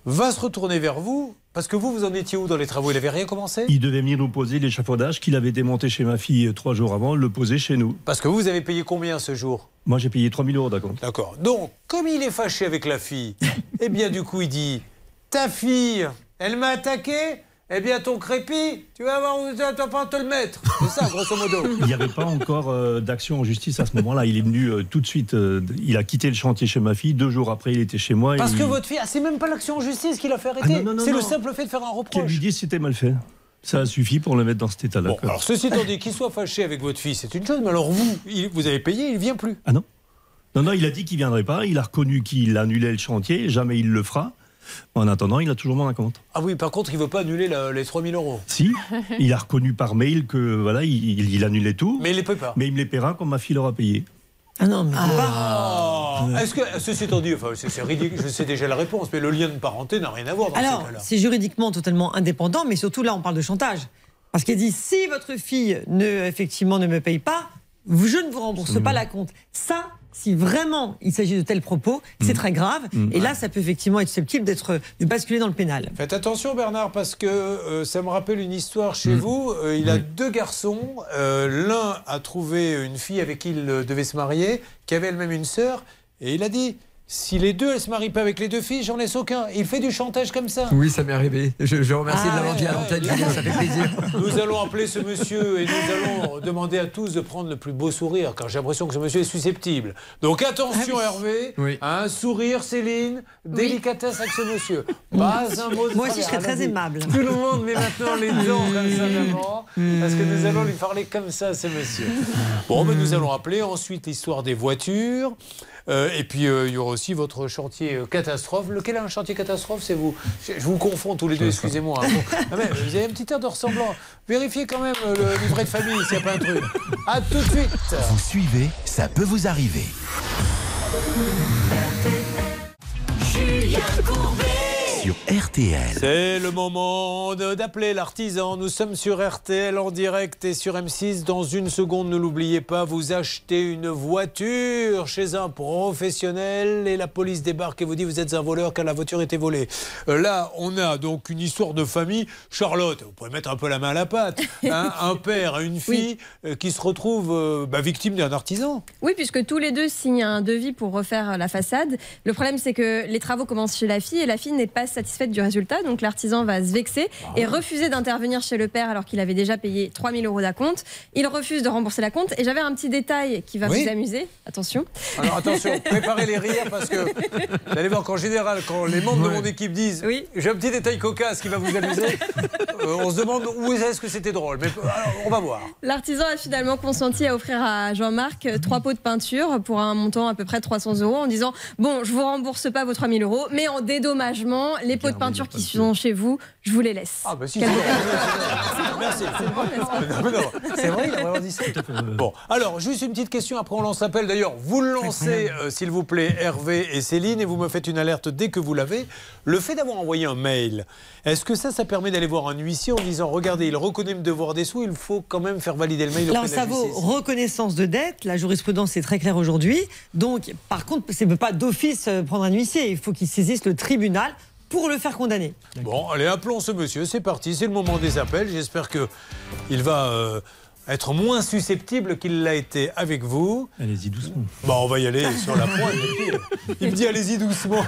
va se retourner vers vous parce que vous vous en étiez où dans les travaux? Il avait rien commencé?
Il devait venir nous poser l'échafaudage qu'il avait démonté chez ma fille euh, trois jours avant, le poser chez nous.
Parce que vous avez payé combien ce jour?
Moi, j'ai payé 3000 euros d'acompte.
D'accord. Donc, comme il est fâché avec la fille, eh bien du coup il dit ta fille, elle m'a attaqué. Eh bien, ton crépi, tu vas voir où tu vas pas te le mettre. C'est ça, grosso modo.
Il n'y avait pas encore euh, d'action en justice à ce moment-là. Il est venu euh, tout de suite. euh, il a quitté le chantier chez ma fille. Deux jours après, il était chez moi. et
Parce que
il-
votre fille, ah, c'est même pas l'action en justice qui l'a fait arrêter.
Ah,
c'est le simple fait de faire un
Qu'elle
reproche.
lui dise c'était mal fait. Ça a suffi pour le mettre dans cet état-là.
Bon, alors ceci étant dit, qu'il soit fâché avec votre fille, c'est une chose, mais alors vous, il- vous avez payé, il vient plus.
Ah non Non, non, il a dit qu'il viendrait pas. Il a reconnu qu'il annulait le chantier. Jamais il le fera. En attendant, il a toujours mon compte.
Ah oui, par contre, il veut pas annuler la- les 3000 euros.
Si, il a reconnu par mail que voilà, il, il- il annulait tout.
Mais il les paye pas.
Mais il me les paiera quand ma fille l'aura payé.
Ah non, mais
Ah. Est-ce que, ceci étant dit, enfin, c'est ridicule, je sais déjà la réponse, mais le lien de parenté n'a rien à voir dans
Alors, c'est juridiquement totalement indépendant, mais surtout là, on parle de chantage. Parce qu'il dit si votre fille ne, effectivement, ne me paye pas, je ne vous rembourse pas la compte. Ça, si vraiment il s'agit de tels propos, c'est très grave.
Mm.
Et là, ça peut effectivement être susceptible d'être de basculer dans le pénal.
Faites attention Bernard parce que euh, ça me rappelle une histoire chez vous. Euh, il a deux garçons. Euh, L'un a trouvé une fille avec qui il devait se marier, qui avait elle-même une sœur, et il a dit si les deux elles se marient pas avec les deux filles, j'en laisse aucun. Il fait du chantage comme ça.
Oui, ça m'est arrivé. Je, je remercie
Ah
de l'avoir dit à l'antenne, ça fait plaisir.
Nous allons appeler ce monsieur et nous allons demander à tous de prendre le plus beau sourire, car j'ai l'impression que ce monsieur est susceptible. Donc attention Hervé,
Oui.
un sourire Céline, délicatesse avec ce monsieur. Pas un mot de
Moi aussi, je serais très aimable.
Tout le monde met maintenant les dents comme ça d'avant, parce que nous allons lui parler comme ça ce monsieur. Bon, ben, nous allons appeler ensuite l'histoire des voitures. Euh, et puis euh, il y aura aussi votre chantier euh, catastrophe. Lequel a un chantier catastrophe? C'est vous. Je, je vous confonds tous les deux, excusez-moi. hein. Bon. Ah, mais vous avez un petit air de ressemblant. Vérifiez quand même le livret de famille s'il n'y a pas un truc. A tout de suite.
Vous suivez, ça peut vous arriver.
Julien Courbet.
Sur RTL.
C'est le moment d'appeler l'artisan. Nous sommes sur RTL en direct et sur M6. Dans une seconde, ne l'oubliez pas, vous achetez une voiture chez un professionnel et la police débarque et vous dit vous êtes un voleur car la voiture était volée. Euh, Là, on a donc une histoire de famille. Charlotte, vous pouvez mettre un peu la main à la pâte. hein, un père et une fille euh, qui se retrouvent euh, bah, victimes d'un artisan.
Oui, puisque tous les deux signent un devis pour refaire la façade. Le problème, c'est que les travaux commencent chez la fille et la fille n'est pas satisfaite du résultat. Donc l'artisan va se vexer et refuser d'intervenir chez le père alors qu'il avait déjà payé 3000 euros d'acompte. Il refuse de rembourser la compte. Et j'avais un petit détail qui va
Oui.
vous amuser. Attention.
Alors attention, préparez les rires parce que vous allez voir qu'en général, quand les membres de mon équipe disent j'ai un petit détail cocasse qui va vous amuser, euh, on se demande où est-ce que c'était drôle. Mais euh, alors, on va voir.
L'artisan a finalement consenti à offrir à Jean-Marc trois pots de peinture pour un montant à peu près 300 euros en disant Bon, je vous rembourse pas vos 3000 euros, mais en dédommagement, les pots de peinture qui sont chez vous, je vous les laisse.
Ah, bah si. Merci. C'est vrai, il a vraiment dit ça. Bon, alors, juste une petite question, après on lance l'appel. D'ailleurs, vous le lancez, euh, s'il vous plaît, Hervé et Céline, et vous me faites une alerte dès que vous l'avez. Le fait d'avoir envoyé un mail, est-ce que ça, ça permet d'aller voir un huissier en disant regardez, il reconnaît me devoir des sous, il faut quand même faire valider le mail
Alors
auprès de la
ça vaut reconnaissance de dette. La jurisprudence est très claire aujourd'hui. Donc, par contre, c'est ne peut pas d'office euh, prendre un huissier. Il faut qu'il saisisse le tribunal pour le faire condamner.
Bon, allez, appelons ce monsieur, c'est parti, c'est le moment des appels. J'espère que il va euh, être moins susceptible qu'il l'a été avec vous.
Allez-y doucement.
Bon, on va y aller sur la pointe. Il me dit allez-y doucement.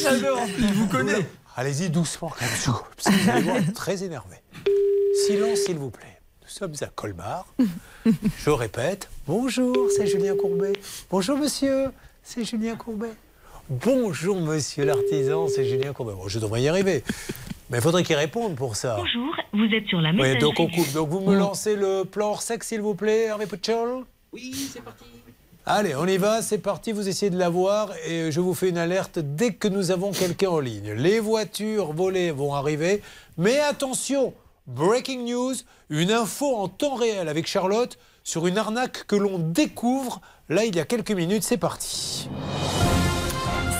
J'adore. Il vous connaît. Allez-y doucement quand même. Parce que vous allez voir, il est très énervé. Silence, s'il vous plaît. Nous sommes à Colmar. Je répète. Bonjour, c'est Julien Courbet. Bonjour, monsieur. C'est Julien Courbet. Bonjour, monsieur l'artisan. C'est Julien Courbet. Bon, je devrais y arriver. Mais il faudrait qu'il réponde pour ça.
Bonjour, vous êtes sur la
Oui,
messagerie.
donc on coupe. Donc vous me lancez le plan hors sexe, s'il vous plaît, Hervé Puchol
Oui, c'est parti.
Allez, on y va, c'est parti, vous essayez de l'avoir et je vous fais une alerte dès que nous avons quelqu'un en ligne. Les voitures volées vont arriver, mais attention, breaking news, une info en temps réel avec Charlotte sur une arnaque que l'on découvre là il y a quelques minutes, c'est parti.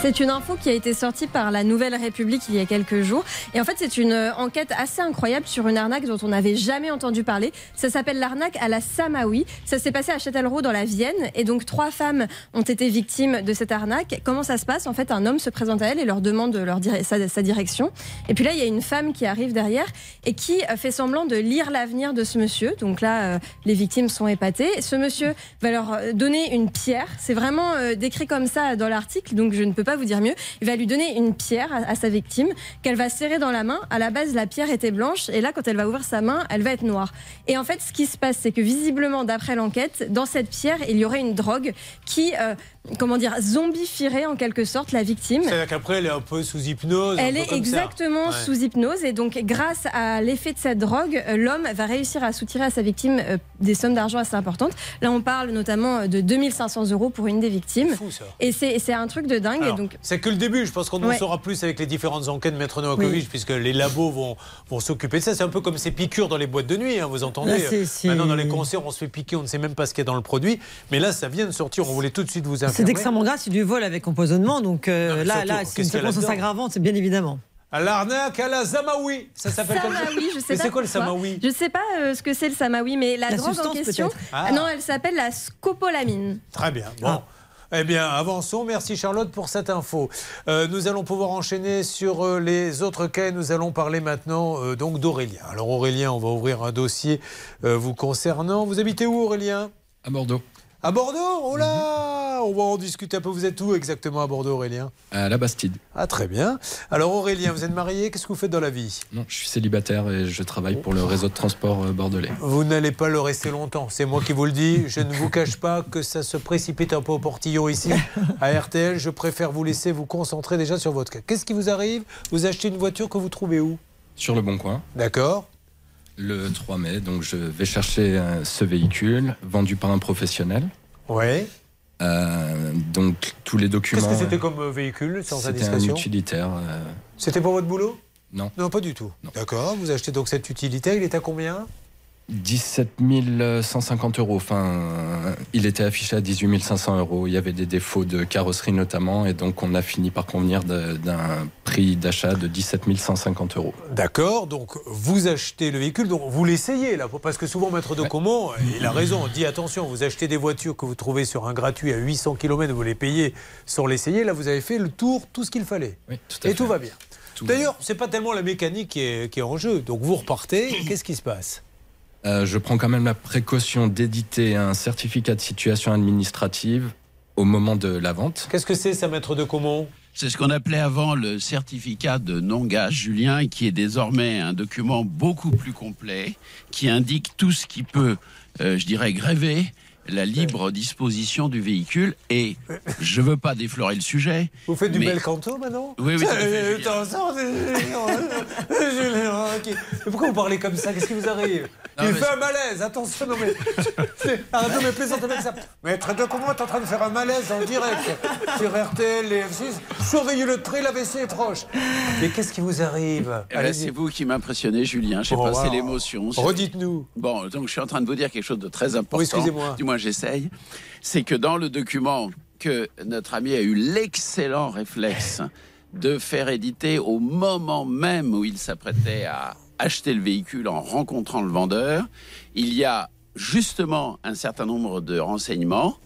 C'est une info qui a été sortie par la Nouvelle République il y a quelques jours. Et en fait, c'est une euh, enquête assez incroyable sur une arnaque dont on n'avait jamais entendu parler. Ça s'appelle l'arnaque à la Samawi. Ça s'est passé à Châtellerault dans la Vienne. Et donc, trois femmes ont été victimes de cette arnaque. Comment ça se passe? En fait, un homme se présente à elle et leur demande leur sa, direction. Et puis là, il y a une femme qui arrive derrière et qui euh, fait semblant de lire l'avenir de ce monsieur. Donc là, euh, les victimes sont épatées. Ce monsieur va leur donner une pierre. C'est vraiment décrit comme ça dans l'article, donc je ne peux pas vous dire mieux. Il va lui donner une pierre à, sa victime qu'elle va serrer dans la main. À la base, la pierre était blanche et là, quand elle va ouvrir sa main, elle va être noire. Et en fait, ce qui se passe, c'est que visiblement, d'après l'enquête, dans cette pierre, il y aurait une drogue qui, euh, comment dire, zombifierait en quelque sorte la victime.
C'est-à-dire qu'après elle est un peu sous hypnose.
Elle est
ça.
exactement
Ouais.
sous hypnose et donc grâce à l'effet de cette drogue, euh, l'homme va réussir à soutirer à sa victime euh, des sommes d'argent assez importantes. Là, on parle notamment de 2500 euros pour une des victimes. Et c'est un truc de dingue.
Alors,
et donc,
C'est que le début, je pense qu'on en
Ouais.
saura plus avec les différentes enquêtes de Maître Novakovic,
Oui.
puisque les labos vont, vont s'occuper de ça. C'est un peu comme ces piqûres dans les boîtes de nuit, hein, vous entendez
Là, c'est- c'est-
Maintenant, dans les concerts, on se fait piquer, on ne sait même pas ce qu'il y a dans le produit. Mais là, ça vient de sortir, on voulait tout de suite vous
C'est
informer.
extrêmement grave, c'est du vol avec empoisonnement. Donc euh,
Non,
là,
surtout,
là c'est une circonstance aggravante, c'est bien évidemment.
À l'arnaque à la Zamaoui. Ça s'appelle comme ça
Samawi, je sais
Mais
pas
c'est quoi le. Samaoui
Je sais pas euh, ce que c'est le Samawi, mais la,
La
drogue en question.
Ah.
Non, elle s'appelle la scopolamine.
Très bien. Bon. Eh bien, avançons. Merci Charlotte pour cette info. Euh, nous allons pouvoir enchaîner sur euh, les autres cas. et Nous allons parler maintenant euh, donc d'Aurélien. Alors Aurélien, on va ouvrir un dossier euh, vous concernant. Vous habitez où Aurélien?
À Bordeaux.
À Bordeaux Oh là On va en discuter un peu. Vous êtes où exactement à Bordeaux Aurélien
À la Bastide.
Ah très bien. Alors Aurélien, vous êtes marié. Qu'est-ce que vous faites dans la vie?
Non, je suis célibataire et je travaille pour le réseau de transport euh, bordelais.
Vous n'allez pas le rester longtemps, c'est moi qui vous le dis. Je ne vous cache pas que ça se précipite un peu au portillon ici à RTL. Je préfère vous laisser vous concentrer déjà sur votre cas. Qu'est-ce qui vous arrive? Vous achetez une voiture que vous trouvez où?
Sur le Bon Coin.
D'accord.
Le 3 mai, donc je vais chercher euh, ce véhicule vendu par un professionnel.
Ouais.
Euh, donc tous les documents.
Qu'est-ce que c'était comme euh, véhicule, sans
C'était un utilitaire. euh,
C'était pour votre boulot?
Non.
Non, pas du tout. D'accord. Vous achetez donc cet utilitaire. Il est à combien?
17 150 euros. Enfin, il était affiché à 18 500 euros. Il y avait des défauts de carrosserie notamment, et donc on a fini par convenir d'un prix d'achat de 17 150 euros.
D'accord, donc vous achetez le véhicule, donc vous l'essayez là, parce que souvent Maître de Comont, il a raison, on dit attention, vous achetez des voitures que vous trouvez sur un gratuit à 800 km, vous les payez sans l'essayer, là vous avez fait le tour, tout ce qu'il fallait. Et tout va bien. D'ailleurs, c'est pas tellement la mécanique qui est, qui est en jeu, donc vous repartez, qu'est-ce qui se passe?
Euh, je prends quand même la précaution d'éditer un certificat de situation administrative au moment de la vente.
Qu'est-ce que c'est ça, Maître de Comont
C'est ce qu'on appelait avant le certificat de non-gage, Julien, qui est désormais un document beaucoup plus complet, qui indique tout ce qui peut, euh, je dirais, gréver la libre disposition du véhicule. Et je veux pas déflorer le sujet.
Vous faites du
mais-
bel canto maintenant
Oui, oui,
Pourquoi vous parlez comme ça? Qu'est-ce qui vous arrive?
Non,
Il fait un malaise, attention, non mais. Arrête de me plaisanter avec ça. Maître de comment est en train de faire un malaise en direct sur RTL et F6 Surveillez le trait, la WC est proche. Mais qu'est-ce qui vous arrive?
Eh ben, c'est vous qui m'impressionnez, Julien. J'ai
Oh,
passé
wow.
l'émotion.
Redites-nous.
Bon, donc je suis en train de vous dire quelque chose de très important.
Oui, excusez-moi.
Du moins, j'essaye. C'est que dans le document que notre ami a eu l'excellent réflexe de faire éditer au moment même où il s'apprêtait à acheter le véhicule en rencontrant le vendeur, il y a justement un certain nombre de renseignements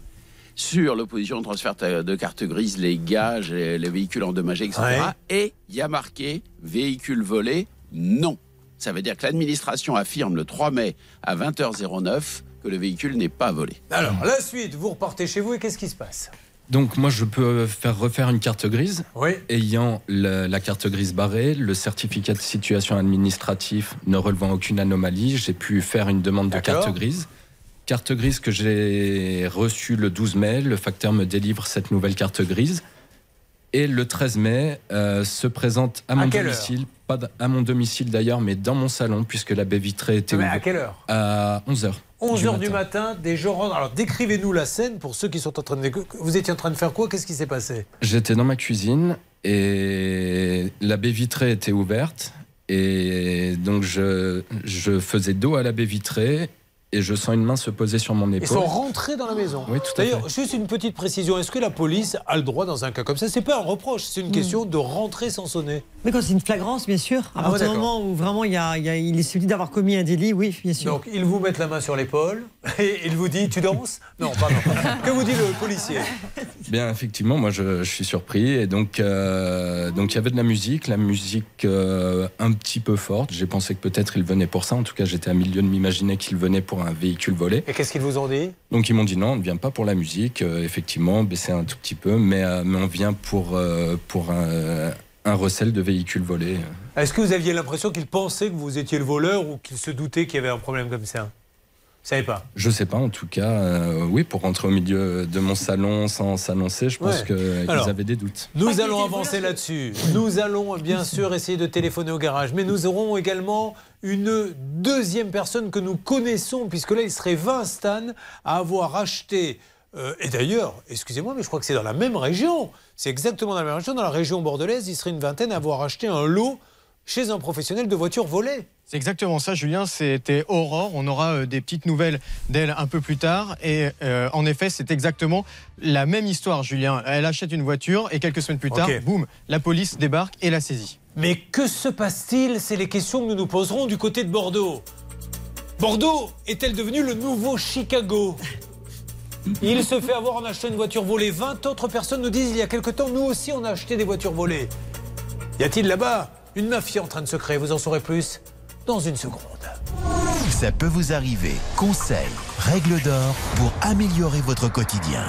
sur l'opposition au transfert de carte grise, les gages, les, les véhicules endommagés, etc.
Ouais.
Et il y a marqué véhicule volé, non. Ça veut dire que l'administration affirme le 3 mai à 20h09 que le véhicule n'est pas volé.
Alors, la suite, vous repartez chez vous et qu'est-ce qui se passe?
Donc moi, je peux faire refaire une carte grise,
Oui.
ayant la, la carte grise barrée, le certificat de situation administrative ne relevant aucune anomalie. J'ai pu faire une demande de carte grise. Carte grise que j'ai reçue le 12 mai. Le facteur me délivre cette nouvelle carte grise. Et le 13 mai, euh, se présente à mon domicile, pas à mon domicile d'ailleurs, mais dans mon salon, puisque la baie vitrée était
Mais à
ouverte.
quelle heure?
À 11h.
11h du matin, des gens rentrent. Alors, décrivez-nous la scène pour ceux qui sont en train de. Vous étiez en train de faire quoi? Qu'est-ce qui s'est passé?
J'étais dans ma cuisine et la baie vitrée était ouverte. Et donc je, je faisais dos à la baie vitrée et je sens une main se poser sur mon
Ils
épaule.
sont rentrés dans la maison.
Oui, tout à
D'ailleurs, juste une petite précision. Est-ce que la police a le droit, dans un cas comme ça? C'est pas un reproche, c'est une question de rentrer sans sonner.
Mais quand c'est une flagrance, bien sûr. À
Ah
partir du moment où vraiment il, y a, il, y a- il est suffit d'avoir commis un délit, oui, bien sûr.
Donc, ils vous mettent la main sur l'épaule et il vous dit Tu danses? Non, pardon. que vous dit le policier?
Bien, effectivement, moi je, je suis surpris. Et donc, euh, donc il y avait de la musique, la musique euh, un petit peu forte. J'ai pensé que peut-être il venait pour ça. En tout cas, j'étais à milieu de m'imaginer qu'il venait pour un véhicule volé.
Et qu'est-ce qu'ils vous ont dit?
Donc ils m'ont dit non, on ne vient pas pour la musique, euh, effectivement, baisser un tout petit peu, mais, euh, mais on vient pour, euh, pour un, un recel de véhicules volés.
Est-ce que vous aviez l'impression qu'ils pensaient que vous étiez le voleur ou qu'ils se doutaient qu'il y avait un problème comme ça? Vous savez pas
Je sais pas, en tout cas, euh, oui, pour rentrer au milieu de mon salon sans s'annoncer, je pense
Ouais.
qu'ils avaient des doutes.
Nous allons avancer là-dessus. Nous allons bien sûr essayer de téléphoner au garage, mais nous aurons également une deuxième personne que nous connaissons, puisque là, il serait 20 Stan à avoir acheté. euh, et d'ailleurs, excusez-moi, mais je crois que c'est dans la même région. C'est exactement dans la même région. Dans la région bordelaise, il serait une vingtaine à avoir acheté un lot chez un professionnel de voitures volées.
C'est exactement ça, Julien. C'était Aurore. On aura euh, des petites nouvelles d'elle un peu plus tard. Et euh, en effet, c'est exactement la même histoire, Julien. Elle achète une voiture et quelques semaines plus tard, boum, la police débarque et la saisit.
Mais que se passe-t-il? C'est les questions que nous nous poserons du côté de Bordeaux. Bordeaux est-elle devenue le nouveau Chicago? Il se fait avoir en achetant une voiture volée. 20 autres personnes nous disent il y a quelque temps, nous aussi on a acheté des voitures volées. Y a-t-il là-bas une mafia en train de se créer? Vous en saurez plus dans une seconde.
Ça peut vous arriver. Conseils, règles d'or pour améliorer votre quotidien.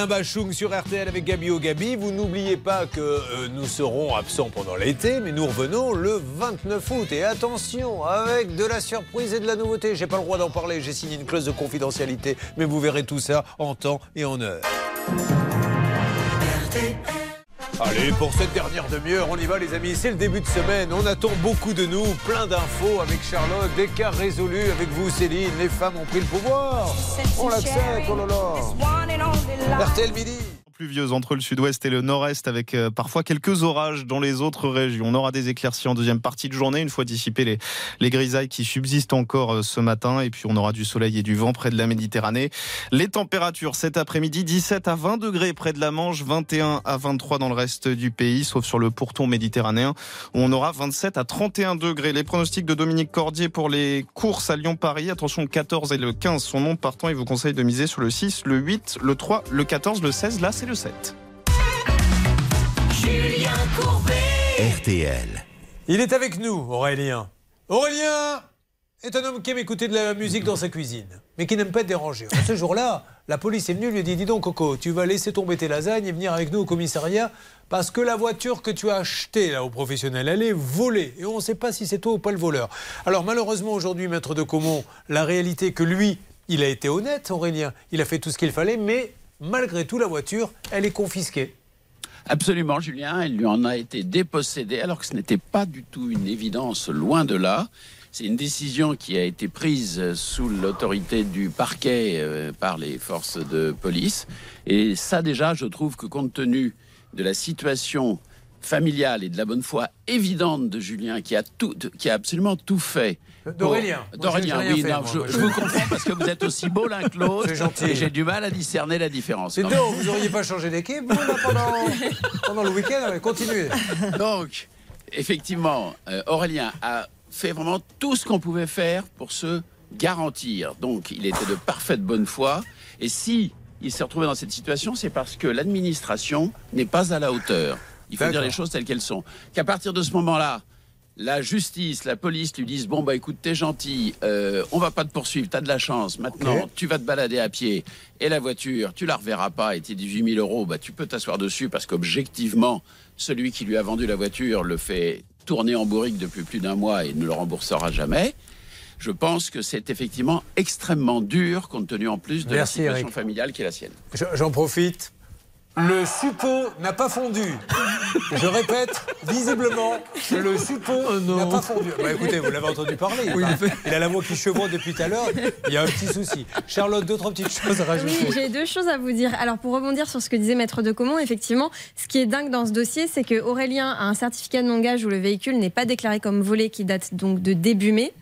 Alain Bachung sur RTL avec Gabi au Gabi. Vous n'oubliez pas que euh, nous serons absents pendant l'été, mais nous revenons le 29 août. Et attention, avec de la surprise et de la nouveauté. J'ai pas le droit d'en parler, j'ai signé une clause de confidentialité, mais vous verrez tout ça en temps et en heure. Allez, pour cette dernière demi-heure, on y va les amis, c'est le début de semaine, on attend beaucoup de nous, plein d'infos avec Charlotte, des cas résolus avec vous Céline, les femmes ont pris le pouvoir. On l'accepte, oh là là. RTL Midi.
Pluvieuse entre le sud-ouest et le nord-est avec euh, parfois quelques orages dans les autres régions. On aura des éclaircies en deuxième partie de journée une fois dissipées les, les grisailles qui subsistent encore euh, ce matin et puis on aura du soleil et du vent près de la Méditerranée. Les températures cet après-midi 17 à 20 degrés près de la Manche, 21 à 23 dans le reste du pays sauf sur le pourtour méditerranéen où on aura 27 à 31 degrés. Les pronostics de Dominique Cordier pour les courses à Lyon-Paris. Attention, le 14 et le 15 sont non partants. Il vous conseille de miser sur le 6, le 8, le 3, le 14, le 16. Là, c'est le 7.
Julien Courbet.
RTL.
Il est avec nous, Aurélien. Aurélien est un homme qui aime écouter de la musique dans sa cuisine, mais qui n'aime pas être dérangé. Alors, ce jour-là, la police est venue, lui a dit Dis donc, Coco, tu vas laisser tomber tes lasagnes et venir avec nous au commissariat parce que la voiture que tu as achetée là, au professionnel, elle est volée. Et on ne sait pas si c'est toi ou pas le voleur. Alors, malheureusement, aujourd'hui, maître de Comont, la réalité est que lui, il a été honnête, Aurélien. Il a fait tout ce qu'il fallait, mais malgré tout, la voiture, elle est confisquée.
Absolument, Julien. Elle lui en a été dépossédée, alors que ce n'était pas du tout une évidence, loin de là. C'est une décision qui a été prise sous l'autorité du parquet euh, par les forces de police. Et ça, déjà, je trouve que compte tenu de la situation familiale et de la bonne foi évidente de Julien, qui a, tout, qui a absolument tout fait.
D'Aurélien.
pour- D'Aurélien,
Moi, j'ai
oui. non, je, vous comprends parce que vous êtes aussi beau l'un que l'autre. Et j'ai du mal à discerner la différence. Non,
donc, vous n'auriez pas changé d'équipe pendant, pendant le week-end Continuez.
Donc, effectivement, euh, Aurélien a fait vraiment tout ce qu'on pouvait faire pour se garantir. Donc, il était de parfaite bonne foi. Et si il s'est retrouvé dans cette situation, c'est parce que l'administration n'est pas à la hauteur. Il faut dire les choses telles qu'elles sont. Qu'à partir de ce moment-là, la justice, la police lui disent bon bah écoute t'es gentil, euh, on va pas te poursuivre, t'as de la chance. Maintenant tu vas te balader à pied et la voiture tu la reverras pas et tes 18 000 euros bah tu peux t'asseoir dessus parce qu'objectivement celui qui lui a vendu la voiture le fait tourner en bourrique depuis plus d'un mois et ne le remboursera jamais. Je pense que c'est effectivement extrêmement dur compte tenu en plus de
Merci,
la situation
Eric.
familiale qui est la sienne.
Je- J'en profite. Le suppôt n'a pas fondu. Je répète, visiblement, le suppôt n'a pas fondu. Bah, écoutez, vous l'avez entendu parler. Il,
Oui,
a,
il
pas- il a la voix qui chevauche depuis tout à l'heure. Il y a un petit souci. Charlotte, deux, trois petites choses à rajouter.
Oui, j'ai deux choses à vous dire. Alors, pour rebondir sur ce que disait Maître de Comont, effectivement, ce qui est dingue dans ce dossier, c'est que Aurélien a un certificat de non-gage où le véhicule n'est pas déclaré comme volé, qui date donc de début mai.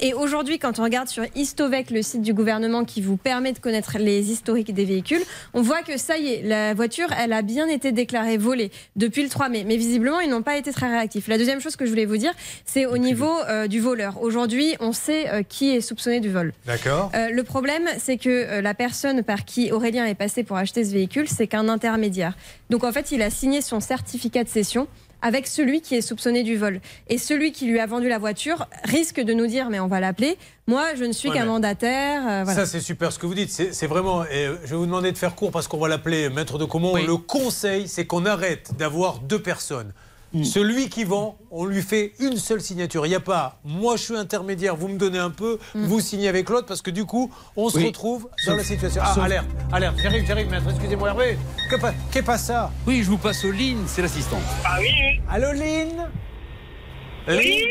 Et aujourd'hui, quand on regarde sur Istovec, le site du gouvernement qui vous permet de connaître les historiques des véhicules, on voit que ça y est, la voiture, elle a bien été déclarée volée depuis le 3 mai. Mais visiblement, ils n'ont pas été très réactifs. La deuxième chose que je voulais vous dire, c'est au niveau euh, du voleur. Aujourd'hui, on sait euh, qui est soupçonné du vol.
D'accord.
Euh, le problème, c'est que la personne par qui Aurélien est passé pour acheter ce véhicule, c'est qu'un intermédiaire. Donc en fait, il a signé son certificat de cession avec celui qui est soupçonné du vol. Et celui qui lui a vendu la voiture risque de nous dire, mais on va l'appeler, moi je ne suis
Ouais,
qu'un mandataire. euh, voilà.
Ça, c'est super ce que vous dites. C'est c'est vraiment. et, euh, je vais vous demander de faire court parce qu'on va l'appeler maître de Comont. Le conseil, c'est qu'on arrête d'avoir deux personnes.
Mm.
Celui qui vend, on lui fait une seule signature. Il n'y a pas, moi je suis intermédiaire, vous me donnez un peu,
Mm.
vous signez avec l'autre, parce que du coup, on se
Oui.
retrouve dans la situation. Ah,
sauf-
alerte, alerte, j'arrive, j'arrive, maître, excusez-moi, Hervé. Que pa- Qu'est pas ça?
Oui, je vous passe au Lynn, c'est l'assistant.
Ah oui.
Allô, Lynn?
Oui.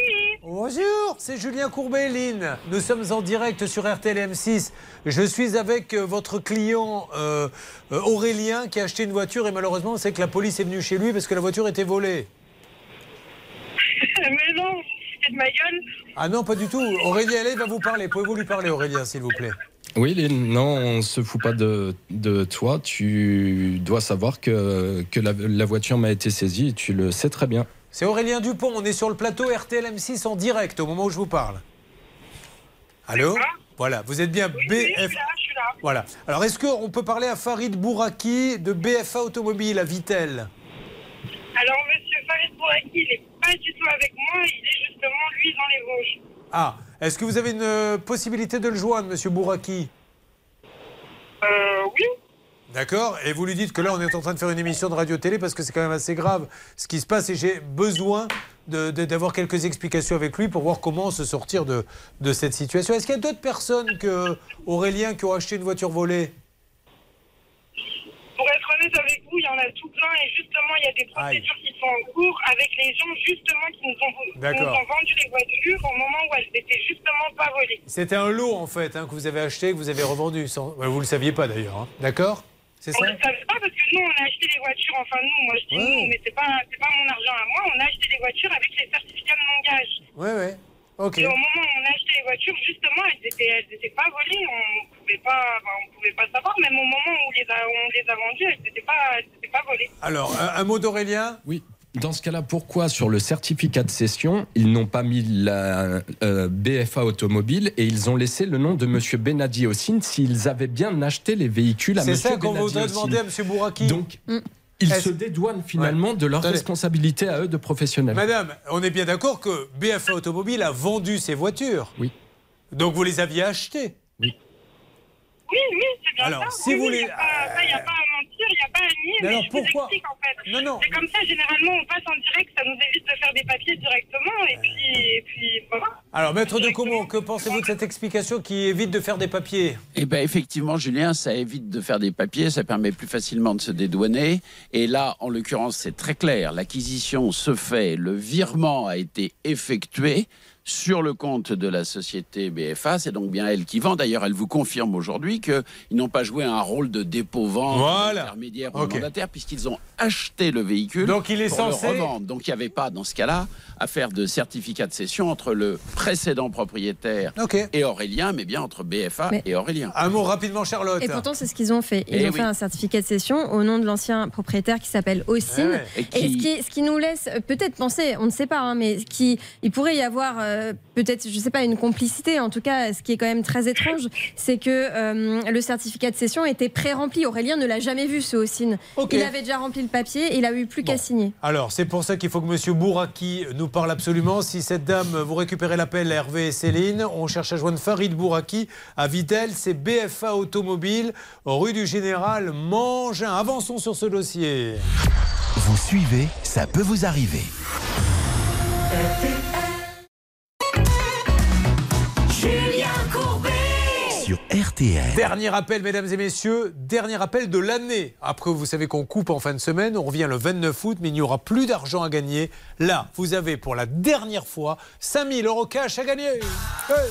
Bonjour, c'est Julien Courbet, Lynn. Nous sommes en direct sur RTL M6. Je suis avec euh, votre client euh, euh, Aurélien qui a acheté une voiture et malheureusement, c'est que la police est venue chez lui parce que la voiture était volée.
Mais non, c'est de ma gueule.
Ah non, pas du tout. Aurélien, elle va vous parler. Pouvez-vous lui parler, Aurélien, s'il vous plaît?
Oui, Lynn, non, on se fout pas de, de toi. Tu dois savoir que, que la, la voiture m'a été saisie et tu le sais très bien.
C'est Aurélien Dupont. On est sur le plateau RTL M6 en direct au moment où je vous parle. Allô? Voilà, vous êtes bien BF. Voilà. Alors, est-ce qu'on peut parler à Farid Bouraki de BFA Automobile à Vitel?
Alors, monsieur Farid Bouraki, il n'est pas du tout avec moi, il est justement, lui, dans les Vosges.
Ah, est-ce que vous avez une euh, possibilité de le joindre, monsieur Bouraki?
Euh, oui.
D'accord Et vous lui dites que là, on est en train de faire une émission de radio-télé parce que c'est quand même assez grave ce qui se passe et j'ai besoin d'avoir quelques explications avec lui pour voir comment se sortir de, de cette situation. Est-ce qu'il y a d'autres personnes que Aurélien qui ont acheté une voiture volée?
Honnête avec vous, il y en a tout plein et justement, il y a des procédures qui sont en cours avec les gens justement qui nous ont, qui nous ont vendu les voitures au moment où elles n'étaient justement pas volées.
C'était un lot en fait hein, que vous avez acheté, que vous avez revendu. Sans... Ouais, Vous ne le saviez pas d'ailleurs. hein. D'accord? C'est
On
ça?
ne savait pas parce que
nous, on a acheté des voitures, enfin nous, moi je dis nous, mais c'est pas, c'est pas mon argent à moi, on a acheté des voitures avec les certificats de mon gage.
Ouais, ouais. Ok.
Et au moment où on a acheté les voitures, justement, elles étaient, elles étaient pas volées, on pouvait pas, enfin, on pouvait pas savoir, même au moment où, les a, où on les a vendues, elles n'étaient pas, elles étaient pas volées.
Alors, un, un mot d'Aurélien?
Oui. Dans ce cas-là, pourquoi sur le certificat de cession, ils n'ont pas mis la euh, BFA automobile et ils ont laissé le nom de Monsieur Benadi Ossine s'ils avaient bien acheté les véhicules à
C'est
Monsieur
ça qu'on voudrait demander à M. Bouraki.
Donc,
Mm.
Ils se dédouanent finalement de leur
Attendez.
responsabilité à eux de professionnels.
Madame, on est bien d'accord que BFA Automobile a vendu ses voitures.
Oui.
Donc vous les aviez achetées.
Oui, oui, c'est bien
Alors,
ça.
si
oui,
vous
a ça, il n'y a pas à mentir, il n'y a pas à nier,
Mais
mais,
alors,
je vous
pourquoi
explique en fait.
Non, non.
C'est comme ça, généralement, on passe en direct, ça nous évite de faire des papiers directement, et puis, et puis voilà.
Alors, maître de Comont, que pensez-vous de cette explication qui évite de faire des papiers?
Eh bien, effectivement, Julien, ça évite de faire des papiers, ça permet plus facilement de se dédouaner. Et là, en l'occurrence, c'est très clair. L'acquisition se fait, le virement a été effectué sur le compte de la société BFA. C'est donc bien elle qui vend. D'ailleurs, elle vous confirme aujourd'hui qu'ils n'ont pas joué un rôle de dépôt-vente,
Voilà.
intermédiaire ou
Ok.
mandataire, puisqu'ils ont acheté le véhicule
Donc, il est
pour
censé-
le revendre. Donc, il n'y avait pas, dans ce cas-là, à faire de certificat de cession entre le précédent propriétaire et Aurélien, mais bien entre BFA
Mais-
et Aurélien.
Un mot rapidement, Charlotte.
Et pourtant, c'est ce qu'ils ont fait. Ils
Eh
ont
oui.
fait un certificat de cession au nom de l'ancien propriétaire qui s'appelle Ossine.
Eh ouais. Et
ce, qui, ce qui nous laisse peut-être penser, on ne sait pas, hein, mais qui, il pourrait y avoir euh, peut-être, je sais pas, une complicité. En tout cas, ce qui est quand même très étrange, c'est que euh, le certificat de cession était pré-rempli. Aurélien ne l'a jamais vu, ce.
Ok.
Il avait déjà rempli le papier et il a eu plus qu'à signer.
Alors, c'est pour ça qu'il faut que M. Bouraki nous parle absolument. Si cette dame, vous récupérez l'appel Hervé et Céline, on cherche à joindre Farid Bouraki à Vitel, c'est BFA Automobile, rue du Général Mangin. Avançons sur ce dossier.
Vous suivez, ça peut vous arriver.
Dernier appel, mesdames et messieurs, dernier appel de l'année. Après, vous savez qu'on coupe en fin de semaine, on revient le 29 août, mais il n'y aura plus d'argent à gagner. Là, vous avez pour la dernière fois 5000 euros cash à gagner. Hey.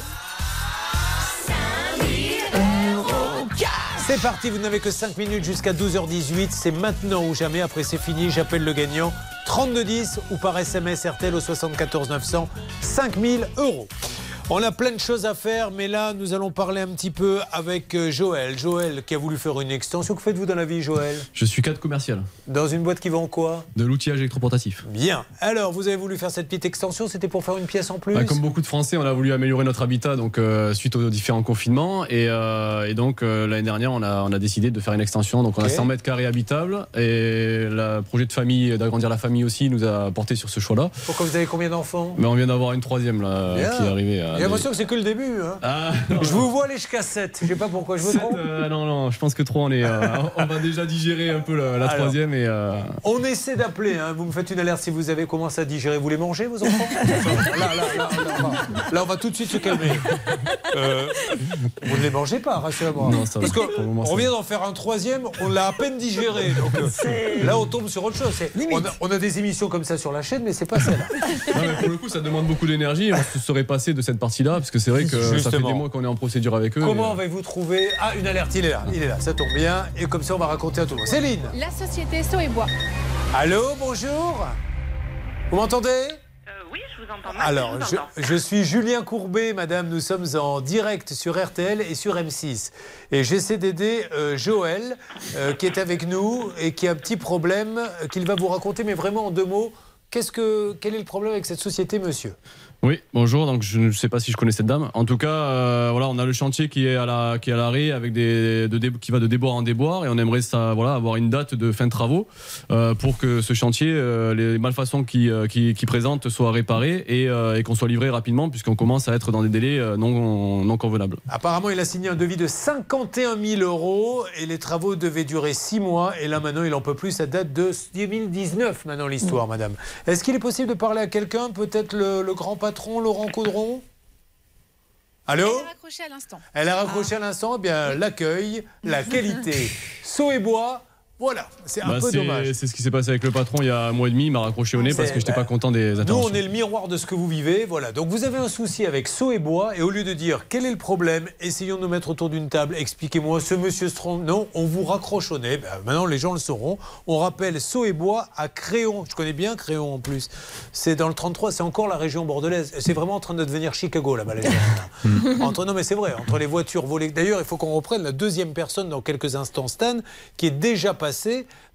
C'est parti, vous n'avez que 5 minutes jusqu'à 12h18. C'est maintenant ou jamais. Après, c'est fini. J'appelle le gagnant. 3210 ou par SMS RTL au 74 900. 5000 euros. On a plein de choses à faire, mais là, nous allons parler un petit peu avec euh, Joël. Joël qui a voulu faire une extension. Que faites-vous dans la vie, Joël?
Je suis cadre commercial
Dans une boîte qui vend quoi?
De l'outillage électroportatif.
Bien. Alors, vous avez voulu faire cette petite extension. C'était pour faire une pièce en plus?
Bah, comme beaucoup de Français, on a voulu améliorer notre habitat donc euh, suite aux différents confinements et, euh, et donc euh, l'année dernière on a, on a décidé de faire une extension donc on a 100 mètres carrés habitables et le projet de famille d'agrandir la famille aussi nous a porté sur ce choix-là.
Pourquoi vous avez combien d'enfants?
Mais on vient d'avoir une troisième là qui est arrivée.
J'ai l'impression que c'est que le début. hein.
Ah,
Je vous vois aller jusqu'à 7. Je sais pas pourquoi je
Sept,
trompe.
euh, non non, je pense que trop on est euh, on va déjà digérer un peu la, la
Alors.
troisième et euh,
On essaie d'appeler, hein. vous me faites une alerte si vous avez commencé à digérer. Vous les mangez, vos enfants? Là, là, là, là, on va, tout de suite se calmer. Vous ne les mangez pas, rassurez-moi.
Non, ça va.
Parce qu'on vient d'en faire un troisième, on l'a à peine digéré. Donc, là, on tombe sur autre chose. On a, on a des émissions comme ça sur la chaîne, mais c'est pas celle.
Non, mais pour le coup, ça demande beaucoup d'énergie. On se serait passé de cette partie-là, parce que c'est vrai que ça fait
Justement.
des mois qu'on est en procédure avec eux.
Comment
et, euh,
avez-vous trouvé Ah, une alerte, il est là, il est là, ça tombe bien. Et comme ça, on va raconter à tout le monde. Céline
La société Sceaux et Bois.
Allô, bonjour Vous m'entendez
Oui, je vous entends.
Alors, je, je suis Julien Courbet, madame. Nous sommes en direct sur RTL et sur M6. Et j'essaie d'aider euh, Joël, euh, qui est avec nous et qui a un petit problème euh, qu'il va vous raconter, mais vraiment en deux mots. Qu'est-ce que, quel est le problème avec cette société, monsieur?
Oui, bonjour. Donc je ne sais pas si je connais cette dame. En tout cas, euh, voilà, on a le chantier qui est à la qui est à l'arrêt avec de qui va de déboire en déboire et on aimerait voilà avoir une date de fin de travaux euh, pour que ce chantier euh, les malfaçons qui qui, soient réparées et, et qu'on soit livré rapidement puisqu'on commence à être dans des délais non non convenables.
Apparemment, il a signé un devis de 51 000 euros et les travaux devaient durer 6 mois. Et là, maintenant, il en peut plus. Ça date de 2019, maintenant, l'histoire, madame. Est-ce qu'il est possible de parler à quelqu'un Peut-être le, grand Laurent Caudron Allô
Elle est raccrochée à l'instant.
Elle a raccroché à l'instant, eh bien l'accueil, la qualité. Saut et bois, Voilà, c'est un
Bah,
peu
c'est-
dommage.
C'est ce qui s'est passé avec le patron il y a un mois et demi. Il m'a raccroché au nez parce que j'étais
bah,
pas content des
Nous,
interventions.
on est le miroir de ce que vous vivez. Voilà. Donc, vous avez un souci avec Sceaux et Bois, et au lieu de dire quel est le problème, essayons de nous mettre autour d'une table, expliquez-moi, ce monsieur se trompe. Non, on vous raccroche au nez. Ben, maintenant, les gens le sauront. On rappelle Sceaux et Bois à Créon. Je connais bien Créon en plus. C'est dans le 33, c'est encore la région bordelaise. C'est vraiment en train de devenir Chicago là-bas, les gens. là. entre, non, mais c'est vrai, entre les voitures volées. D'ailleurs, il faut qu'on reprenne la deuxième personne dans quelques instants, Stan, qui est déjà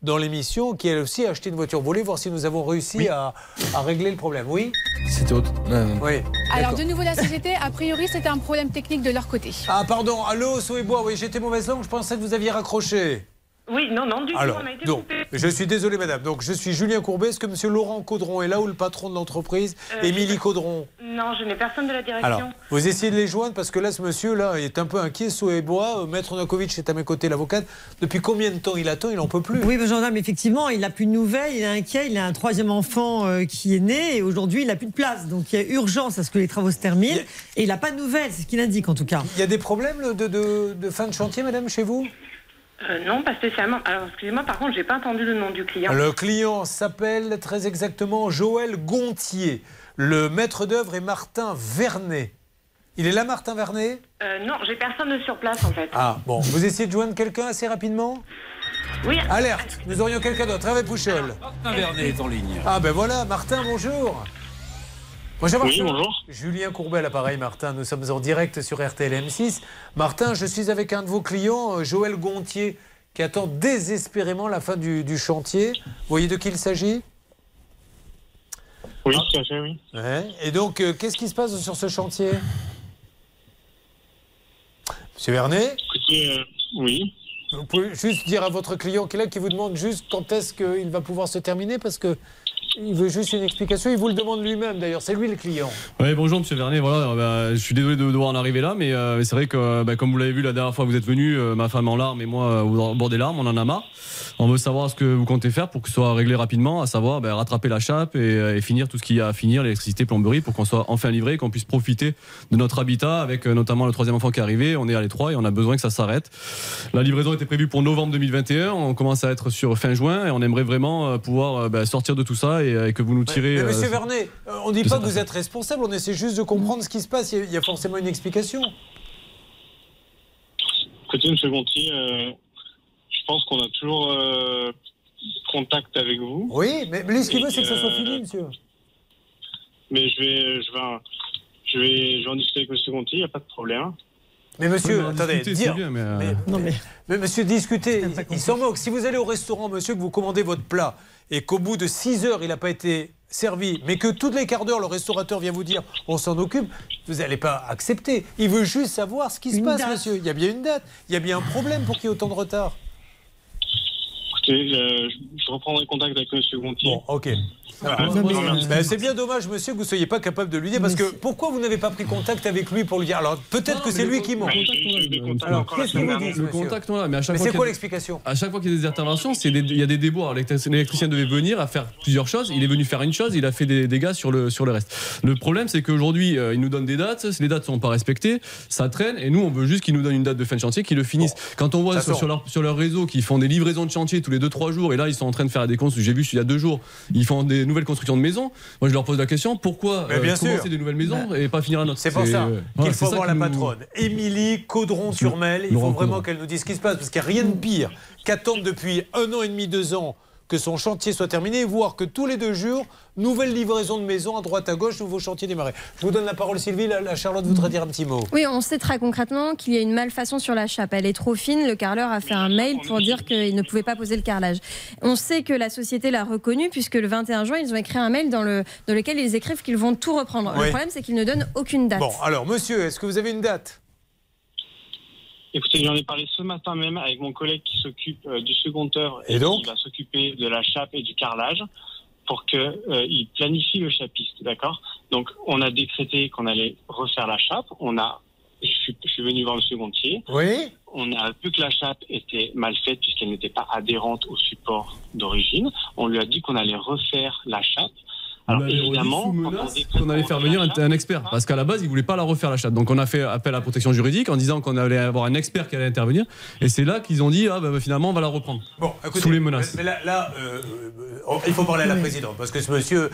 dans l'émission, qui elle aussi a acheté une voiture volée, voir si nous avons réussi à, à régler le problème. Oui
C'était autre. euh,
Oui.
Alors, de nouveau, la société, a priori, c'était un problème technique de leur côté.
Ah, pardon, allô, Soébois, oui, j'étais mauvaise langue, je pensais que vous aviez raccroché.
Oui, non, non, du
Alors,
tout, on a été
donc,
coupé.
je suis désolé, madame. Donc, je suis Julien Courbet. Est-ce que monsieur Laurent Caudron est là ou le patron de l'entreprise
Euh,
Émilie Caudron
Non, je n'ai personne de la direction.
Alors, vous essayez de les joindre parce que là, ce monsieur-là est un peu inquiet. Soébois, Maître Nakovic est à mes côtés, l'avocate. Depuis combien de temps il attend Il n'en peut plus.
Oui, mais gendarme, effectivement, il n'a plus de nouvelles, il est inquiet, il a un troisième enfant euh, qui est né et aujourd'hui, il n'a plus de place. Donc il y a urgence à ce que les travaux se terminent et il n'a pas de nouvelles, c'est ce qu'il indique en tout cas.
Il y a des problèmes de, de- de fin de chantier, madame, chez vous?
Euh, non, pas spécialement. Alors, excusez-moi, par contre, j'ai pas entendu le nom du client.
Le client s'appelle très exactement Joël Gontier. Le maître d'œuvre est Martin Vernet. Il est là, Martin Vernet?
Euh, non, j'ai personne sur place, en fait.
Ah, bon. Vous essayez de joindre quelqu'un assez rapidement?
Oui.
Alerte Nous aurions quelqu'un d'autre. Hervé Pouchol.
Martin Vernet est en ligne.
Ah, ben voilà, Martin, bonjour. Bonjour,
Oui, bonjour.
Julien Courbet à l'appareil, Martin. Nous sommes en direct sur RTL M6. Martin, je suis avec un de vos clients, euh, Joël Gontier, qui attend désespérément la fin du, du chantier. Vous voyez de qui il s'agit?
Oui, tout à fait, oui.
Ouais. Et donc, euh, qu'est-ce qui se passe sur ce chantier? Monsieur Vernet?
Écoutez, euh, oui.
Vous pouvez juste dire à votre client qui est là, qui vous demande juste quand est-ce qu'il va pouvoir se terminer, parce que il veut juste une explication. Il vous le demande lui-même, d'ailleurs. C'est lui le client.
Oui, bonjour Monsieur Vernet. Voilà, euh, bah, je suis désolé de devoir en arriver là, mais euh, c'est vrai que, euh, bah, comme vous l'avez vu la dernière fois, vous êtes venu, ma femme en larmes et moi au bord des larmes, on en a marre. On veut savoir ce que vous comptez faire pour que ce soit réglé rapidement, à savoir bah, rattraper la chape et, euh, et finir tout ce qu'il y a à finir, l'électricité, plomberie, pour qu'on soit enfin livré, qu'on puisse profiter de notre habitat avec euh, notamment le troisième enfant qui est arrivé. On est à l'étroit et on a besoin que ça s'arrête. La livraison était prévue pour novembre 2021. On commence à être sur fin juin et on aimerait vraiment euh, pouvoir bah, sortir de tout ça et, et que vous nous tirez.
Mais monsieur Vernet, on ne dit pas que vous êtes responsable, on essaie juste de comprendre ce qui se passe. Il y a- il y a forcément une explication.
Écoutez, M. Gontier, euh, pense qu'on a toujours euh, contact avec vous.
Oui, mais, mais lui, ce qu'il veut, c'est que ça soit fini, monsieur.
Mais je vais, je vais, je vais, je vais en discuter avec M. Gontier, il n'y a pas de problème.
Mais monsieur,
Oui, mais
attendez,
discuter,
dire.
c'est bien, mais, euh,
mais,
Non, mais-
mais monsieur, discutez, il, il s'en moque. Si vous allez au restaurant, monsieur, que vous commandez votre plat et qu'au bout de 6 heures, il n'a pas été servi, mais que toutes les quarts d'heure, le restaurateur vient vous dire on s'en occupe, vous n'allez pas accepter. Il veut juste savoir ce qui se
Une
passe,
date.
monsieur. Il y a bien une date, il y a bien un problème pour qu'il y ait autant de retard.
Euh, je, je reprendrai contact avec M. Gontier.
Bon, ok.
Ah,
Ben, c'est bien dommage, monsieur, que vous ne soyez pas capable de lui dire. Parce que pourquoi vous n'avez pas pris contact avec lui pour lui dire? Alors, peut-être que c'est lui qui ment. Alors, qu'est-ce que vous dites,
Le contact, mais à chaque
Mais
fois
c'est
qu'il
quoi l'explication?
À chaque fois qu'il y a des interventions, il y a des déboires. L'électric- L'électricien devait venir à faire plusieurs choses. Il est venu faire une chose, il a fait des dégâts sur le, sur le reste. Le problème, c'est qu'aujourd'hui, euh, il nous donne des dates. Les dates sont pas respectées, ça traîne. Et nous, on veut juste qu'ils nous donnent une date de fin de chantier, qu'ils le finissent. Quand on voit sur leur, sur leur réseau qu'ils font des livraisons de chantier tous les 2-3 jours, et là, ils sont en train de faire des constructions. J'ai vu il y a deux jours, ils font des nouvelles constructions de maisons. Moi, je leur pose la question pourquoi
bien
commencer
sûr.
des nouvelles maisons et pas finir un autre
C'est pour ça
euh,
qu'il faut avoir la
nous-
patronne. Émilie Caudron-sur-Mel, il faut vraiment qu'elle nous dise ce qui se passe, parce qu'il n'y a rien de pire qu'attendre depuis un an et demi, deux ans que son chantier soit terminé et voir que tous les deux jours, nouvelle livraison de maisons à droite à gauche, nouveau chantier démarré. Je vous donne la parole, Sylvie. La, la Charlotte voudrait dire un petit mot.
Oui, on sait très concrètement qu'il y a une malfaçon sur la chape. Elle est trop fine. Le carreleur a fait un mail pour dire qu'il ne pouvait pas poser le carrelage. On sait que la société l'a reconnu puisque le 21 juin, ils ont écrit un mail dans, le, dans lequel ils écrivent qu'ils vont tout reprendre.
Oui.
Le problème, c'est qu'ils ne donnent aucune date.
Bon, alors, monsieur, est-ce que vous avez une date?
Écoutez, j'en ai parlé ce matin même avec mon collègue qui s'occupe euh, du second œuvre
Et donc
qui va s'occuper de la chape et du carrelage pour que euh, planifie le chapiste, d'accord? Donc, on a décrété qu'on allait refaire la chape. On a, je suis, je suis venu voir le secondier.
Oui.
On a vu que la chape était mal faite puisqu'elle n'était pas adhérente au support d'origine. On lui a dit qu'on allait refaire la chape Alors évidemment,
qu'on allait faire venir un, un expert. Parce qu'à la base, ils voulaient pas la refaire la chatte. Donc on a fait appel à la protection juridique en disant qu'on allait avoir un expert qui allait intervenir. Et c'est là qu'ils ont dit ah bah, finalement on va la reprendre.
Bon, écoutez,
sous les menaces.
Mais là, là, euh, euh, il faut parler à la présidente parce que ce monsieur,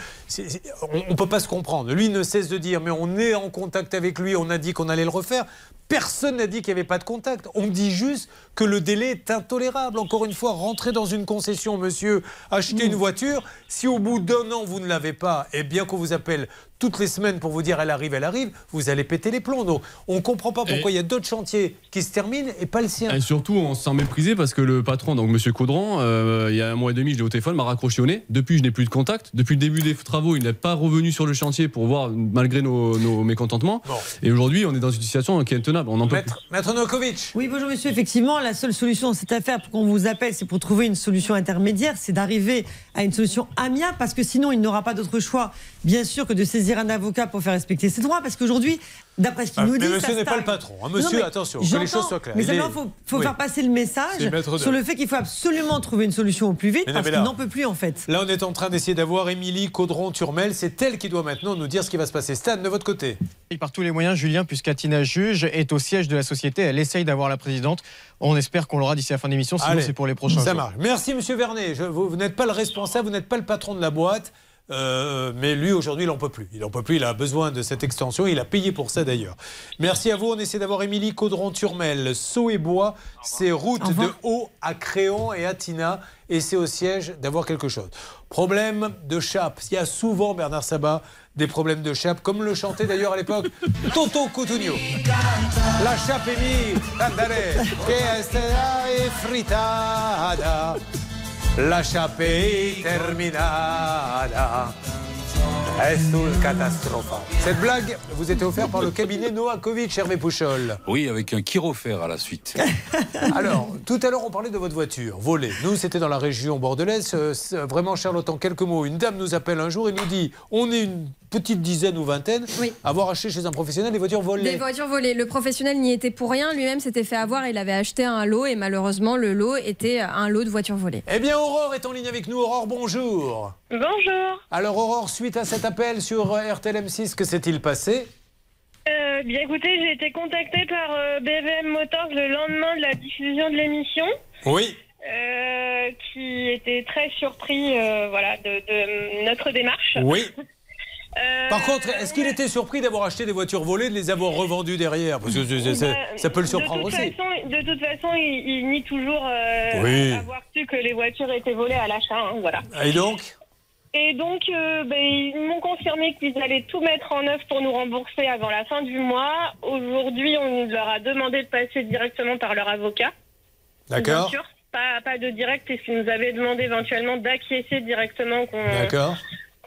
on ne peut pas se comprendre. Lui ne cesse de dire mais on est en contact avec lui, on a dit qu'on allait le refaire. Personne n'a dit qu'il n'y avait pas de contact. On dit juste que le délai est intolérable. Encore une fois, rentrer dans une concession, monsieur, acheter une voiture, si au bout d'un an vous ne l'avez pas, et bien qu'on vous appelle toutes les semaines pour vous dire elle arrive, elle arrive, vous allez péter les plombs. Donc on ne comprend pas pourquoi il y a d'autres chantiers qui se terminent et pas le sien.
Et surtout, on se sent méprisé parce que le patron, donc Monsieur Caudron, euh, il y a un mois et demi, je l'ai au téléphone, m'a raccroché au nez. Depuis, je n'ai plus de contact. Depuis le début des travaux, il n'est pas revenu sur le chantier pour voir, malgré nos, nos mécontentements. Et aujourd'hui, on est dans une situation qui est intenable. On en peut plus.
Maître Nokovic.
Oui, bonjour monsieur. Effectivement, la seule solution dans cette affaire pour qu'on vous appelle, c'est pour trouver une solution intermédiaire, c'est d'arriver à une solution amiable, parce que sinon, il n'aura pas d'autre choix, bien sûr, que de saisir un avocat pour faire respecter ses droits, parce qu'aujourd'hui, d'après ce qu'il
Ah,
nous
mais
dit,
monsieur n'est pas le patron, hein.
Non,
Monsieur,
mais
attention, que les choses soient claires.
Mais
Il
faut, faut
Oui.
faire passer le message sur le fait qu'il faut absolument trouver une solution au plus vite,
Mais non,
parce qu'il
là-
n'en peut plus, en fait.
Là, on est en train d'essayer d'avoir Émilie Caudron-Turmel. C'est elle qui doit maintenant nous dire ce qui va se passer. Stan, de votre côté.
Et par tous les moyens, Julien, puisqu'Atina Juge est au siège de la société, elle essaye d'avoir la présidente. On espère qu'on l'aura d'ici la fin de l'émission, sinon c'est pour les prochains
Ça
jours.
marche. Merci, monsieur Vernet. Je- vous vous n'êtes pas le responsable, vous n'êtes pas le patron de la boîte. Euh, mais lui, aujourd'hui, il n'en peut plus. Il n'en peut plus, il a besoin de cette extension. Il a payé pour ça, d'ailleurs. Merci à vous. On essaie d'avoir Émilie Caudron-Turmel. Sceaux et Bois, c'est route de Haut à Créon et à Tina. Et c'est au siège d'avoir quelque chose. Problème de chape. Il y a souvent, Bernard Sabat, des problèmes de chape, comme le chantait d'ailleurs à l'époque Toto Cotugno. La chape est mise, andare, che sarà e frittata. La chape è Cette blague vous était offerte par le cabinet Noakovic, Hervé Pouchol.
Oui, avec un chirophère à la suite.
Alors, tout à l'heure, on parlait de votre voiture volée. Nous, c'était dans la région bordelaise. Euh, c'est Vraiment, Charlotte, en quelques mots, une dame nous appelle un jour et nous dit on est une petite dizaine ou vingtaine à avoir acheté chez un professionnel des voitures volées.
Des voitures volées. Le professionnel n'y était pour rien. Lui-même s'était fait avoir. Il avait acheté un lot et malheureusement, le lot était un lot de voitures volées.
Eh bien, Aurore est en ligne avec nous. Aurore, bonjour.
Bonjour.
Alors, Aurore, suite à cet appel sur euh, RTLM6, que s'est-il passé?
Euh, bien écoutez, j'ai été contactée par euh, BVM Motors le lendemain de la diffusion de l'émission.
Oui.
euh, qui était très surpris euh, voilà, de, de notre démarche.
Oui.
Euh,
Par contre, est-ce qu'il était surpris d'avoir acheté des voitures volées, de les avoir revendues derrière? Parce que
bah,
ça peut le surprendre
de toute
aussi.
Façon, de toute façon, il, il nie toujours euh,
Oui.
avoir su que les voitures étaient volées à l'achat. hein, voilà.
Et donc?
Et donc, euh, ben, ils m'ont confirmé qu'ils allaient tout mettre en œuvre pour nous rembourser avant la fin du mois. Aujourd'hui, on leur a demandé de passer directement par leur avocat. Bien
D'accord.
sûr, pas, pas de direct, puisqu'ils nous avaient demandé éventuellement d'acquiescer directement qu'on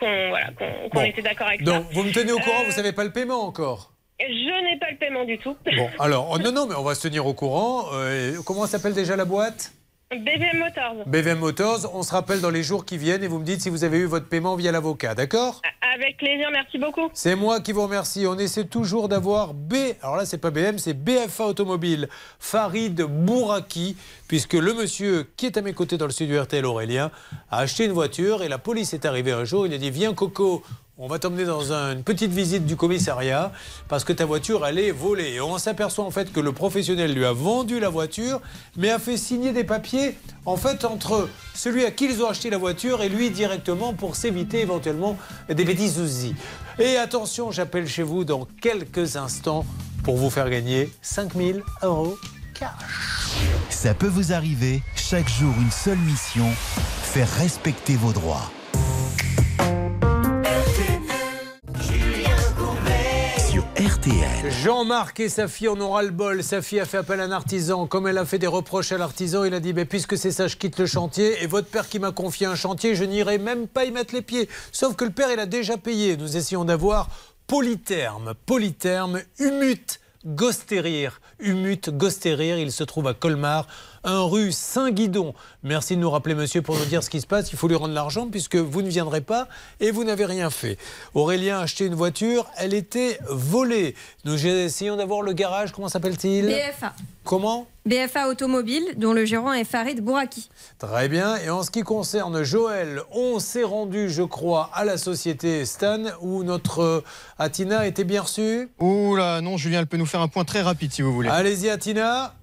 voilà,
Bon.
était d'accord avec ça.
Donc, vous me tenez au courant,
Euh,
vous savez pas le paiement encore?
Je n'ai pas le paiement du tout.
Bon, alors, oh, non, non, mais on va se tenir au courant. Euh, comment s'appelle déjà la boîte?
BVM Motors.
BVM Motors. On se rappelle dans les jours qui viennent et vous me dites si vous avez eu votre paiement via l'avocat, d'accord?
Avec plaisir, merci beaucoup.
C'est moi qui vous remercie. On essaie toujours d'avoir B. Alors là, c'est pas BM, c'est BFA Automobile. Farid Bouraki, puisque le monsieur qui est à mes côtés dans le studio RTL Aurélien a acheté une voiture et la police est arrivée un jour. Il a dit Viens, Coco. On va t'emmener dans un- une petite visite du commissariat parce que ta voiture, elle est volée. Et on s'aperçoit en fait que le professionnel lui a vendu la voiture, mais a fait signer des papiers en fait entre celui à qui ils ont acheté la voiture et lui directement pour s'éviter éventuellement des petits soucis. Et attention, j'appelle chez vous dans quelques instants pour vous faire gagner 5000 euros cash.
Ça peut vous arriver, chaque jour une seule mission, faire respecter vos droits.
Jean-Marc et sa fille en aura le bol. Sa fille a fait appel à un artisan. Comme elle a fait des reproches à l'artisan, il a dit ben, puisque c'est ça, je quitte le chantier. Et votre père qui m'a confié un chantier, je n'irai même pas y mettre les pieds. Sauf que le père, il a déjà payé. Nous essayons d'avoir Polytherme. Polytherme, Humut. Gostérir, Humut, Gostérir, il se trouve à Colmar, 1 rue Saint-Guidon. Merci de nous rappeler, monsieur, pour nous dire ce qui se passe. Il faut lui rendre l'argent puisque vous ne viendrez pas et vous n'avez rien fait. Aurélien a acheté une voiture, elle était volée. Nous essayons d'avoir le garage, comment s'appelle-t-il
BFA.
Comment
BFA Automobile, dont le gérant est Farid Bouraki.
Très bien. Et en ce qui concerne Joël, on s'est rendu, je crois, à la société Stan où notre euh, Atina était bien reçue.
Ouh là, non, Julien, elle peut nous faire un point très rapide si vous voulez.
Allez-y, Atina.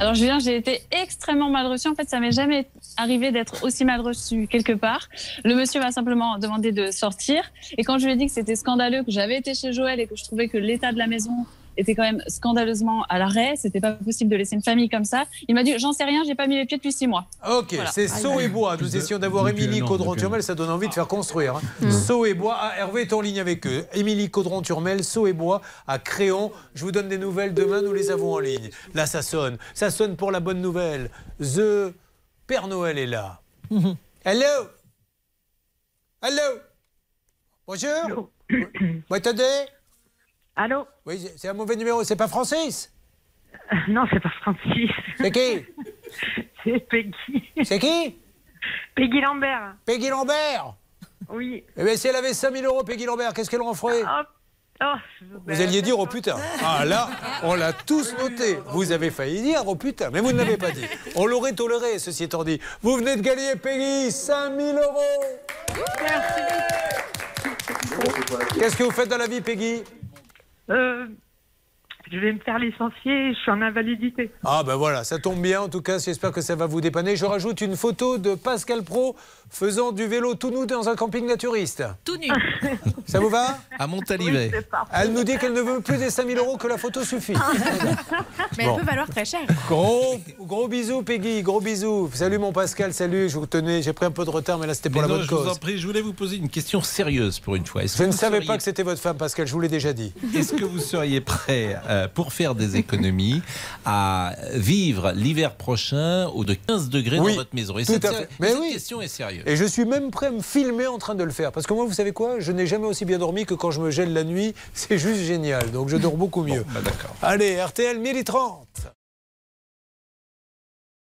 Alors Julien, j'ai été extrêmement mal reçue. En fait, ça m'est jamais arrivé d'être aussi mal reçue quelque part. Le monsieur m'a simplement demandé de sortir. Et quand je lui ai dit que c'était scandaleux, que j'avais été chez Joël et que je trouvais que l'état de la maison était quand même scandaleusement à l'arrêt, c'était pas possible de laisser une famille comme ça. Il m'a dit, j'en sais rien, j'ai pas mis les pieds depuis six mois.
Ok,
Voilà.
c'est Sceaux et Bois. Nous essayons d'avoir Émilie Caudron-Turmel, ça donne envie de faire construire. hein.
Mm.
Sceaux et Bois. Ah, Hervé est en ligne avec eux. Émilie Caudron-Turmel, Sceaux et Bois à Créon. Je vous donne des nouvelles demain, nous les avons en ligne. Là, ça sonne. Ça sonne pour la bonne nouvelle. The Père Noël est là. Hello? Hello? Bonjour? Vous attendez
Allô
Oui, c'est- un mauvais numéro. C'est pas Francis
Non, c'est pas Francis.
C'est qui
C'est Peggy.
C'est qui
Peggy Lambert.
Peggy Lambert
Oui.
Eh bien, si elle avait 5000 euros, Peggy Lambert, qu'est-ce qu'elle en ferait
Oh,
Vous alliez dire oh putain. Ah là, on l'a tous noté. Vous avez failli dire oh putain, mais vous ne l'avez pas dit. On l'aurait toléré, ceci étant dit. Vous venez de gagner, Peggy, 5000 euros. Qu'est-ce que vous faites dans la vie, Peggy?
Euh, je vais me faire licencier, je suis en invalidité.
Ah ben voilà, ça tombe bien en tout cas, j'espère que ça va vous dépanner. Je rajoute une photo de Pascal Pro faisant du vélo tout nu dans un camping naturiste.
Tout nu.
Ça vous va?
À Montalivet.
Elle nous dit qu'elle ne veut plus des 5000 euros, que la photo suffit.
Mais
Bon.
elle peut valoir très cher.
Gros, gros bisous, Peggy, gros bisous. Salut mon Pascal, salut. Je vous tenais, j'ai pris un peu de retard, mais là c'était pour
Mais
la
non,
bonne
je vous
cause.
en prie, je voulais vous poser une question sérieuse pour une fois. Est-ce
Je
que
ne
vous
savais
seriez-
pas que c'était votre femme, Pascal, je vous l'ai déjà dit.
Est-ce que vous seriez prêt, euh, pour faire des économies, à vivre l'hiver prochain au de 15 degrés
Oui,
dans votre maison? Et
tout
cette,
à fait. Mais
cette
oui.
question est sérieuse.
Et je suis même prêt à me filmer en train de le faire. Parce que moi, vous savez quoi? Je n'ai jamais aussi bien dormi que quand je me gèle la nuit. C'est juste génial. Donc je dors beaucoup mieux.
Bah.
Allez, RTL 1030.